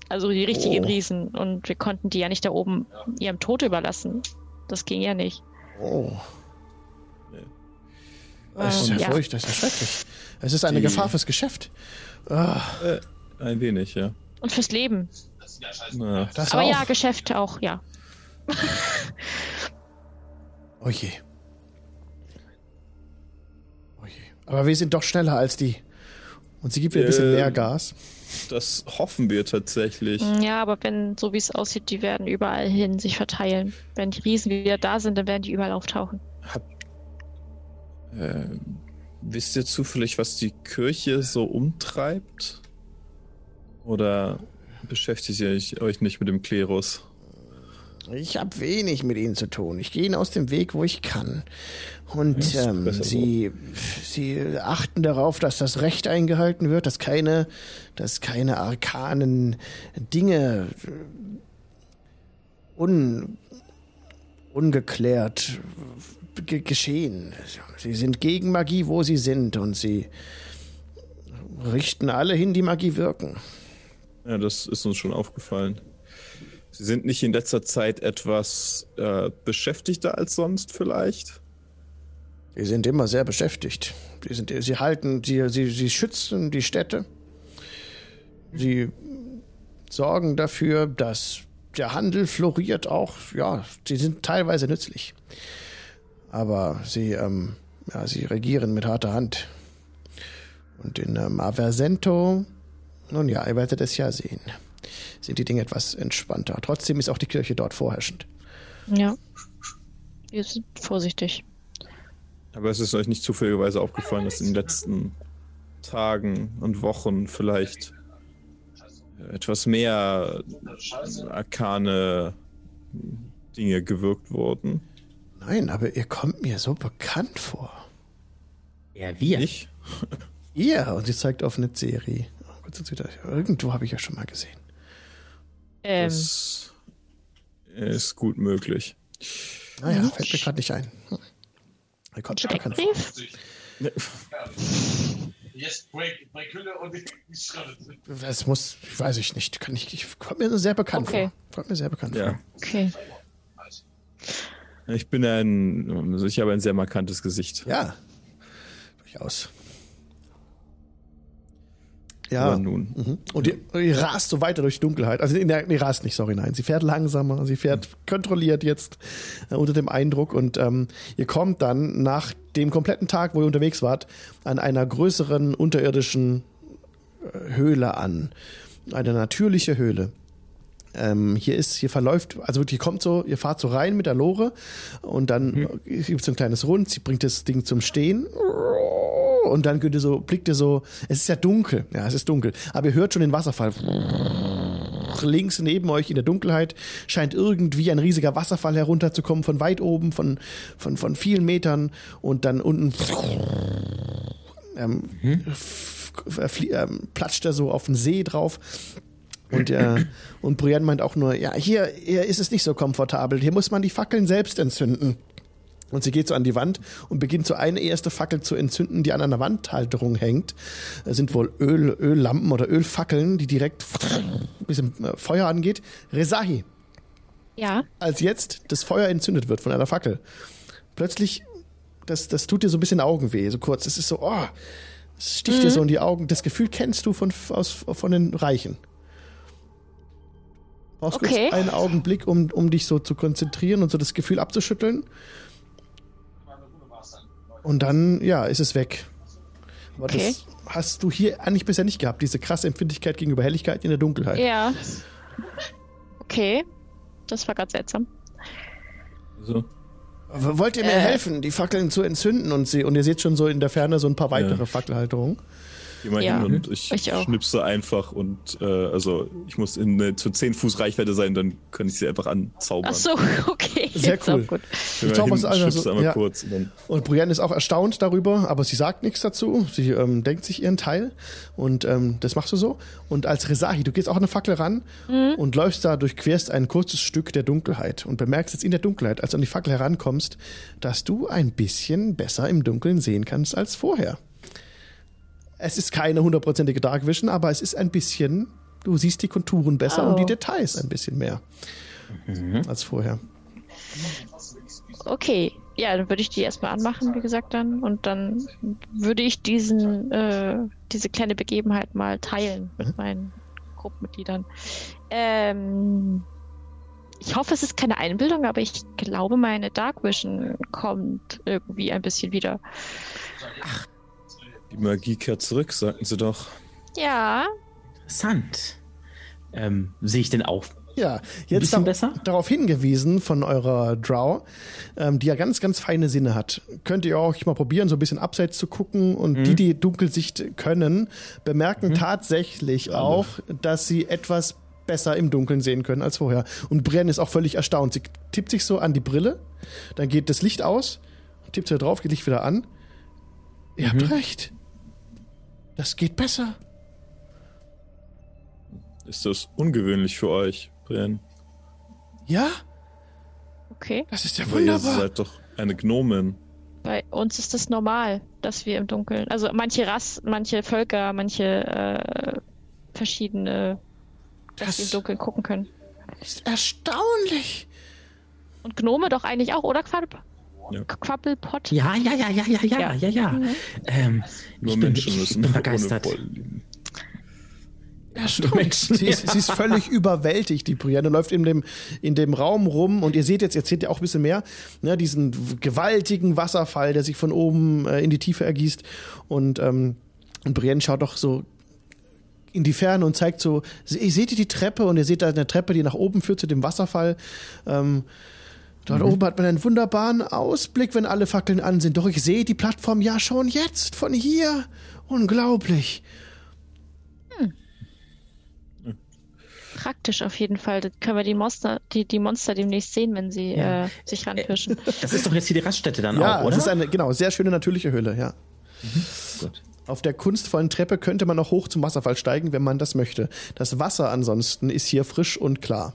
Also die richtigen oh. Riesen. Und wir konnten die ja nicht da oben ihrem Tod überlassen. Das ging ja nicht. Oh. Nee. Das ist ja, ja furchtbar, das ist ja schrecklich. Es ist eine Die... Gefahr fürs Geschäft. Ah. Äh, ein wenig, ja. Und fürs Leben. Na, Aber auch. ja, Geschäft auch, ja. oh je. Oh je. Aber wir sind doch schneller als die. Und sie gibt mir ein bisschen äh, mehr Gas. Das hoffen wir tatsächlich. Ja, aber wenn, so wie es aussieht, die werden überall hin sich verteilen. Wenn die Riesen wieder da sind, dann werden die überall auftauchen. Hab, äh, wisst ihr zufällig, was die Kirche so umtreibt? Oder beschäftigt ihr euch nicht mit dem Klerus? Ich habe wenig mit ihnen zu tun. Ich gehe ihnen aus dem Weg, wo ich kann. Und ähm, sie, sie achten darauf, dass das Recht eingehalten wird, dass keine, dass keine arkanen Dinge un, ungeklärt geschehen. Sie sind gegen Magie, wo sie sind, und sie richten alle hin, die Magie wirken. Ja, das ist uns schon aufgefallen. Sie sind nicht in letzter Zeit etwas äh, beschäftigter als sonst vielleicht? Sie sind immer sehr beschäftigt. Sie, sind, sie halten, sie, sie, sie schützen die Städte. Sie sorgen dafür, dass der Handel floriert auch. Ja, sie sind teilweise nützlich. Aber sie, ähm, ja, sie regieren mit harter Hand. Und in ähm, Aversento, nun ja, ihr werdet es ja sehen, sind die Dinge etwas entspannter. Trotzdem ist auch die Kirche dort vorherrschend. Ja. Wir sind vorsichtig. Aber es ist euch nicht zufälligerweise aufgefallen, dass in den letzten Tagen und Wochen vielleicht etwas mehr arkane Dinge gewirkt wurden? Nein, aber ihr kommt mir so bekannt vor. Ja, wir. Ich? ihr, und sie zeigt auf eine Serie. Irgendwo habe ich ja schon mal gesehen. Ähm. Das ist gut möglich. Naja, fällt mir gerade nicht ein. Hm. Er kommt mir bekannt Das muss, weiß ich nicht, kann ich, ich kommt mir sehr bekannt okay. vor. Kommt mir sehr bekannt ja. vor. Okay. Ich bin ein, ich habe ein sehr markantes Gesicht. Ja, durchaus. Ja. Aber nun. Mhm. Und die, die, rast so weiter durch die Dunkelheit. Also, nee, die rast nicht, sorry, nein. Sie fährt langsamer, sie fährt kontrolliert jetzt äh, unter dem Eindruck und ähm, ihr kommt dann nach dem kompletten Tag, wo ihr unterwegs wart, an einer größeren unterirdischen äh, Höhle an. Eine natürliche Höhle. Ähm, hier ist, hier verläuft, also hier kommt so, ihr fahrt so rein mit der Lore und dann mhm. gibt es so ein kleines Rund, sie bringt das Ding zum Stehen und dann könnt ihr so, blickt ihr so, es ist ja dunkel, ja, es ist dunkel, aber ihr hört schon den Wasserfall. Links neben euch in der Dunkelheit scheint irgendwie ein riesiger Wasserfall herunterzukommen von weit oben, von, von, von vielen Metern und dann unten ähm, hm? ähm, platscht er so auf den See drauf. Und, äh, und Brian meint auch nur, ja, hier, hier ist es nicht so komfortabel. Hier muss man die Fackeln selbst entzünden. Und sie geht so an die Wand und beginnt so eine erste Fackel zu entzünden, die an einer Wandhalterung hängt. Das sind wohl Öl, Öllampen oder Ölfackeln, die direkt ein bisschen äh, Feuer angeht. Resahi. Ja. Als jetzt das Feuer entzündet wird von einer Fackel. Plötzlich, das, das tut dir so ein bisschen Augenweh, so kurz. Es ist so, oh, es sticht mhm. dir so in die Augen. Das Gefühl kennst du von, aus, von den Reichen. Brauchst okay. kurz einen Augenblick, um, um dich so zu konzentrieren und so das Gefühl abzuschütteln. Und dann, ja, ist es weg. Aber okay. das hast du hier eigentlich bisher nicht gehabt, diese krasse Empfindlichkeit gegenüber Helligkeit in der Dunkelheit. Ja. Okay. Das war ganz seltsam. So. Wollt ihr mir äh. helfen, die Fackeln zu entzünden und sie und ihr seht schon so in der Ferne so ein paar weitere ja. Fackelhalterungen? Geh mal ja, hin und ich, ich schnipse einfach und äh, also ich muss in eine zu 10 Fuß Reichweite sein, dann kann ich sie einfach anzaubern. Ach so, okay. Sehr cool. Gut. Du zauberst hin, also, einmal ja. kurz. Und, und Brienne ist auch erstaunt darüber, aber sie sagt nichts dazu. Sie ähm, denkt sich ihren Teil und ähm, das machst du so. Und als Resahi, du gehst auch an eine Fackel ran mhm. und läufst da, durchquerst ein kurzes Stück der Dunkelheit und bemerkst jetzt in der Dunkelheit, als du an die Fackel herankommst, dass du ein bisschen besser im Dunkeln sehen kannst als vorher. Es ist keine hundertprozentige Dark Vision, aber es ist ein bisschen, du siehst die Konturen besser oh. und die Details ein bisschen mehr mhm. als vorher. Okay, ja, dann würde ich die erstmal anmachen, wie gesagt, dann. Und dann würde ich diesen, äh, diese kleine Begebenheit mal teilen mit mhm. meinen Gruppenmitgliedern. Ähm, ich hoffe, es ist keine Einbildung, aber ich glaube, meine Dark Vision kommt irgendwie ein bisschen wieder. Ach, die Magie kehrt zurück, sagten sie doch. Ja. Interessant. Ähm, sehe ich denn auch ja, jetzt da, darauf hingewiesen von eurer Drow, ähm, die ja ganz, ganz feine Sinne hat. Könnt ihr auch mal probieren, so ein bisschen abseits zu gucken und mhm. die, die Dunkelsicht können, bemerken mhm. tatsächlich auch, dass sie etwas besser im Dunkeln sehen können als vorher. Und Brenn ist auch völlig erstaunt. Sie tippt sich so an die Brille, dann geht das Licht aus, tippt sie drauf, geht Licht wieder an. Ihr mhm. habt recht. Das geht besser. Ist das ungewöhnlich für euch, Brian? Ja? Okay. Das ist ja wunderbar. ihr seid doch eine Gnomin. Bei uns ist das normal, dass wir im Dunkeln, also manche Rassen, manche Völker, manche äh, verschiedene, dass das wir im Dunkeln gucken können. Ist erstaunlich. Und Gnome doch eigentlich auch, oder Quadrup? Ja. Quabbelpot? Ja, ja, ja, ja, ja, ja, ja, ja. Mhm. Ähm, Nur ich Menschen bin, müssen bin begeistert. Erstaunt. Sie ist, sie ist völlig überwältigt, die Brienne läuft in dem, in dem Raum rum und ihr seht jetzt, jetzt seht ihr auch ein bisschen mehr, ne, diesen gewaltigen Wasserfall, der sich von oben äh, in die Tiefe ergießt und, ähm, und Brienne schaut doch so in die Ferne und zeigt so, ihr seht ihr die Treppe und ihr seht da eine Treppe, die nach oben führt zu dem Wasserfall. Ähm, Dort mhm. oben hat man einen wunderbaren Ausblick, wenn alle Fackeln an sind. Doch ich sehe die Plattform ja schon jetzt von hier. Unglaublich. Hm. Praktisch auf jeden Fall. Das können wir die Monster, die, die Monster demnächst sehen, wenn sie ja. äh, sich ranpirschen. Das ist doch jetzt hier die Raststätte dann ja, auch, oder? Das ist eine, genau, sehr schöne natürliche Höhle, ja. Mhm. Gut. Auf der kunstvollen Treppe könnte man noch hoch zum Wasserfall steigen, wenn man das möchte. Das Wasser ansonsten ist hier frisch und klar.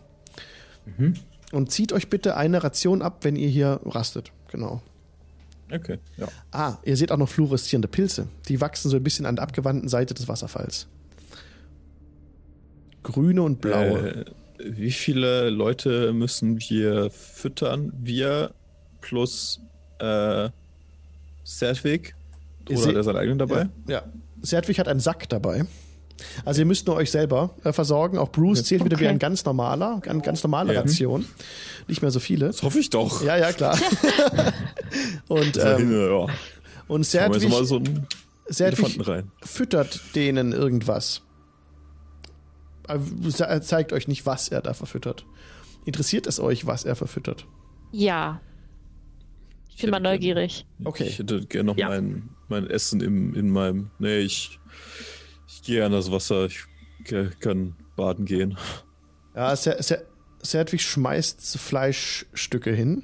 Mhm. Und zieht euch bitte eine Ration ab, wenn ihr hier rastet. Genau. Okay, ja. Ah, ihr seht auch noch fluoreszierende Pilze. Die wachsen so ein bisschen an der abgewandten Seite des Wasserfalls. Grüne und blaue. Äh, wie viele Leute müssen wir füttern? Wir plus äh, Sertwig? Oder hat er seinen eigenen dabei? Ja, ja. Sertwig hat einen Sack dabei. Also ihr müsst nur euch selber äh, versorgen. Auch Bruce zählt okay. wieder wie ein ganz normaler, eine ganz normale ja. Ration. Nicht mehr so viele. Das hoffe ich doch. Ja, ja, klar. und, ähm, ja. und Sertwig, so füttert denen irgendwas. Er zeigt euch nicht, was er da verfüttert. Interessiert es euch, was er verfüttert? Ja. Ich bin mal neugierig. Okay. Ich hätte gerne noch ja. mein, mein Essen im, in meinem. Nee, ich, ich gehe an das Wasser. Ich kann baden gehen. Ja, Serdwig schmeißt Fleischstücke hin.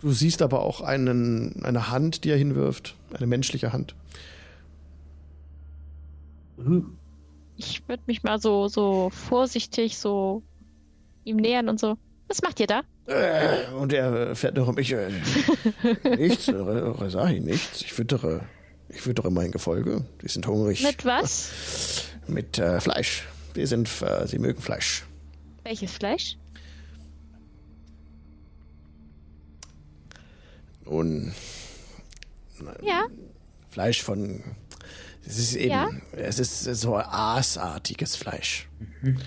Du siehst aber auch einen, eine Hand, die er hinwirft. Eine menschliche Hand. Ich würde mich mal so, so vorsichtig so ihm nähern und so. Was macht ihr da? Äh, und er fährt noch um mich. Äh, nichts, Resahi, nichts. Ich füttere, ich füttere mein Gefolge. Die sind hungrig. Mit was? Mit äh, Fleisch. Die sind, äh, sie mögen Fleisch. Welches Fleisch? Nun. Ja. Fleisch von. Es ist eben. Ja? Es ist so aasartiges Fleisch. Mhm.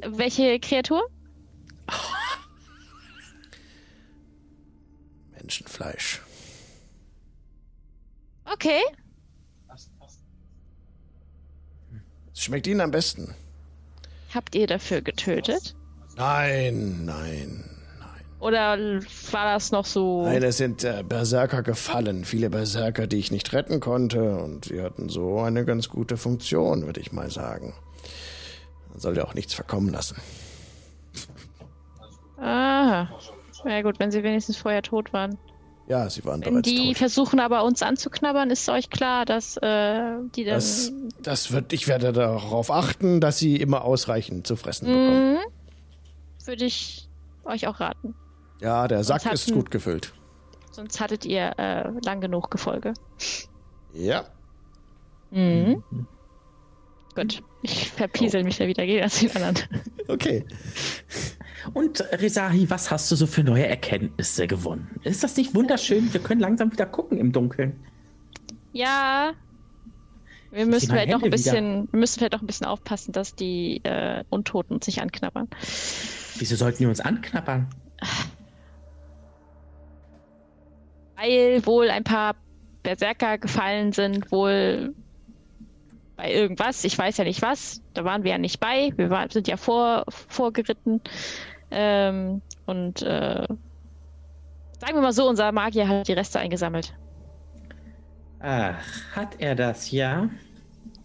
Welche Kreatur? Menschenfleisch. Okay. Es schmeckt Ihnen am besten. Habt ihr dafür getötet? Nein, nein, nein. Oder war das noch so? Nein, es sind äh, Berserker gefallen. Viele Berserker, die ich nicht retten konnte. Und sie hatten so eine ganz gute Funktion, würde ich mal sagen. Man soll ja auch nichts verkommen lassen. Aha. Ja gut, wenn sie wenigstens vorher tot waren. Ja, sie waren wenn bereits die tot. versuchen aber uns anzuknabbern, ist euch klar, dass äh, die dann... Das, das, wird, ich werde darauf achten, dass sie immer ausreichend zu fressen bekommen. Mhm. Würde ich euch auch raten. Ja, der Sack hatten, ist gut gefüllt. Sonst hattet ihr äh, lang genug Gefolge. Ja. Mhm. mhm. Gut, ich verpiesel oh. mich da wieder gegen den anderen. Okay. Und Rezahi, was hast du so für neue Erkenntnisse gewonnen? Ist das nicht wunderschön? Wir können langsam wieder gucken im Dunkeln. Ja. Wir müssen vielleicht doch ein bisschen, wir müssen vielleicht auch ein bisschen aufpassen, dass die äh, Untoten sich anknabbern. Wieso sollten die uns anknabbern? Weil wohl ein paar Berserker gefallen sind, wohl bei irgendwas. Ich weiß ja nicht was. Da waren wir ja nicht bei. Wir war, sind ja vor, vorgeritten. Ähm, und äh, sagen wir mal so, unser Magier hat die Reste eingesammelt. Ach, hat er das, ja?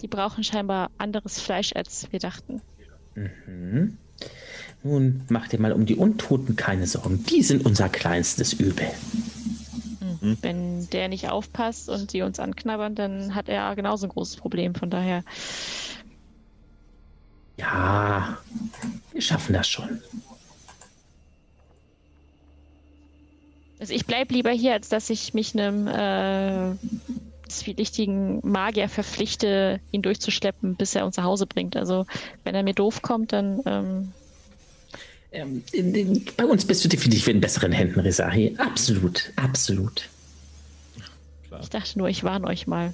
Die brauchen scheinbar anderes Fleisch, als wir dachten. Mhm. Nun mach dir mal um die Untoten keine Sorgen. Die sind unser kleinstes Übel. Mhm. Wenn der nicht aufpasst und sie uns anknabbern, dann hat er genauso ein großes Problem. Von daher. Ja, wir schaffen das schon. Also ich bleibe lieber hier, als dass ich mich einem äh, zwielichtigen Magier verpflichte, ihn durchzuschleppen, bis er uns nach Hause bringt. Also wenn er mir doof kommt, dann ähm, ähm, in, in, bei uns bist du definitiv in besseren Händen, Rezahi. Absolut, absolut. Klar. Ich dachte nur, ich warne euch mal.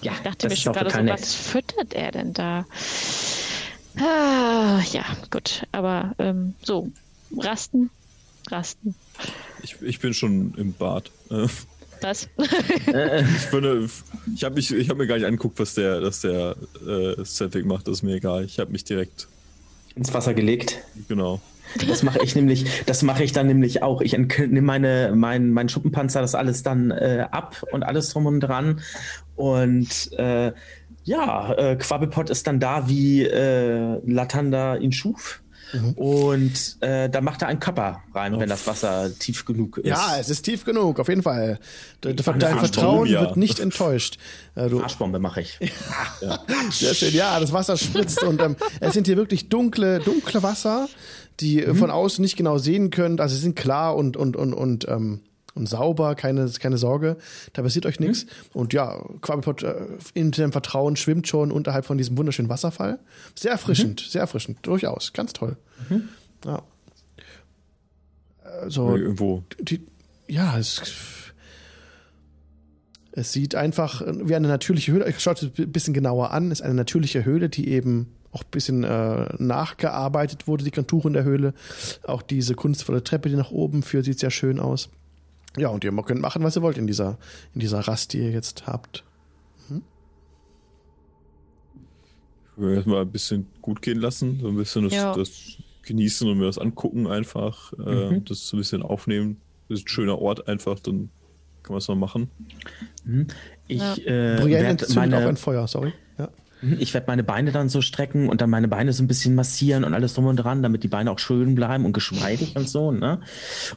Ja, ich dachte mir schon gerade so, nett. was füttert er denn da? Ah, ja, gut. Aber ähm, so, rasten, rasten. Ich, ich bin schon im Bad. Was? ich bin, ich habe hab mir gar nicht angeguckt, was der, dass der äh, Celtic macht. Das ist mir egal. Ich habe mich direkt ins Wasser gelegt. Genau. Das mache ich nämlich, das mache ich dann nämlich auch. Ich nehme meine, mein, mein Schuppenpanzer, das alles dann äh, ab und alles drum und dran. Und äh, ja, äh, Quabbelpot ist dann da, wie äh, Latanda ihn schuf. Mhm. Und äh, da macht er einen Körper rein, oh. wenn das Wasser tief genug ist. Ja, es ist tief genug, auf jeden Fall. Dein Vertrauen ja. wird nicht enttäuscht. Äh, du Arschbombe mache ich. ja. Sehr schön. Ja, das Wasser spritzt und ähm, es sind hier wirklich dunkle, dunkle Wasser die mhm. von außen nicht genau sehen könnt. Also sie sind klar und, und, und, und ähm, und sauber, keine, keine Sorge, da passiert euch nichts. Mhm. Und ja, Quabbelpot äh, in seinem Vertrauen schwimmt schon unterhalb von diesem wunderschönen Wasserfall. Sehr erfrischend, mhm. sehr erfrischend, durchaus, ganz toll. Mhm. Ja. Also, Irgendwo. Die, ja, es, es sieht einfach wie eine natürliche Höhle. Ich schaue es ein bisschen genauer an. Es ist eine natürliche Höhle, die eben auch ein bisschen äh, nachgearbeitet wurde, die Konturen der Höhle. Auch diese kunstvolle Treppe, die nach oben führt, sieht sehr schön aus. Ja, und ihr könnt machen, was ihr wollt in dieser, in dieser Rast, die ihr jetzt habt. Hm? Ich will erstmal ein bisschen gut gehen lassen, so ein bisschen das, ja. das genießen und mir das angucken einfach, äh, mhm. das so ein bisschen aufnehmen. Das ist ein schöner Ort einfach, dann kann man es mal machen. Mhm. Ich ja. äh, werde meine... auch ein Feuer, sorry. Mhm, ich werde meine Beine dann so strecken und dann meine Beine so ein bisschen massieren und alles drum und dran, damit die Beine auch schön bleiben und geschmeidig und so. Ne?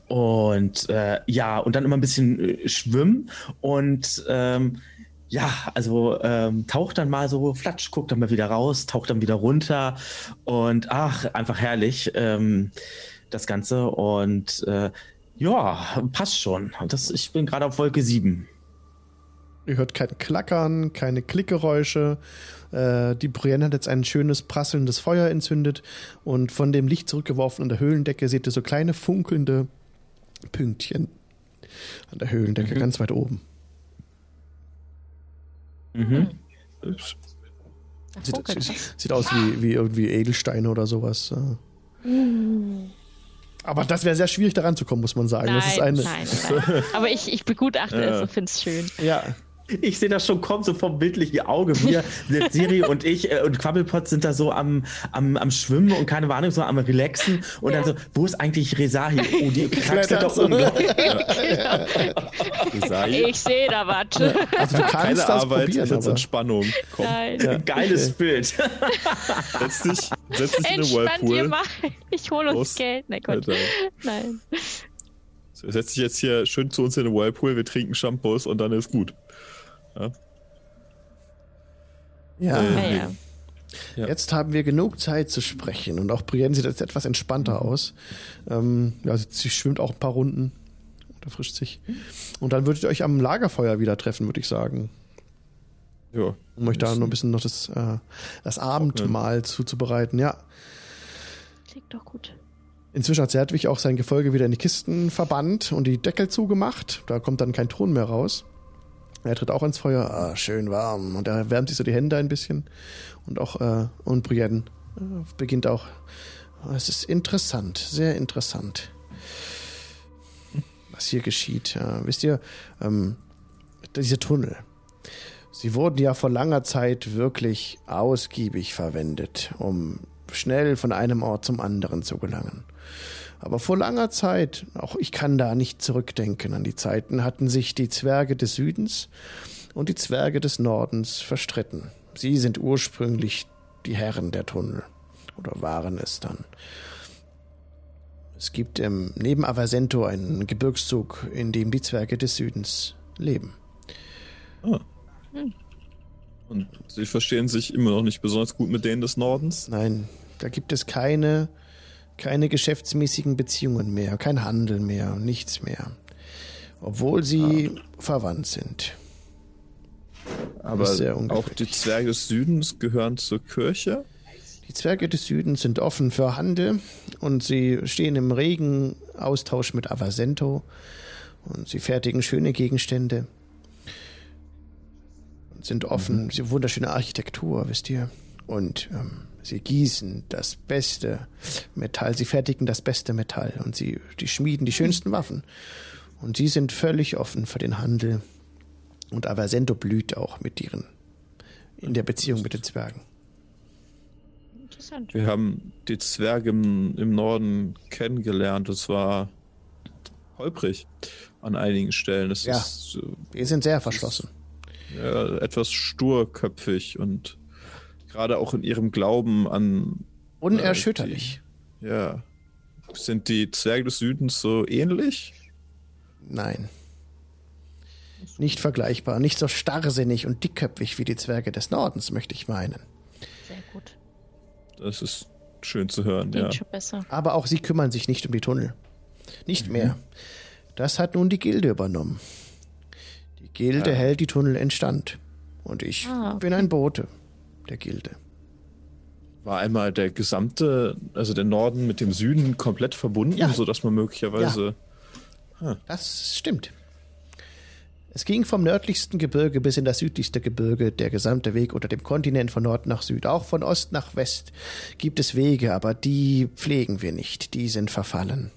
Und äh, ja, und dann immer ein bisschen äh, schwimmen und ähm, ja, also ähm, taucht dann mal so, flatsch, guckt dann mal wieder raus, taucht dann wieder runter und ach, einfach herrlich ähm, das Ganze und äh, ja, passt schon. Das, ich bin gerade auf Wolke 7. Ihr hört kein Klackern, keine Klickgeräusche. Äh, die Brienne hat jetzt ein schönes prasselndes Feuer entzündet und von dem Licht zurückgeworfen an der Höhlendecke seht ihr so kleine funkelnde Pünktchen an der Höhlendecke, mhm. ganz weit oben. Mhm. Sieht, sieht, sieht, aus wie, wie irgendwie Edelsteine oder sowas. Mhm. Aber das wäre sehr schwierig, daran zu kommen, muss man sagen. Nein, das ist eine nein, nein. Aber ich, ich begutachte ja. es und finde es schön. Ja, ich sehe das schon kommen, so vom bildlichen Auge. Wir, Siri und ich äh, und Quabbelpot sind da so am, am, am Schwimmen und keine Ahnung, so am Relaxen. Und ja. dann so, wo ist eigentlich Resahi? Oh, die kraxelt doch um. Ja. Ich sehe da was. Also du kannst keine das Arbeit, probieren, ist Entspannung. Komm. Ja. Geiles okay. Bild. setz dich, setz dich in den Whirlpool. Ich hole uns Geld. Nein, Gott. Nein. Setz dich jetzt hier schön zu uns in den Whirlpool, wir trinken Shampoos und dann ist gut. Ja. Ja. Äh, ja, ja. Jetzt haben wir genug Zeit zu sprechen und auch Brienne sieht jetzt etwas entspannter aus. Ähm, ja, sie schwimmt auch ein paar Runden und erfrischt sich. Und dann würdet ihr euch am Lagerfeuer wieder treffen, würde ich sagen. Ja. Um euch da noch ein bisschen noch das, äh, das Abendmahl okay. zuzubereiten, ja. Klingt doch gut. Inzwischen hat Zertwig auch sein Gefolge wieder in die Kisten verbannt und die Deckel zugemacht. Da kommt dann kein Ton mehr raus. Er tritt auch ins Feuer, ah, schön warm. Und er wärmt sich so die Hände ein bisschen. Und auch, äh, und Brienne äh, beginnt auch. Es ist interessant, sehr interessant, was hier geschieht. Ja, wisst ihr, ähm, diese Tunnel, sie wurden ja vor langer Zeit wirklich ausgiebig verwendet, um schnell von einem Ort zum anderen zu gelangen. Aber vor langer Zeit, auch ich kann da nicht zurückdenken an die Zeiten, hatten sich die Zwerge des Südens und die Zwerge des Nordens verstritten. Sie sind ursprünglich die Herren der Tunnel oder waren es dann. Es gibt im, neben Avasento einen Gebirgszug, in dem die Zwerge des Südens leben. Ah. Und sie verstehen sich immer noch nicht besonders gut mit denen des Nordens? Nein, da gibt es keine keine geschäftsmäßigen Beziehungen mehr, kein Handel mehr, nichts mehr. Obwohl sie ah. verwandt sind. Aber auch die Zwerge des Südens gehören zur Kirche? Die Zwerge des Südens sind offen für Handel und sie stehen im regen Austausch mit Avasento und sie fertigen schöne Gegenstände und sind offen, mhm. wunderschöne Architektur, wisst ihr. Und ähm, Sie gießen das beste Metall, sie fertigen das beste Metall und sie die schmieden die schönsten Waffen. Und sie sind völlig offen für den Handel. Und Avasento blüht auch mit ihren in der Beziehung mit den Zwergen. Interessant. Wir haben die Zwerge im, im Norden kennengelernt. Es war holprig an einigen Stellen. Es ja, ist, wir sind sehr verschlossen. Ja, etwas sturköpfig und Gerade auch in ihrem Glauben an. Unerschütterlich. Äh, die, ja. Sind die Zwerge des Südens so ähnlich? Nein. Nicht vergleichbar, nicht so starrsinnig und dickköpfig wie die Zwerge des Nordens, möchte ich meinen. Sehr gut. Das ist schön zu hören, Klingt ja. Schon besser. Aber auch sie kümmern sich nicht um die Tunnel. Nicht mhm. mehr. Das hat nun die Gilde übernommen. Die Gilde ja. hält die Tunnel in Stand. Und ich ah, okay. bin ein Bote der Gilde. War einmal der gesamte, also der Norden mit dem Süden komplett verbunden, ja. sodass man möglicherweise. Ja. Huh. Das stimmt. Es ging vom nördlichsten Gebirge bis in das südlichste Gebirge, der gesamte Weg unter dem Kontinent von Nord nach Süd. Auch von Ost nach West gibt es Wege, aber die pflegen wir nicht. Die sind verfallen.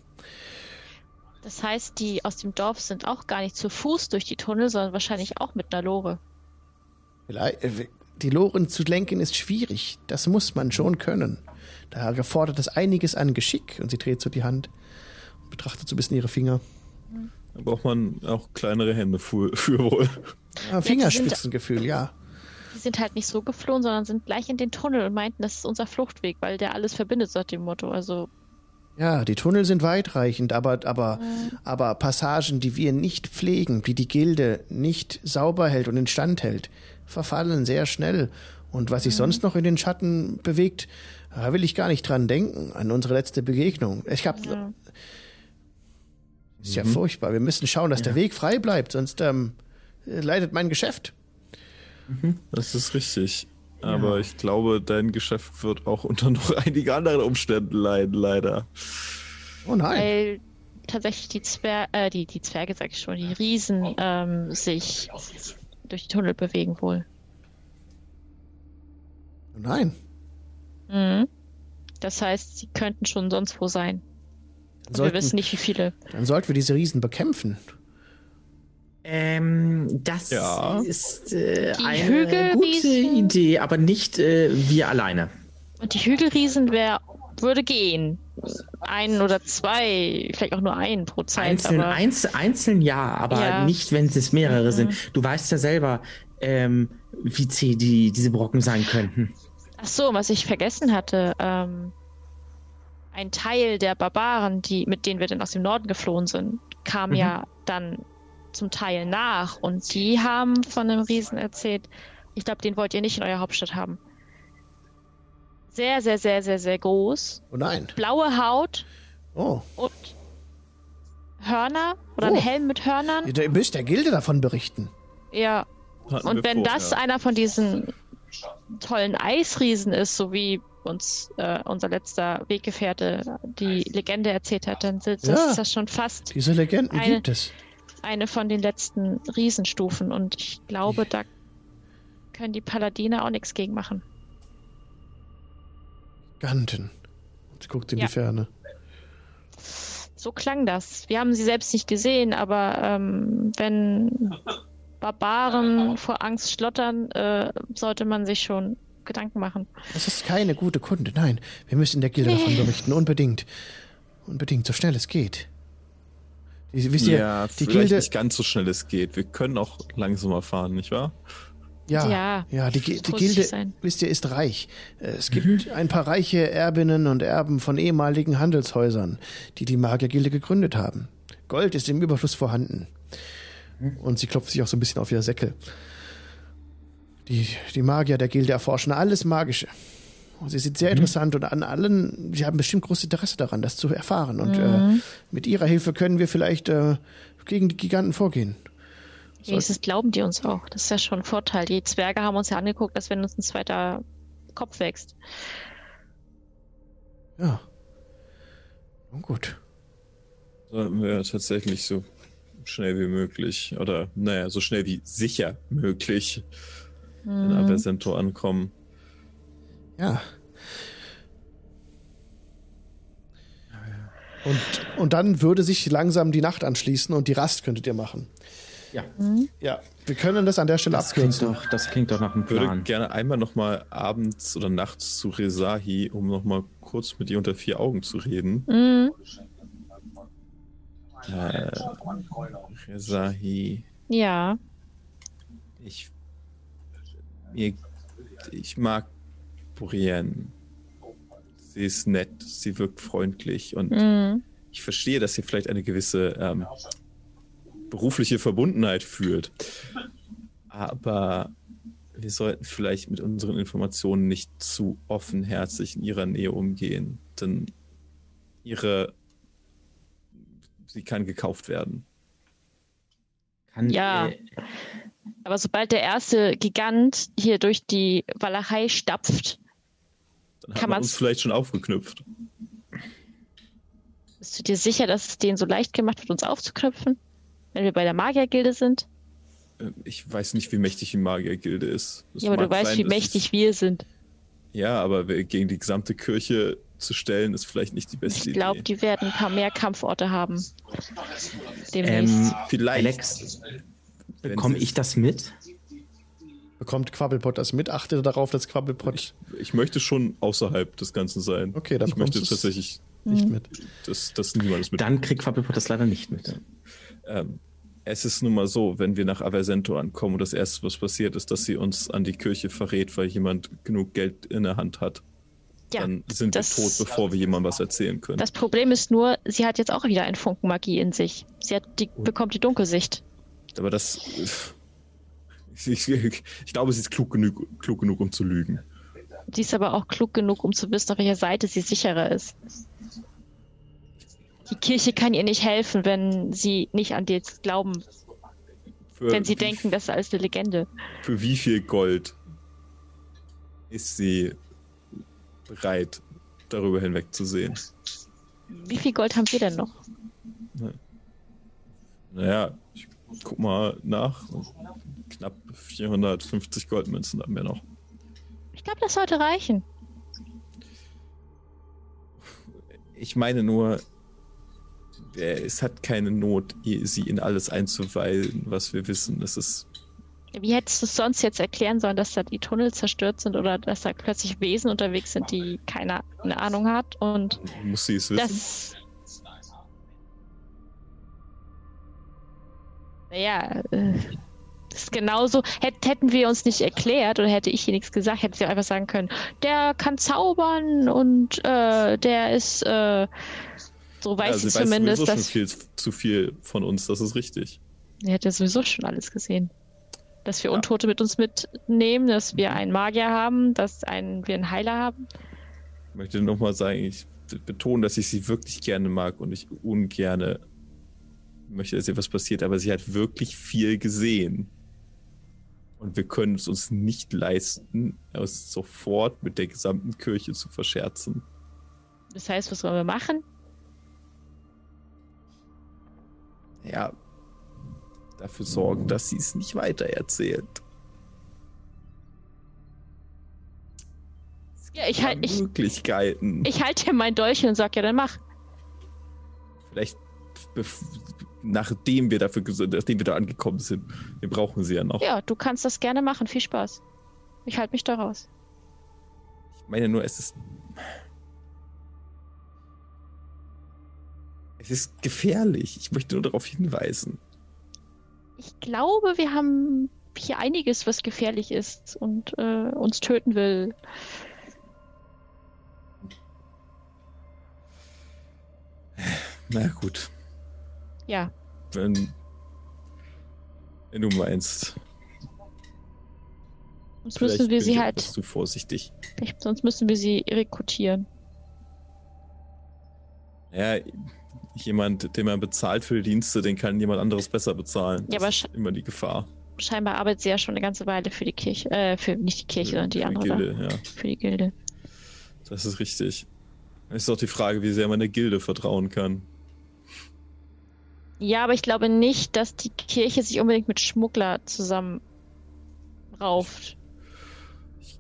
Das heißt, die aus dem Dorf sind auch gar nicht zu Fuß durch die Tunnel, sondern wahrscheinlich auch mit einer Lore. Äh, die Loren zu lenken ist schwierig. Das muss man schon können. Da erfordert es einiges an Geschick. Und sie dreht so die Hand und betrachtet so ein bisschen ihre Finger. Da braucht man auch kleinere Hände für, für wohl. Ja, Fingerspitzengefühl, ja. Die sind halt nicht so geflohen, sondern sind gleich in den Tunnel und meinten, das ist unser Fluchtweg, weil der alles verbindet, seit dem Motto. Also. Ja, die Tunnel sind weitreichend, aber, aber, mhm. aber Passagen, die wir nicht pflegen, die die Gilde nicht sauber hält und instand hält, verfallen sehr schnell. Und was sich mhm. sonst noch in den Schatten bewegt, da will ich gar nicht dran denken, an unsere letzte Begegnung. Ich hab, ja. Ist ja mhm. furchtbar. Wir müssen schauen, dass ja. der Weg frei bleibt, sonst ähm, leidet mein Geschäft. Mhm. Das ist richtig. Aber ja. ich glaube, dein Geschäft wird auch unter noch einigen anderen Umständen leiden, leider. Oh nein. Weil tatsächlich die, Zwer äh, die, die Zwerge, sag ich schon, die Riesen ähm, sich durch die Tunnel bewegen wohl. Oh nein. Mhm. Das heißt, sie könnten schon sonst wo sein. Sollten, wir wissen nicht, wie viele. Dann sollten wir diese Riesen bekämpfen. Ähm, das ja. ist äh, eine gute Idee, aber nicht äh, wir alleine. Und die Hügelriesen wär, würde gehen. Ein oder zwei, vielleicht auch nur ein pro Zeit. Einzeln, aber... einzeln, einzeln ja, aber ja. nicht, wenn es mehrere mhm. sind. Du weißt ja selber, ähm, wie zäh die, diese Brocken sein könnten. Ach so, was ich vergessen hatte. Ähm, ein Teil der Barbaren, die, mit denen wir dann aus dem Norden geflohen sind, kam mhm. ja dann zum Teil nach und die haben von einem Riesen erzählt. Ich glaube, den wollt ihr nicht in eurer Hauptstadt haben. Sehr, sehr, sehr, sehr, sehr groß. Oh nein. Blaue Haut. Oh. Und Hörner oder oh. ein Helm mit Hörnern. Ihr müsst der Gilde davon berichten. Ja. Hatten und wenn vor, das ja. einer von diesen tollen Eisriesen ist, so wie uns äh, unser letzter Weggefährte die Legende erzählt hat, dann sind, ja, ist das schon fast. Diese Legenden eine, gibt es. Eine von den letzten Riesenstufen und ich glaube, da können die Paladine auch nichts gegen machen. Ganten. Sie guckt in ja. die Ferne. So klang das. Wir haben sie selbst nicht gesehen, aber ähm, wenn Barbaren vor Angst schlottern, äh, sollte man sich schon Gedanken machen. Das ist keine gute Kunde. Nein, wir müssen der Gilde davon berichten. Unbedingt. Unbedingt, so schnell es geht. Die, wisst ihr, ja, die vielleicht Gilde, nicht ganz so schnell es geht. Wir können auch langsamer fahren, nicht wahr? Ja, ja, ja die, die Gilde, sein. wisst ihr, ist reich. Es gibt mhm. ein paar reiche Erbinnen und Erben von ehemaligen Handelshäusern, die die Magiergilde gegründet haben. Gold ist im Überfluss vorhanden. Mhm. Und sie klopft sich auch so ein bisschen auf ihr Säckel. Die, die Magier der Gilde erforschen alles Magische. Und sie sind sehr mhm. interessant und an allen, sie haben bestimmt großes Interesse daran, das zu erfahren. Und äh, mhm. äh, mit ihrer Hilfe können wir vielleicht äh, gegen die Giganten vorgehen. Wenigstens glauben die uns auch. Das ist ja schon ein Vorteil. Die Zwerge haben uns ja angeguckt, dass wenn uns ein zweiter Kopf wächst. Ja. Nun gut. Sollten wir tatsächlich so schnell wie möglich oder naja, so schnell wie sicher möglich mhm. in Avesento ankommen. Ja. Und, und dann würde sich langsam die Nacht anschließen und die Rast könntet ihr machen. Ja. Mhm. Ja, wir können das an der Stelle das abkürzen. Klingt doch, das klingt doch nach einem Plan. Ich würde gerne einmal noch mal abends oder nachts zu Resahi, um noch mal kurz mit ihr unter vier Augen zu reden. Mhm. Äh, Resahi. Ja. Ich mir, ich mag Brienne. Sie ist nett, sie wirkt freundlich und mhm. ich verstehe, dass sie vielleicht eine gewisse ähm, berufliche Verbundenheit fühlt. Aber wir sollten vielleicht mit unseren Informationen nicht zu offenherzig in ihrer Nähe umgehen, denn ihre sie kann gekauft werden. Kann, ja. Äh, aber sobald der erste Gigant hier durch die Walachei stapft, dann kann man uns vielleicht schon aufgeknüpft. Bist du dir sicher, dass es denen so leicht gemacht wird, uns aufzuknüpfen, wenn wir bei der Magiergilde sind? Äh, ich weiß nicht, wie mächtig die Magiergilde ist. Das ja, aber du weißt, sein, wie mächtig wir sind. Ja, aber gegen die gesamte Kirche zu stellen, ist vielleicht nicht die beste ich glaub, Idee. Ich glaube, die werden ein paar mehr Kampforte haben. Ähm, vielleicht. Alex, bekomme ich das mit? Bekommt Quabbelpot das mit? Achte darauf, dass Quabbelpot. Ich, ich möchte schon außerhalb des Ganzen sein. Okay, dann Ich möchte tatsächlich nicht mit. Dass, dass niemand es mit. Dann kriegt Quabbelpot das leider nicht mit. Ähm, es ist nun mal so, wenn wir nach Aversento ankommen und das erste, was passiert, ist, dass sie uns an die Kirche verrät, weil jemand genug Geld in der Hand hat. Ja, dann sind wir tot, bevor wir jemandem was erzählen können. Das Problem ist nur, sie hat jetzt auch wieder einen Funken Magie in sich. Sie hat die, bekommt die Dunkelsicht. Aber das. Ich, ich, ich glaube, sie ist klug genug, klug genug, um zu lügen. Sie ist aber auch klug genug, um zu wissen, auf welcher Seite sie sicherer ist. Die Kirche kann ihr nicht helfen, wenn sie nicht an dir glauben. Für wenn sie denken, das ist alles eine Legende. Für wie viel Gold ist sie bereit, darüber hinwegzusehen? Wie viel Gold haben wir denn noch? Naja, ich guck mal nach. Knapp 450 Goldmünzen haben wir noch. Ich glaube, das sollte reichen. Ich meine nur, es hat keine Not, sie in alles einzuweilen, was wir wissen. Es ist. Wie hättest du es sonst jetzt erklären sollen, dass da die Tunnel zerstört sind oder dass da plötzlich Wesen unterwegs sind, die keine Ahnung hat und muss sie es wissen? Naja, äh, das ist genauso. hätten wir uns nicht erklärt oder hätte ich hier nichts gesagt, hätte sie einfach sagen können, der kann zaubern und äh, der ist äh, so weiß ja, sie zumindest, weiß dass. Schon viel zu viel von uns, das ist richtig. Er hat ja sowieso schon alles gesehen. Dass wir ja. Untote mit uns mitnehmen, dass wir einen Magier haben, dass ein, wir einen Heiler haben. Ich möchte nochmal sagen, ich betone, dass ich sie wirklich gerne mag und ich ungerne möchte, dass ihr was passiert, aber sie hat wirklich viel gesehen. Und wir können es uns nicht leisten, es sofort mit der gesamten Kirche zu verscherzen. Das heißt, was wollen wir machen? Ja, dafür sorgen, dass sie es nicht weitererzählt. Ja, ich halte ich, Möglichkeiten. Ich halte dir mein Dolch und sag ja, dann mach. Vielleicht nachdem wir dafür nachdem wir da angekommen sind. Wir brauchen sie ja noch. Ja, du kannst das gerne machen. Viel Spaß. Ich halte mich da raus. Ich meine nur, es ist Es ist gefährlich. Ich möchte nur darauf hinweisen. Ich glaube, wir haben hier einiges, was gefährlich ist und äh, uns töten will. Na gut. Ja. Wenn, wenn du meinst. Sonst müssen wir sie halt. Bist du vorsichtig. Sonst müssen wir sie rekrutieren. Ja, jemand, den man bezahlt für die Dienste, den kann jemand anderes besser bezahlen. Ja, aber ist immer die Gefahr. Scheinbar arbeitet sie ja schon eine ganze Weile für die Kirche, äh, für nicht die Kirche, sondern die für andere. Die Gilde, ja. Für die Gilde. Das ist richtig. Es ist auch die Frage, wie sehr man der Gilde vertrauen kann. Ja, aber ich glaube nicht, dass die Kirche sich unbedingt mit Schmuggler zusammen rauft. Ich,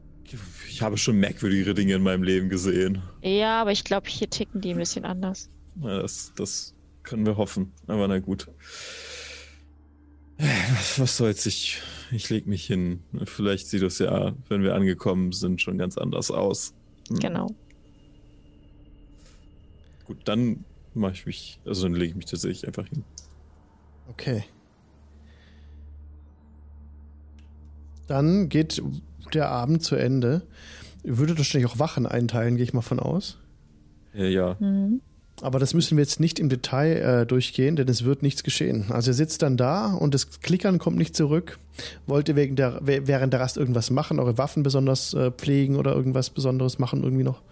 ich habe schon merkwürdigere Dinge in meinem Leben gesehen. Ja, aber ich glaube, hier ticken die ein bisschen anders. Ja, das, das können wir hoffen. Aber na gut. Was, was soll's? Ich, ich leg mich hin. Vielleicht sieht es ja, wenn wir angekommen sind, schon ganz anders aus. Hm. Genau. Gut, dann mache ich mich, also dann lege ich mich tatsächlich einfach hin. Okay. Dann geht der Abend zu Ende. Ihr würdet wahrscheinlich auch Wachen einteilen, gehe ich mal von aus. Ja, ja. Mhm. Aber das müssen wir jetzt nicht im Detail äh, durchgehen, denn es wird nichts geschehen. Also er sitzt dann da und das Klickern kommt nicht zurück. Wollt ihr wegen der, während der Rast irgendwas machen, eure Waffen besonders äh, pflegen oder irgendwas Besonderes machen irgendwie noch?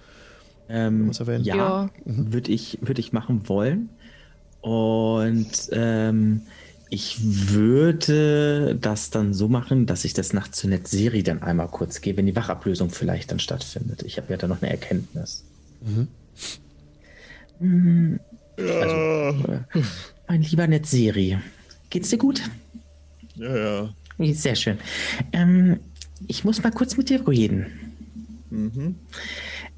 Ähm, ja, ja. Mhm. würde ich, würd ich machen wollen. Und ähm, ich würde das dann so machen, dass ich das nach Zunette Seri dann einmal kurz gehe, wenn die Wachablösung vielleicht dann stattfindet. Ich habe ja da noch eine Erkenntnis. Mhm. Also, äh, mein lieber Netzeri, geht's dir gut? Ja, ja. Sehr schön. Ähm, ich muss mal kurz mit dir reden. Mhm.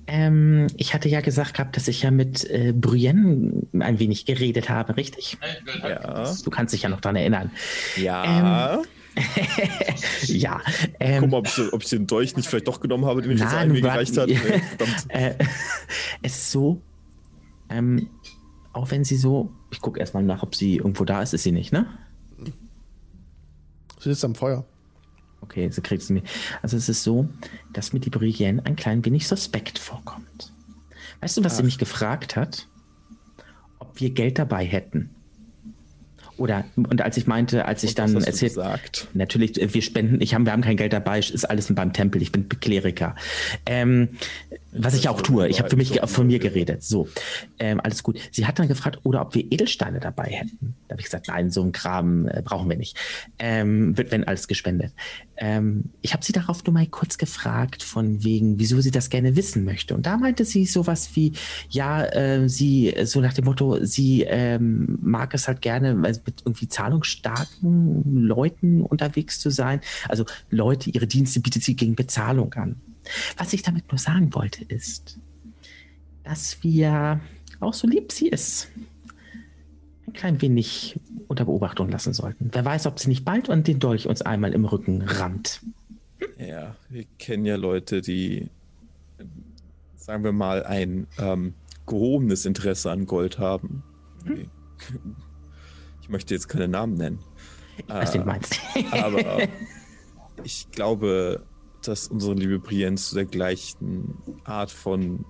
Ähm, ich hatte ja gesagt gehabt, dass ich ja mit äh, Brienne ein wenig geredet habe, richtig? Ja. Du kannst dich ja noch daran erinnern. Ja. Ähm, ja. Ähm, Guck mal, ob ich, ob ich, den Dolch nicht vielleicht doch genommen habe, den ich jetzt irgendwie gereicht hat. äh, es ist so, ähm, auch wenn sie so, ich gucke erstmal nach, ob sie irgendwo da ist, ist sie nicht, ne? Sie sitzt am Feuer. Okay, so kriegst du mir. Also es ist so, dass mir die Brienne ein klein wenig suspekt vorkommt. Weißt du, was Ach. sie mich gefragt hat? Ob wir Geld dabei hätten. Oder, und als ich meinte, als ich und dann erzählt, gesagt? natürlich, wir spenden, ich haben, wir haben kein Geld dabei, ist alles beim Tempel, ich bin Kleriker. Ähm, was ich auch tue, ich habe für mich von mir geredet. So, ähm, alles gut. Sie hat dann gefragt, oder ob wir Edelsteine dabei hätten. Da habe ich gesagt, nein, so ein Kram äh, brauchen wir nicht. Ähm, wird wenn alles gespendet. Ähm, ich habe sie darauf nur mal kurz gefragt, von wegen, wieso sie das gerne wissen möchte. Und da meinte sie sowas wie, ja, äh, sie, so nach dem Motto, sie ähm, mag es halt gerne, mit irgendwie zahlungsstarken Leuten unterwegs zu sein. Also Leute, ihre Dienste bietet sie gegen Bezahlung an. Was ich damit nur sagen wollte, ist, dass wir, auch so lieb sie ist, ein klein wenig unter Beobachtung lassen sollten. Wer weiß, ob sie nicht bald und den Dolch uns einmal im Rücken rammt. Ja, wir kennen ja Leute, die, sagen wir mal, ein ähm, gehobenes Interesse an Gold haben. Hm? Ich möchte jetzt keine Namen nennen. Was äh, du meinst. aber ich glaube, dass unsere liebe Brienne zu der gleichen Art von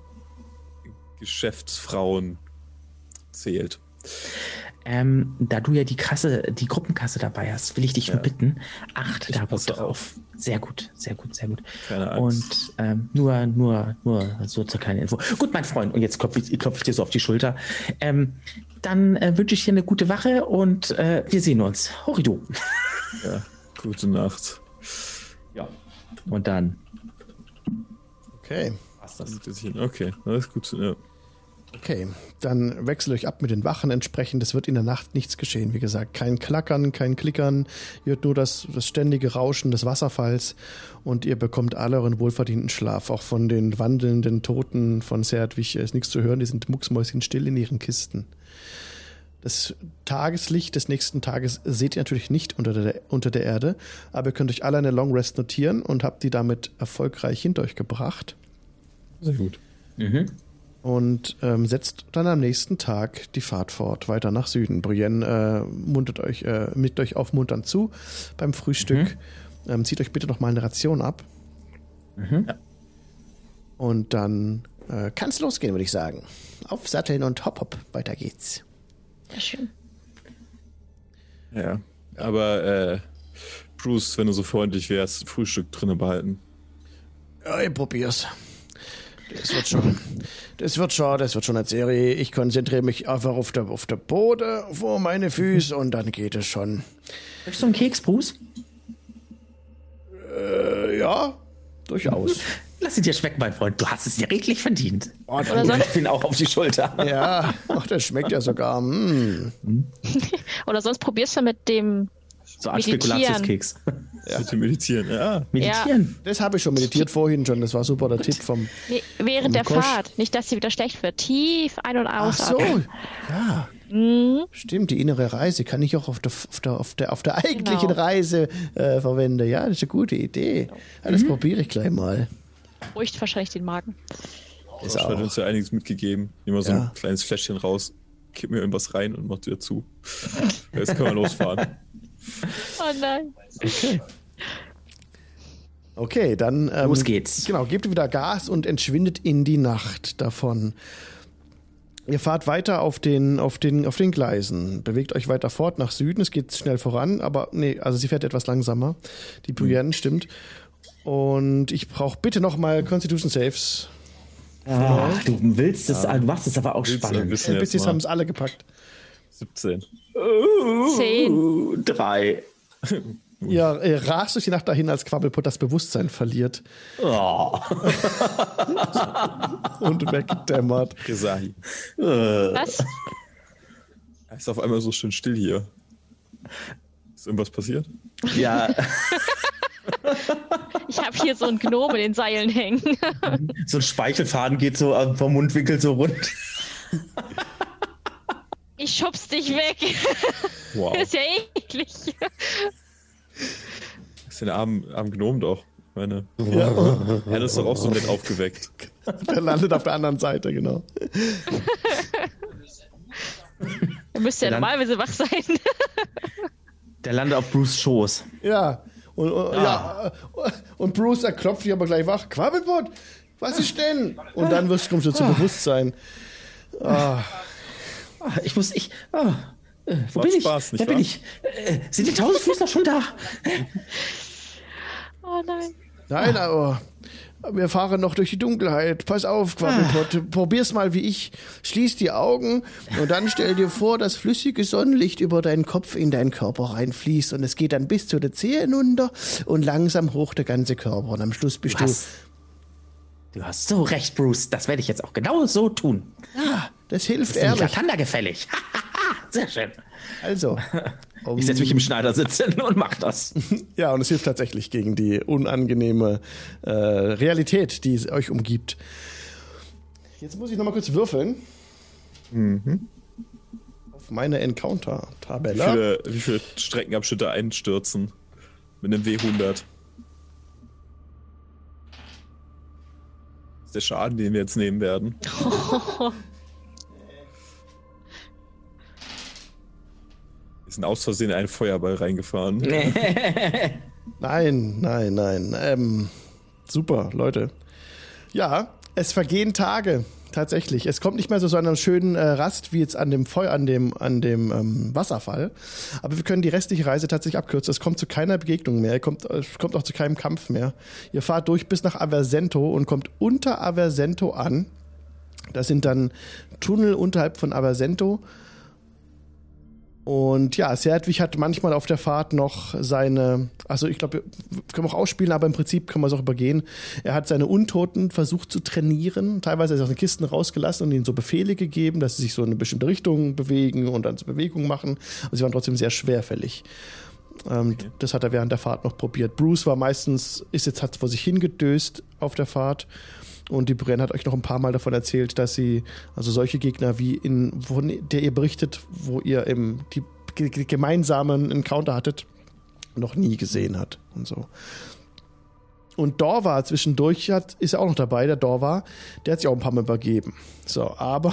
Geschäftsfrauen zählt. Ähm, da du ja die Kasse, die Gruppenkasse dabei hast, will ich dich ja. bitten, achte da gut drauf. Sehr gut, sehr gut, sehr gut. Keine Angst. Und ähm, nur, nur, nur so zur kleinen Info. Gut, mein Freund, und jetzt klopfe ich, klopf ich dir so auf die Schulter. Ähm, dann äh, wünsche ich dir eine gute Wache und äh, wir sehen uns. Horido. Ja, gute Nacht. Ja. Und dann. Okay. Okay, alles gut. Ja. Okay, dann wechselt euch ab mit den Wachen entsprechend. Es wird in der Nacht nichts geschehen. Wie gesagt, kein Klackern, kein Klickern. Ihr hört nur das, das ständige Rauschen des Wasserfalls und ihr bekommt alle euren wohlverdienten Schlaf. Auch von den wandelnden Toten von Serdwig ist nichts zu hören. Die sind mucksmäuschenstill in ihren Kisten. Das Tageslicht des nächsten Tages seht ihr natürlich nicht unter der, unter der Erde, aber ihr könnt euch alle eine Long Rest notieren und habt die damit erfolgreich hinter euch gebracht. Sehr gut. Mhm und ähm, setzt dann am nächsten Tag die Fahrt fort, weiter nach Süden. Brienne äh, muntet euch, äh, mit euch aufmunternd zu beim Frühstück. Mhm. Ähm, zieht euch bitte noch mal eine Ration ab. Mhm. Ja. Und dann äh, kann es losgehen, würde ich sagen. Aufsatteln und hopp hopp, weiter geht's. Ja, schön. Ja, aber äh, Bruce, wenn du so freundlich wärst, Frühstück drinnen behalten. Ja, ich probier's. Das wird schon. Das wird schon, das wird schon eine Serie. Ich konzentriere mich einfach auf der, auf der Boden vor meine Füße und dann geht es schon. Möchtest du einen Keks, Bruce? Äh, ja, durchaus. Lass ihn dir schmecken, mein Freund. Du hast es dir redlich verdient. Oh, Oder sonst ihn auch auf die Schulter. Ja, ach, das schmeckt ja sogar. Mm. Oder sonst probierst du mit dem so ein Spekulatiuskeks. Ja. Bitte meditieren, ja. Meditieren. Ja. Das habe ich schon meditiert vorhin schon. Das war super der Tipp vom. Nee, während vom der Kosch. Fahrt. Nicht, dass sie wieder schlecht wird. Tief ein- und aus. Ach so. Ja. Mhm. Stimmt, die innere Reise kann ich auch auf der, auf der, auf der, auf der eigentlichen genau. Reise äh, verwenden. Ja, das ist eine gute Idee. Ja, das mhm. probiere ich gleich mal. Beruhigt wahrscheinlich den Magen. Ist auch. hat uns ja einiges mitgegeben. Nehmen wir so ja. ein kleines Fläschchen raus, kipp mir irgendwas rein und macht wieder zu. Jetzt können wir losfahren. Oh nein. Okay. Okay, dann. Ähm, Los geht's. Genau, gebt wieder Gas und entschwindet in die Nacht davon. Ihr fahrt weiter auf den, auf, den, auf den Gleisen, bewegt euch weiter fort nach Süden. Es geht schnell voran, aber nee, also sie fährt etwas langsamer. Die Brienne mhm. stimmt. Und ich brauche bitte nochmal Constitution Saves. Ach, du willst es, ja. du machst es aber auch spannend. NPCs haben es alle gepackt. 17. Zehn. Drei. Ja, äh, rast durch die Nacht dahin, als Quabbelpot das Bewusstsein verliert. Oh. und wegdämmert. Resahi. Was? Es ist auf einmal so schön still hier. Ist irgendwas passiert? Ja. Ich habe hier so einen Gnome in den Seilen hängen. so ein Speichelfaden geht so vom Mundwinkel so rund. Ich schubst dich weg. Wow. Das ist ja eklig. Das ist ja der arme, arme Gnom doch. Meine, Ja, er ist doch auch so nett aufgeweckt. der landet auf der anderen Seite, genau. Du müsst ja normalerweise wach sein. Der landet auf Bruce Schoß. Ja. Und, und, ja, und Bruce, er klopft dich aber gleich wach. Quabbelpot, was ist denn? Und dann wirst du kommst du zu Bewusstsein. Ah, Ich muss, ich. ah, äh, wo Macht bin ich? Spaß, nicht Wer bin wahr? ich? Äh, sind die Tausendfüßler schon da? Oh nein. Nein, aber wir fahren noch durch die Dunkelheit. Pass auf, Quabbelpot. Probier's mal wie ich. Schließ die Augen und dann stell dir vor, dass flüssige Sonnenlicht über deinen Kopf in deinen Körper reinfließt und es geht dann bis zu der Zehe hinunter und langsam hoch der ganze Körper. Und am Schluss bist Du du. hast, du hast so recht, Bruce. Das werde ich jetzt auch genau so tun. Ja, das hilft Ist nämlich ehrlich. Latanda gefällig. Sehr schön. Also. um- Ich setze mich im Schneidersitz hin und mach das. Ja, und es hilft tatsächlich gegen die unangenehme äh, Realität, die es euch umgibt. Jetzt muss ich noch mal kurz würfeln. Auf meine Wie Encounter-Tabelle. viele, wie viele Streckenabschnitte einstürzen mit einem W100? Das ist der Schaden, den wir jetzt nehmen werden. sind aus Versehen in einen Feuerball reingefahren. Nein, nein, nein. Ähm, super, Leute. Ja, es vergehen Tage. Tatsächlich. Es kommt nicht mehr so zu einer schönen äh, Rast wie jetzt an dem Feuer, an dem, an dem ähm, Wasserfall. Aber wir können die restliche Reise tatsächlich abkürzen. Es kommt zu keiner Begegnung mehr. Es kommt, es kommt auch zu keinem Kampf mehr. Ihr fahrt durch bis nach Aversento und kommt unter Aversento an. Das sind dann Tunnel unterhalb von Aversento. Und ja, Serdwig hat manchmal auf der Fahrt noch seine, also ich glaube, können wir auch ausspielen, aber im Prinzip können wir es auch übergehen. Er hat seine Untoten versucht zu trainieren. Teilweise hat er aus den Kisten rausgelassen und ihnen so Befehle gegeben, dass sie sich so in eine bestimmte Richtung bewegen und dann so Bewegungen machen. Aber sie waren trotzdem sehr schwerfällig. Ähm, Das hat er während der Fahrt noch probiert. Bruce war meistens, ist jetzt, hat vor sich hingedöst auf der Fahrt. Und die Brienne hat euch noch ein paar Mal davon erzählt, dass sie, also solche Gegner wie in, von der ihr berichtet, wo ihr im, die ge- ge- gemeinsamen Encounter hattet, noch nie gesehen hat und so. Und Dorva zwischendurch hat, ist ja auch noch dabei, der Dorva, der hat sich auch ein paar Mal übergeben. So, aber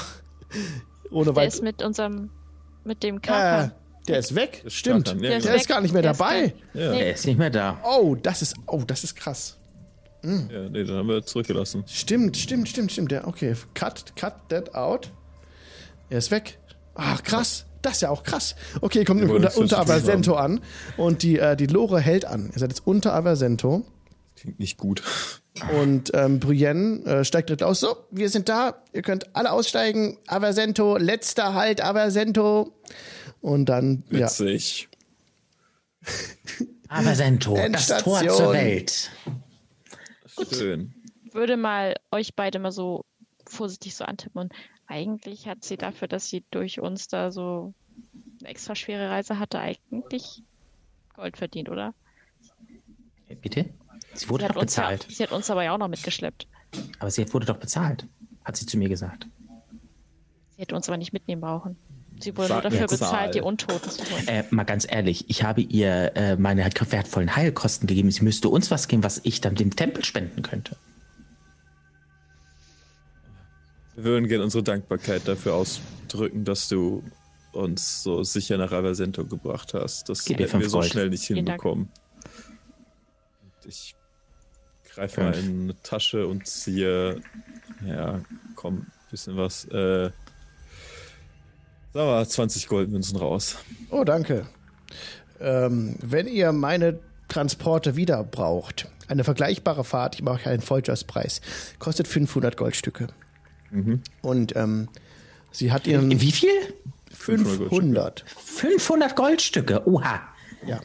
ohne Der weit. ist mit unserem, mit dem Äh, Kater. der ist weg, stimmt. ja, Der ist Der ist gar nicht mehr Der dabei. Ja, Nee. Er ist nicht mehr da. Oh, das ist, oh, das ist krass. Ja, nee, dann haben wir zurückgelassen. Stimmt, stimmt, stimmt, stimmt. Der, okay, cut, cut that out. Er ist weg. Ach, krass. Das ist ja auch krass. Okay, kommt Wir wollen unter, unter Aversento an und die, äh, die Lore hält an. Ihr seid jetzt unter Aversento Klingt nicht gut. und ähm, Brienne äh, steigt direkt aus. So, wir sind da. Ihr könnt alle aussteigen. Aversento, letzter Halt, Aversento. Und dann, ja. Witzig. Aber Sento, das Tor zur Welt. Schön. würde mal euch beide mal so vorsichtig so antippen. Und eigentlich hat sie dafür, dass sie durch uns da so eine extra schwere Reise hatte, eigentlich Gold verdient, oder? Bitte? Sie wurde Sie hat, doch uns ja, bezahlt. sie hat uns aber ja auch noch mitgeschleppt. Aber sie wurde doch bezahlt, hat sie zu mir gesagt. Sie hätte uns aber nicht mitnehmen brauchen. Sie wurde nur dafür bezahlt, Zahl. die Untoten zu holen. Äh, mal ganz ehrlich, ich habe ihr äh, meine wertvollen Heilkosten gegeben. Sie müsste uns was geben, was ich dann dem Tempel spenden könnte. Wir würden gerne unsere Dankbarkeit dafür ausdrücken, dass du uns so sicher nach Aversento gebracht hast. Das mir hätten wir so Gold. schnell nicht Vielen hinbekommen. Ich greife mal in eine Tasche und ziehe, ja, komm, bisschen was, äh, sagen wir 20 Goldmünzen raus. Oh, danke. Ähm, wenn ihr meine Transporte wieder braucht, eine vergleichbare Fahrt, ich mache euch einen Volljazz-Preis, kostet 500 Goldstücke. Und ähm, sie hat ihren Wie viel? 500. 500 Goldstücke, oha. Ja.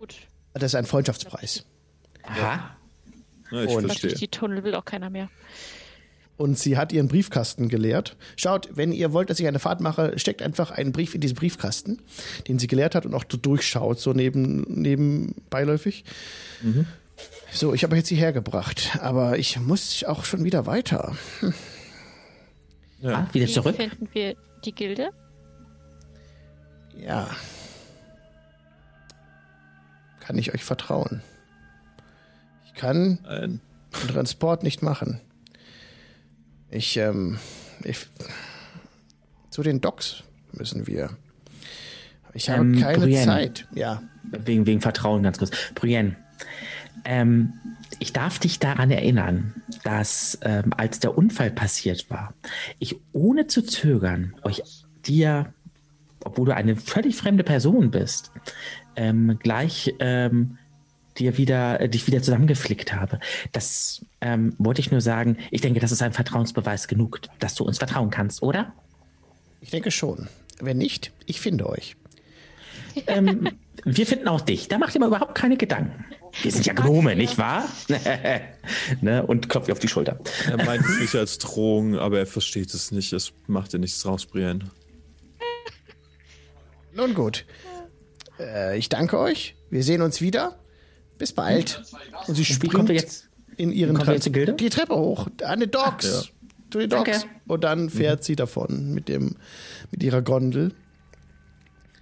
Gut. Das ist ein Freundschaftspreis. Aha. Ja, ich und verstehe. die Tunnel will auch keiner mehr. Und sie hat ihren Briefkasten geleert. Schaut, wenn ihr wollt, dass ich eine Fahrt mache, steckt einfach einen Brief in diesen Briefkasten, den sie geleert hat und auch durchschaut, so neben, neben beiläufig. Mhm. So, ich habe euch jetzt hierher gebracht, aber ich muss auch schon wieder weiter. Hm. Ja. Ah, wieder zurück. Wie finden wir die Gilde? Ja. Kann ich euch vertrauen? Ich kann Nein. den Transport nicht machen. Ich, ähm, ich, zu den Docks müssen wir. Ich habe ähm, keine Brienne. Zeit. Ja. Wegen, wegen Vertrauen ganz kurz. Brienne, ähm, ich darf dich daran erinnern, dass ähm, als der Unfall passiert war, ich ohne zu zögern euch dir, obwohl du eine völlig fremde Person bist, ähm, gleich ähm, dir wieder, äh, dich wieder zusammengeflickt habe. Das ähm, wollte ich nur sagen. Ich denke, das ist ein Vertrauensbeweis genug, dass du uns vertrauen kannst, oder? Ich denke schon. Wenn nicht, ich finde euch. Ähm, wir finden auch dich. Da macht ihr mal überhaupt keine Gedanken. Wir sind ja Gnome, nicht wahr? ne? Und klopft ihr auf die Schulter. Er meint es nicht als Drohung, aber er versteht es nicht. Es macht dir nichts draus, Brienne. Nun gut. Äh, ich danke euch. Wir sehen uns wieder. Bis bald. Und sie springt jetzt in ihren Tre die Treppe hoch. An den Docks. Ja. Den Docks. Danke. Und dann fährt mhm. sie davon mit, dem, mit ihrer Gondel.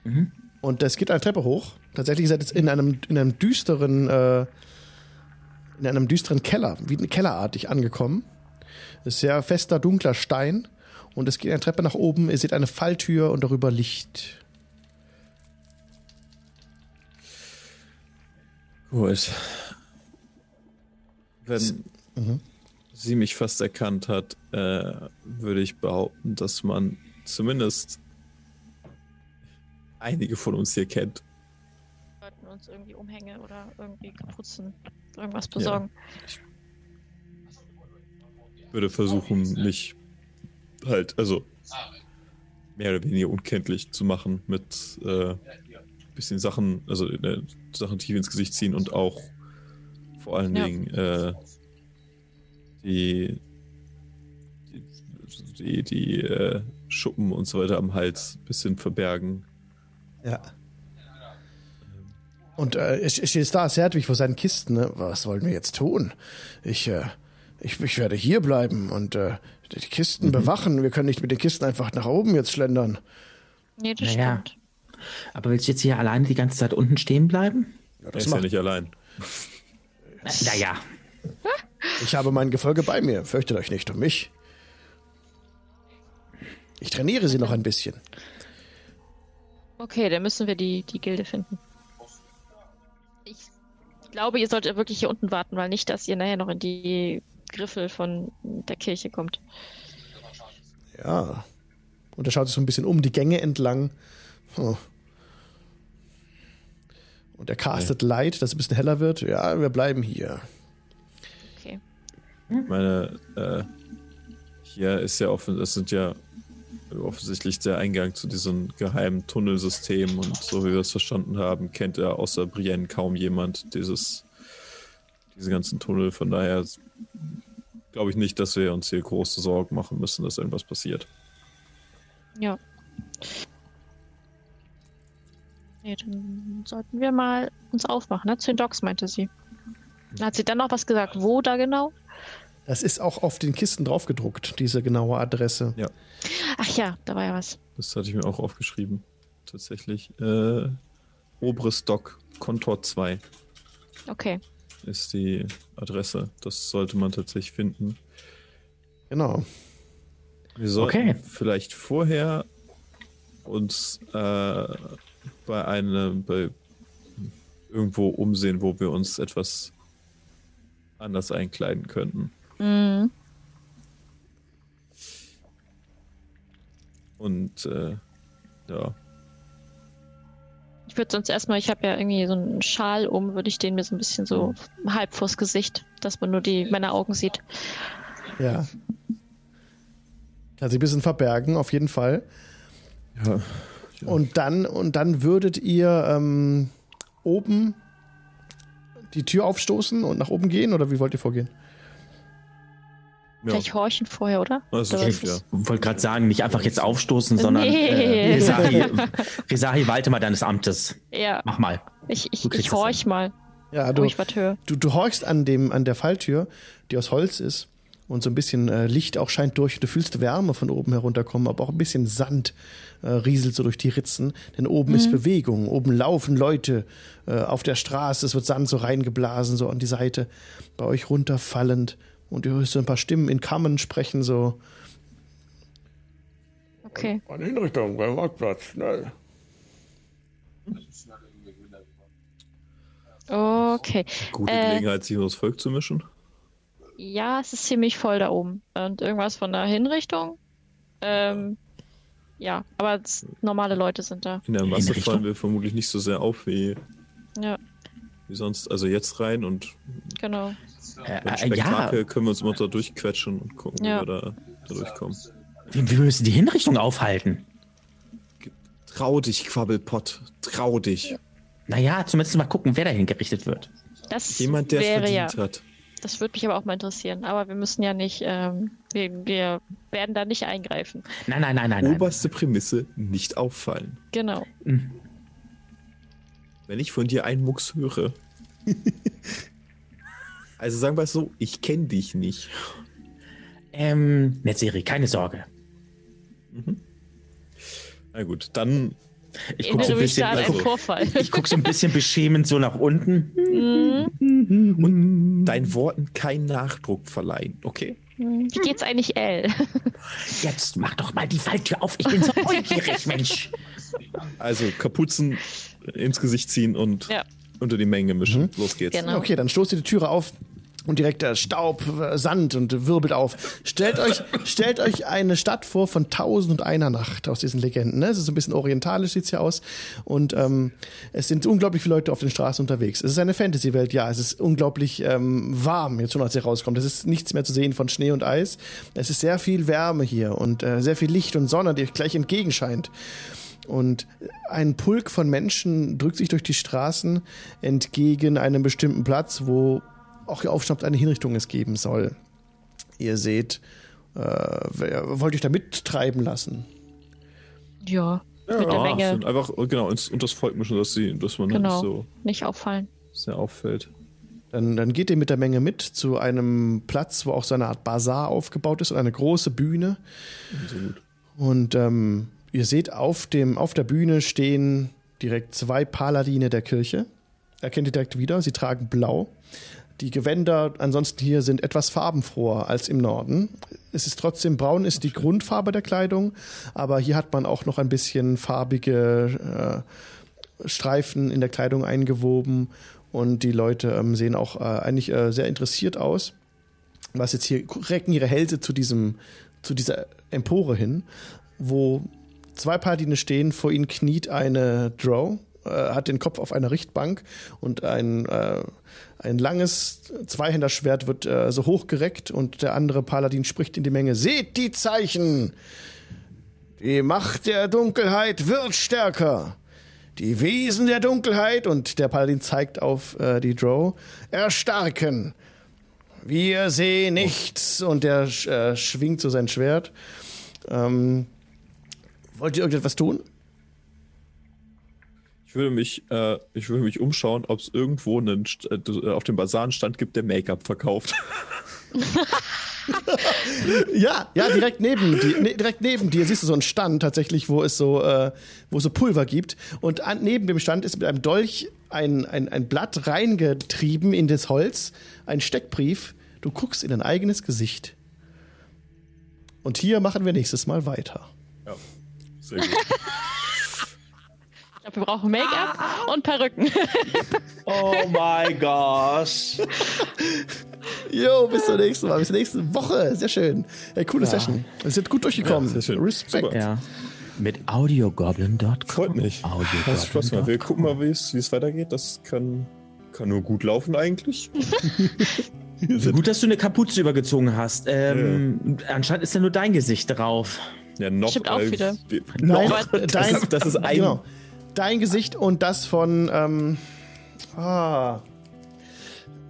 Mhm. Und es geht eine Treppe hoch. Tatsächlich seid ihr in einem, in einem düsteren, äh, in einem düsteren Keller, wie kellerartig angekommen. Es ist sehr fester, dunkler Stein. Und es geht eine Treppe nach oben. Ihr seht eine Falltür und darüber Licht. Gut. Wenn mhm. sie mich fast erkannt hat, äh, würde ich behaupten, dass man zumindest einige von uns hier kennt. Wir sollten uns irgendwie Umhänge oder irgendwie Kapuzen, irgendwas besorgen. Ja. Ich würde versuchen, mich halt, also mehr oder weniger unkenntlich zu machen mit äh, bisschen Sachen, also äh, Sachen tief ins Gesicht ziehen und auch vor allen ja. Dingen äh, die die, die äh, Schuppen und so weiter am Hals ein bisschen verbergen. Ja. Und äh, ist da Serdwig vor seinen Kisten. Ne? Was wollen wir jetzt tun? Ich, äh, ich, ich werde hier bleiben und äh, die Kisten mhm. bewachen. Wir können nicht mit den Kisten einfach nach oben jetzt schlendern. Nee, das naja. stimmt. Aber willst du jetzt hier alleine die ganze Zeit unten stehen bleiben? Ja, das er ist ja nicht allein. Naja. Ich habe mein Gefolge bei mir. Fürchtet euch nicht um mich. Ich trainiere sie noch ein bisschen. Okay, dann müssen wir die, die Gilde finden. Ich glaube, ihr solltet wirklich hier unten warten, weil nicht, dass ihr nachher noch in die Griffel von der Kirche kommt. Ja. Und er schaut sich so ein bisschen um die Gänge entlang. Oh. Und er castet okay. Light, dass es ein bisschen heller wird. Ja, wir bleiben hier. Okay. Meine, äh, hier ist ja offen, das sind ja offensichtlich der Eingang zu diesem geheimen Tunnelsystem und so wie wir es verstanden haben, kennt er außer Brienne kaum jemand dieses, diese ganzen Tunnel. Von daher glaube ich nicht, dass wir uns hier große Sorgen machen müssen, dass irgendwas passiert. Ja. Nee, dann sollten wir mal uns aufmachen. Ne? Zu den Docks, meinte sie. Hat sie dann noch was gesagt? Wo da genau? Das ist auch auf den Kisten draufgedruckt, diese genaue Adresse. Ja. Ach ja, da war ja was. Das hatte ich mir auch aufgeschrieben. Tatsächlich. Äh, oberes Dock, Kontor 2. Okay. Ist die Adresse. Das sollte man tatsächlich finden. Genau. Wir sollten okay. vielleicht vorher uns äh, bei einem, bei irgendwo umsehen, wo wir uns etwas anders einkleiden könnten. Mhm. Und äh, ja. Ich würde sonst erstmal, ich habe ja irgendwie so einen Schal um, würde ich den mir so ein bisschen so mhm. halb vors Gesicht, dass man nur die meine Augen sieht. Ja. Kann sich ein bisschen verbergen, auf jeden Fall. Ja. Ja. Und dann, und dann würdet ihr ähm, oben die Tür aufstoßen und nach oben gehen oder wie wollt ihr vorgehen? Ja. Vielleicht horchen vorher, oder? Also oder ich ja. wollte gerade sagen, nicht einfach jetzt aufstoßen, sondern nee. äh, Resahi, Resahi, walte mal deines Amtes. Ja. Mach mal. Ich, ich, ich horch mal. Ja, du, du, du horchst an, dem, an der Falltür, die aus Holz ist und so ein bisschen äh, Licht auch scheint durch. Du fühlst Wärme von oben herunterkommen, aber auch ein bisschen Sand äh, rieselt so durch die Ritzen. Denn oben mhm. ist Bewegung, oben laufen Leute äh, auf der Straße, es wird Sand so reingeblasen, so an die Seite, bei euch runterfallend. Und du hörst so ein paar Stimmen in Kammern sprechen, so. Okay. Eine Hinrichtung beim Marktplatz, schnell. Okay. Gute äh, Gelegenheit, sich das Volk zu mischen. Ja, es ist ziemlich voll da oben. Und irgendwas von der Hinrichtung? Ähm, ja, aber normale Leute sind da. In der Masse fallen wir vermutlich nicht so sehr auf wie, ja. wie sonst. Also jetzt rein und genau. Äh, äh, Spektakel ja. können wir uns mal da durchquetschen und gucken, ja. wie wir da, da durchkommen. Wir, wir müssen die Hinrichtung aufhalten. Trau dich, Quabbelpott. Trau dich. Naja, zumindest mal gucken, wer da hingerichtet wird. Das Jemand, der es verdient ja. hat. Das würde mich aber auch mal interessieren. Aber wir müssen ja nicht, ähm, wir, wir, werden da nicht eingreifen. Nein, nein, nein, nein. Oberste nein. Prämisse, nicht auffallen. Genau. Mhm. Wenn ich von dir einen Mucks höre. also sagen wir es so, ich kenne dich nicht. Ähm, Netzserie, keine Sorge. Mhm. Na gut, dann ich gucke so, ein bisschen, also, guck so ein bisschen beschämend so nach unten. Mhm. Und deinen Worten keinen Nachdruck verleihen, okay? Wie geht's eigentlich L? Jetzt mach doch mal die Falltür auf. Ich bin so neugierig, Mensch. Also Kapuzen ins Gesicht ziehen und ja. unter die Menge mischen. Mhm. Los geht's. Genau. Okay, dann stoßt ihr die Türe auf und direkt der Staub, Sand und wirbelt auf. Stellt euch, stellt euch eine Stadt vor von Tausend und einer Nacht aus diesen Legenden. Ne? Es ist so ein bisschen orientalisch, sieht's hier aus. Und ähm, es sind unglaublich viele Leute auf den Straßen unterwegs. Es ist eine Fantasy-Welt, ja. Es ist unglaublich ähm, warm, jetzt schon als ihr rauskommt. Es ist nichts mehr zu sehen von Schnee und Eis. Es ist sehr viel Wärme hier und äh, sehr viel Licht und Sonne, die euch gleich entgegenscheint. Und ein Pulk von Menschen drückt sich durch die Straßen entgegen einem bestimmten Platz, wo auch hier aufschnappt, eine Hinrichtung es geben soll. Ihr seht, äh, wollt euch da mittreiben lassen? Ja, ja mit der Menge. Einfach, genau, ins, und das Volk mischen, dass, sie, dass man genau, nicht so nicht auffallen. Sehr auffällt. Dann, dann geht ihr mit der Menge mit zu einem Platz, wo auch so eine Art Bazar aufgebaut ist und eine große Bühne. So gut. Und ähm, ihr seht, auf, dem, auf der Bühne stehen direkt zwei Paladine der Kirche. Erkennt ihr direkt wieder, sie tragen blau. Die Gewänder ansonsten hier sind etwas farbenfroher als im Norden. Es ist trotzdem braun, ist die Grundfarbe der Kleidung, aber hier hat man auch noch ein bisschen farbige äh, Streifen in der Kleidung eingewoben und die Leute ähm, sehen auch äh, eigentlich äh, sehr interessiert aus. Was jetzt hier recken ihre Hälse zu diesem zu dieser Empore hin, wo zwei Paladine stehen, vor ihnen kniet eine Drow, äh, hat den Kopf auf einer Richtbank und ein äh, ein langes Zweihänderschwert wird äh, so hochgereckt und der andere Paladin spricht in die Menge: Seht die Zeichen! Die Macht der Dunkelheit wird stärker. Die Wesen der Dunkelheit, und der Paladin zeigt auf äh, die Drow, erstarken. Wir sehen nichts. Und der äh, schwingt so sein Schwert. Ähm, wollt ihr irgendetwas tun? Würde mich, äh, ich würde mich umschauen, ob es irgendwo einen, äh, auf dem Basarenstand gibt, der Make-up verkauft. ja, ja, direkt neben dir, ne, direkt neben dir siehst du so einen Stand tatsächlich, wo es so, äh, wo es so Pulver gibt. Und an, neben dem Stand ist mit einem Dolch ein, ein, ein Blatt reingetrieben in das Holz, ein Steckbrief. Du guckst in dein eigenes Gesicht. Und hier machen wir nächstes Mal weiter. Ja, sehr gut. Glaube, wir brauchen Make-up und Perücken. oh mein Gott. Jo, bis zum nächsten Mal, bis zur nächsten Woche. Sehr schön. Hey, coole ja. Session. Wir sind gut durchgekommen. Ja, Respekt. Ja. Mit audiogoblin.com. Freut mich. Hast Spaß gemacht. Wir gucken mal, wie es weitergeht. Das kann, kann nur gut laufen eigentlich. Gut, dass du eine Kapuze übergezogen hast. Ähm, ja. Anscheinend ist ja nur dein Gesicht drauf. Ja, noch. Stimmt auch äh, wieder. Nein, dein, das, ist, das ist ein. Genau, dein Gesicht und das von. Ähm, ah,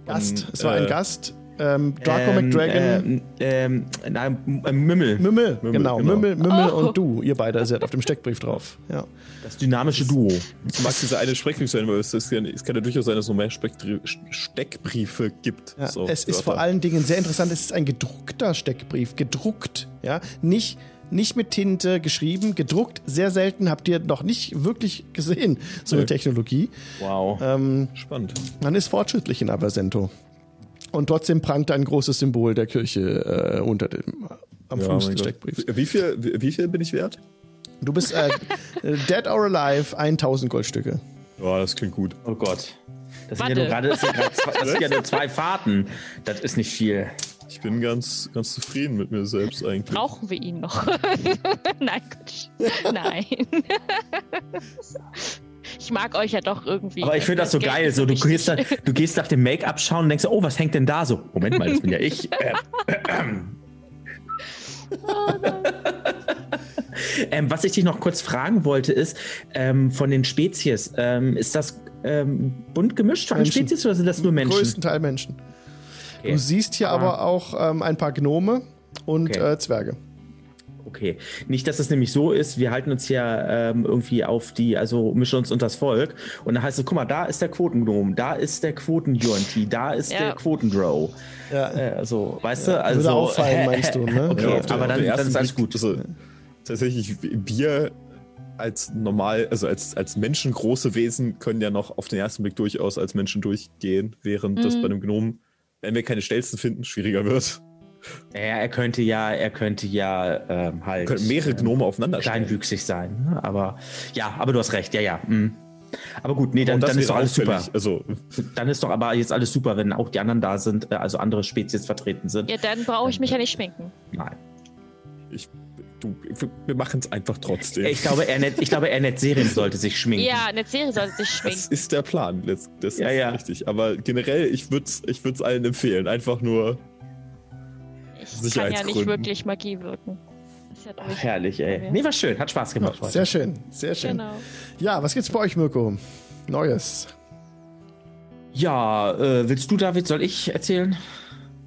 Gast. es war ein äh, Gast. Ähm, Draco ähm, McDragon. Ähm, nein, Mümmel. Mümmel. Mümmel, genau. genau. Mümmel, Mümmel oh. und du. Ihr beide seid auf dem Steckbrief drauf. Ja. Das dynamische Duo. Du magst diese eine Steckbrief sein, weil es, es, kann ja durchaus sein, dass es noch mehr Steckbriefe gibt. Ja, so, es ist vor allen Dingen sehr interessant, es ist ein gedruckter Steckbrief. Gedruckt. Ja. Nicht nicht mit Tinte geschrieben, gedruckt. Sehr selten habt ihr noch nicht wirklich gesehen, so eine Technologie. Wow. Ähm, Spannend. Man ist fortschrittlich in Aversento. Und trotzdem prangt ein großes Symbol der Kirche äh, unter dem, am ja, Fuß des Steckbriefs. Wie viel, wie, wie, viel bin ich wert? Du bist äh, Dead or Alive, 1000 Goldstücke. Ja, das klingt gut. Oh Gott. Das sind, ja nur das, sind zwei, das sind ja nur zwei Fahrten. Das ist nicht viel. Ich bin ganz, ganz zufrieden mit mir selbst eigentlich. Brauchen wir ihn noch? Nein, Quatsch. Nein. ich mag euch ja doch irgendwie. Aber ich finde das so geil. So, du, gehst da, du gehst nach dem Make-up schauen und denkst, oh, was hängt denn da so? Moment mal, das bin ja ich. Äh, äh, oh, ähm, was ich dich noch kurz fragen wollte, ist, ähm, von den Spezies, ähm, ist das ähm, bunt gemischt von den Spezies oder sind das nur Menschen? Größten Teil Menschen. Okay. Du siehst hier ah. aber auch ähm, ein paar Gnome und okay. äh, Zwerge. Okay. Nicht, dass es nämlich so ist, wir halten uns ja ähm, irgendwie auf die, also mischen uns unter das Volk. Und dann heißt es, guck mal, da ist der Quotengnom, da ist der Quoten-Yuan-Ti, da ist ja. der Quotendrow. Ja. Äh, also, weißt ja. du, also. Würde auffallen, meinst du, ne? Okay, ja, aber dann, dann ist alles gut. Also, tatsächlich, wir als normal, also als, als menschengroße Wesen können ja noch auf den ersten Blick durchaus als Menschen durchgehen, während mhm. das bei einem Gnom, wenn wir keine Stelzen finden, schwieriger wird. Ja, er könnte ja, er könnte ja ähm, halt. Könnten mehrere Gnome ähm, aufeinander Kleinwüchsig sein. Ne? Aber ja, aber du hast recht, ja, ja. Mhm. Aber gut, nee, dann, dann ist doch alles super. Also. Dann ist doch aber jetzt alles super, wenn auch die anderen da sind, äh, also andere Spezies vertreten sind. Ja, dann brauche ich mich ja nicht schminken. Nein. Ich, du, wir machen es einfach trotzdem. Ich glaube, Ernest, ich glaube, Ernest Serien sollte sich schminken. Ja, Ernest Serien sollte sich schminken. Das ist der Plan. Das, das ja, ist ja. richtig. Aber generell, ich würde es ich allen empfehlen. Einfach nur ich kann ja nicht wirklich Magie wirken. Ja Ach, herrlich, ey. Nee, war schön. Hat Spaß gemacht heute. Sehr schön, sehr schön. Genau. Ja, was gibt's bei euch, Mirko? Neues. Ja, äh, willst du, David? Soll ich erzählen?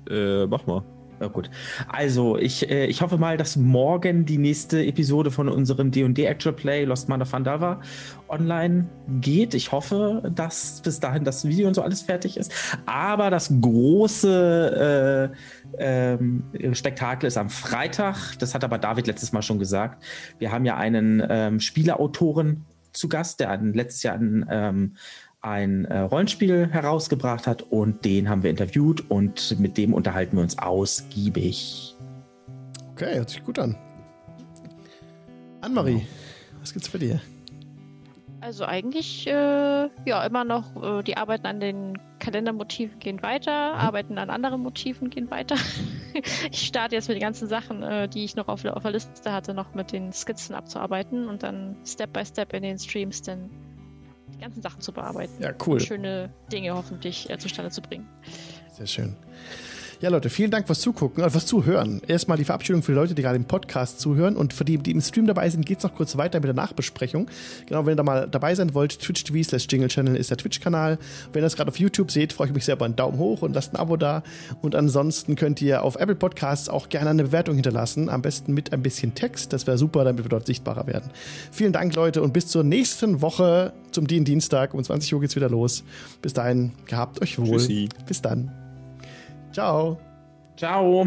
Äh, mach mal. Ja, gut. Also, ich, äh, ich hoffe mal, dass morgen die nächste Episode von unserem D&D Actual Play Lost Man of Vandava online geht. Ich hoffe, dass bis dahin das Video und so alles fertig ist. Aber das große äh, äh, Spektakel ist am Freitag. Das hat aber David letztes Mal schon gesagt. Wir haben ja einen ähm, Spieleautoren zu Gast, der letztes Jahr einen ähm, ein äh, Rollenspiel herausgebracht hat und den haben wir interviewt und mit dem unterhalten wir uns ausgiebig. Okay, hört sich gut an. Annemarie, was gibt's bei dir? Also eigentlich, äh, ja, immer noch, äh, die Arbeiten an den Kalendermotiven gehen weiter, mhm. Arbeiten an anderen Motiven gehen weiter. ich starte jetzt mit den ganzen Sachen, äh, die ich noch auf, auf der Liste hatte, noch mit den Skizzen abzuarbeiten und dann Step by Step in den Streams dann die ganzen Sachen zu bearbeiten. Ja, cool. Schöne Dinge hoffentlich äh, zustande zu bringen. Sehr schön. Ja, Leute, vielen Dank fürs Zugucken, äh, fürs Zuhören. Erstmal die Verabschiedung für die Leute, die gerade im Podcast zuhören. Und für die, die im Stream dabei sind, geht es noch kurz weiter mit der Nachbesprechung. Genau, wenn ihr da mal dabei sein wollt, Twitch TV slash Jingle Channel ist der Twitch-Kanal. Wenn ihr das gerade auf YouTube seht, freue ich mich sehr über einen Daumen hoch und lasst ein Abo da. Und ansonsten könnt ihr auf Apple Podcasts auch gerne eine Bewertung hinterlassen. Am besten mit ein bisschen Text. Das wäre super, damit wir dort sichtbarer werden. Vielen Dank, Leute, und bis zur nächsten Woche zum Dien Dienstag. Um 20 Uhr geht's wieder los. Bis dahin, gehabt euch wohl. Tschüssi. Bis dann. Ciao. Ciao.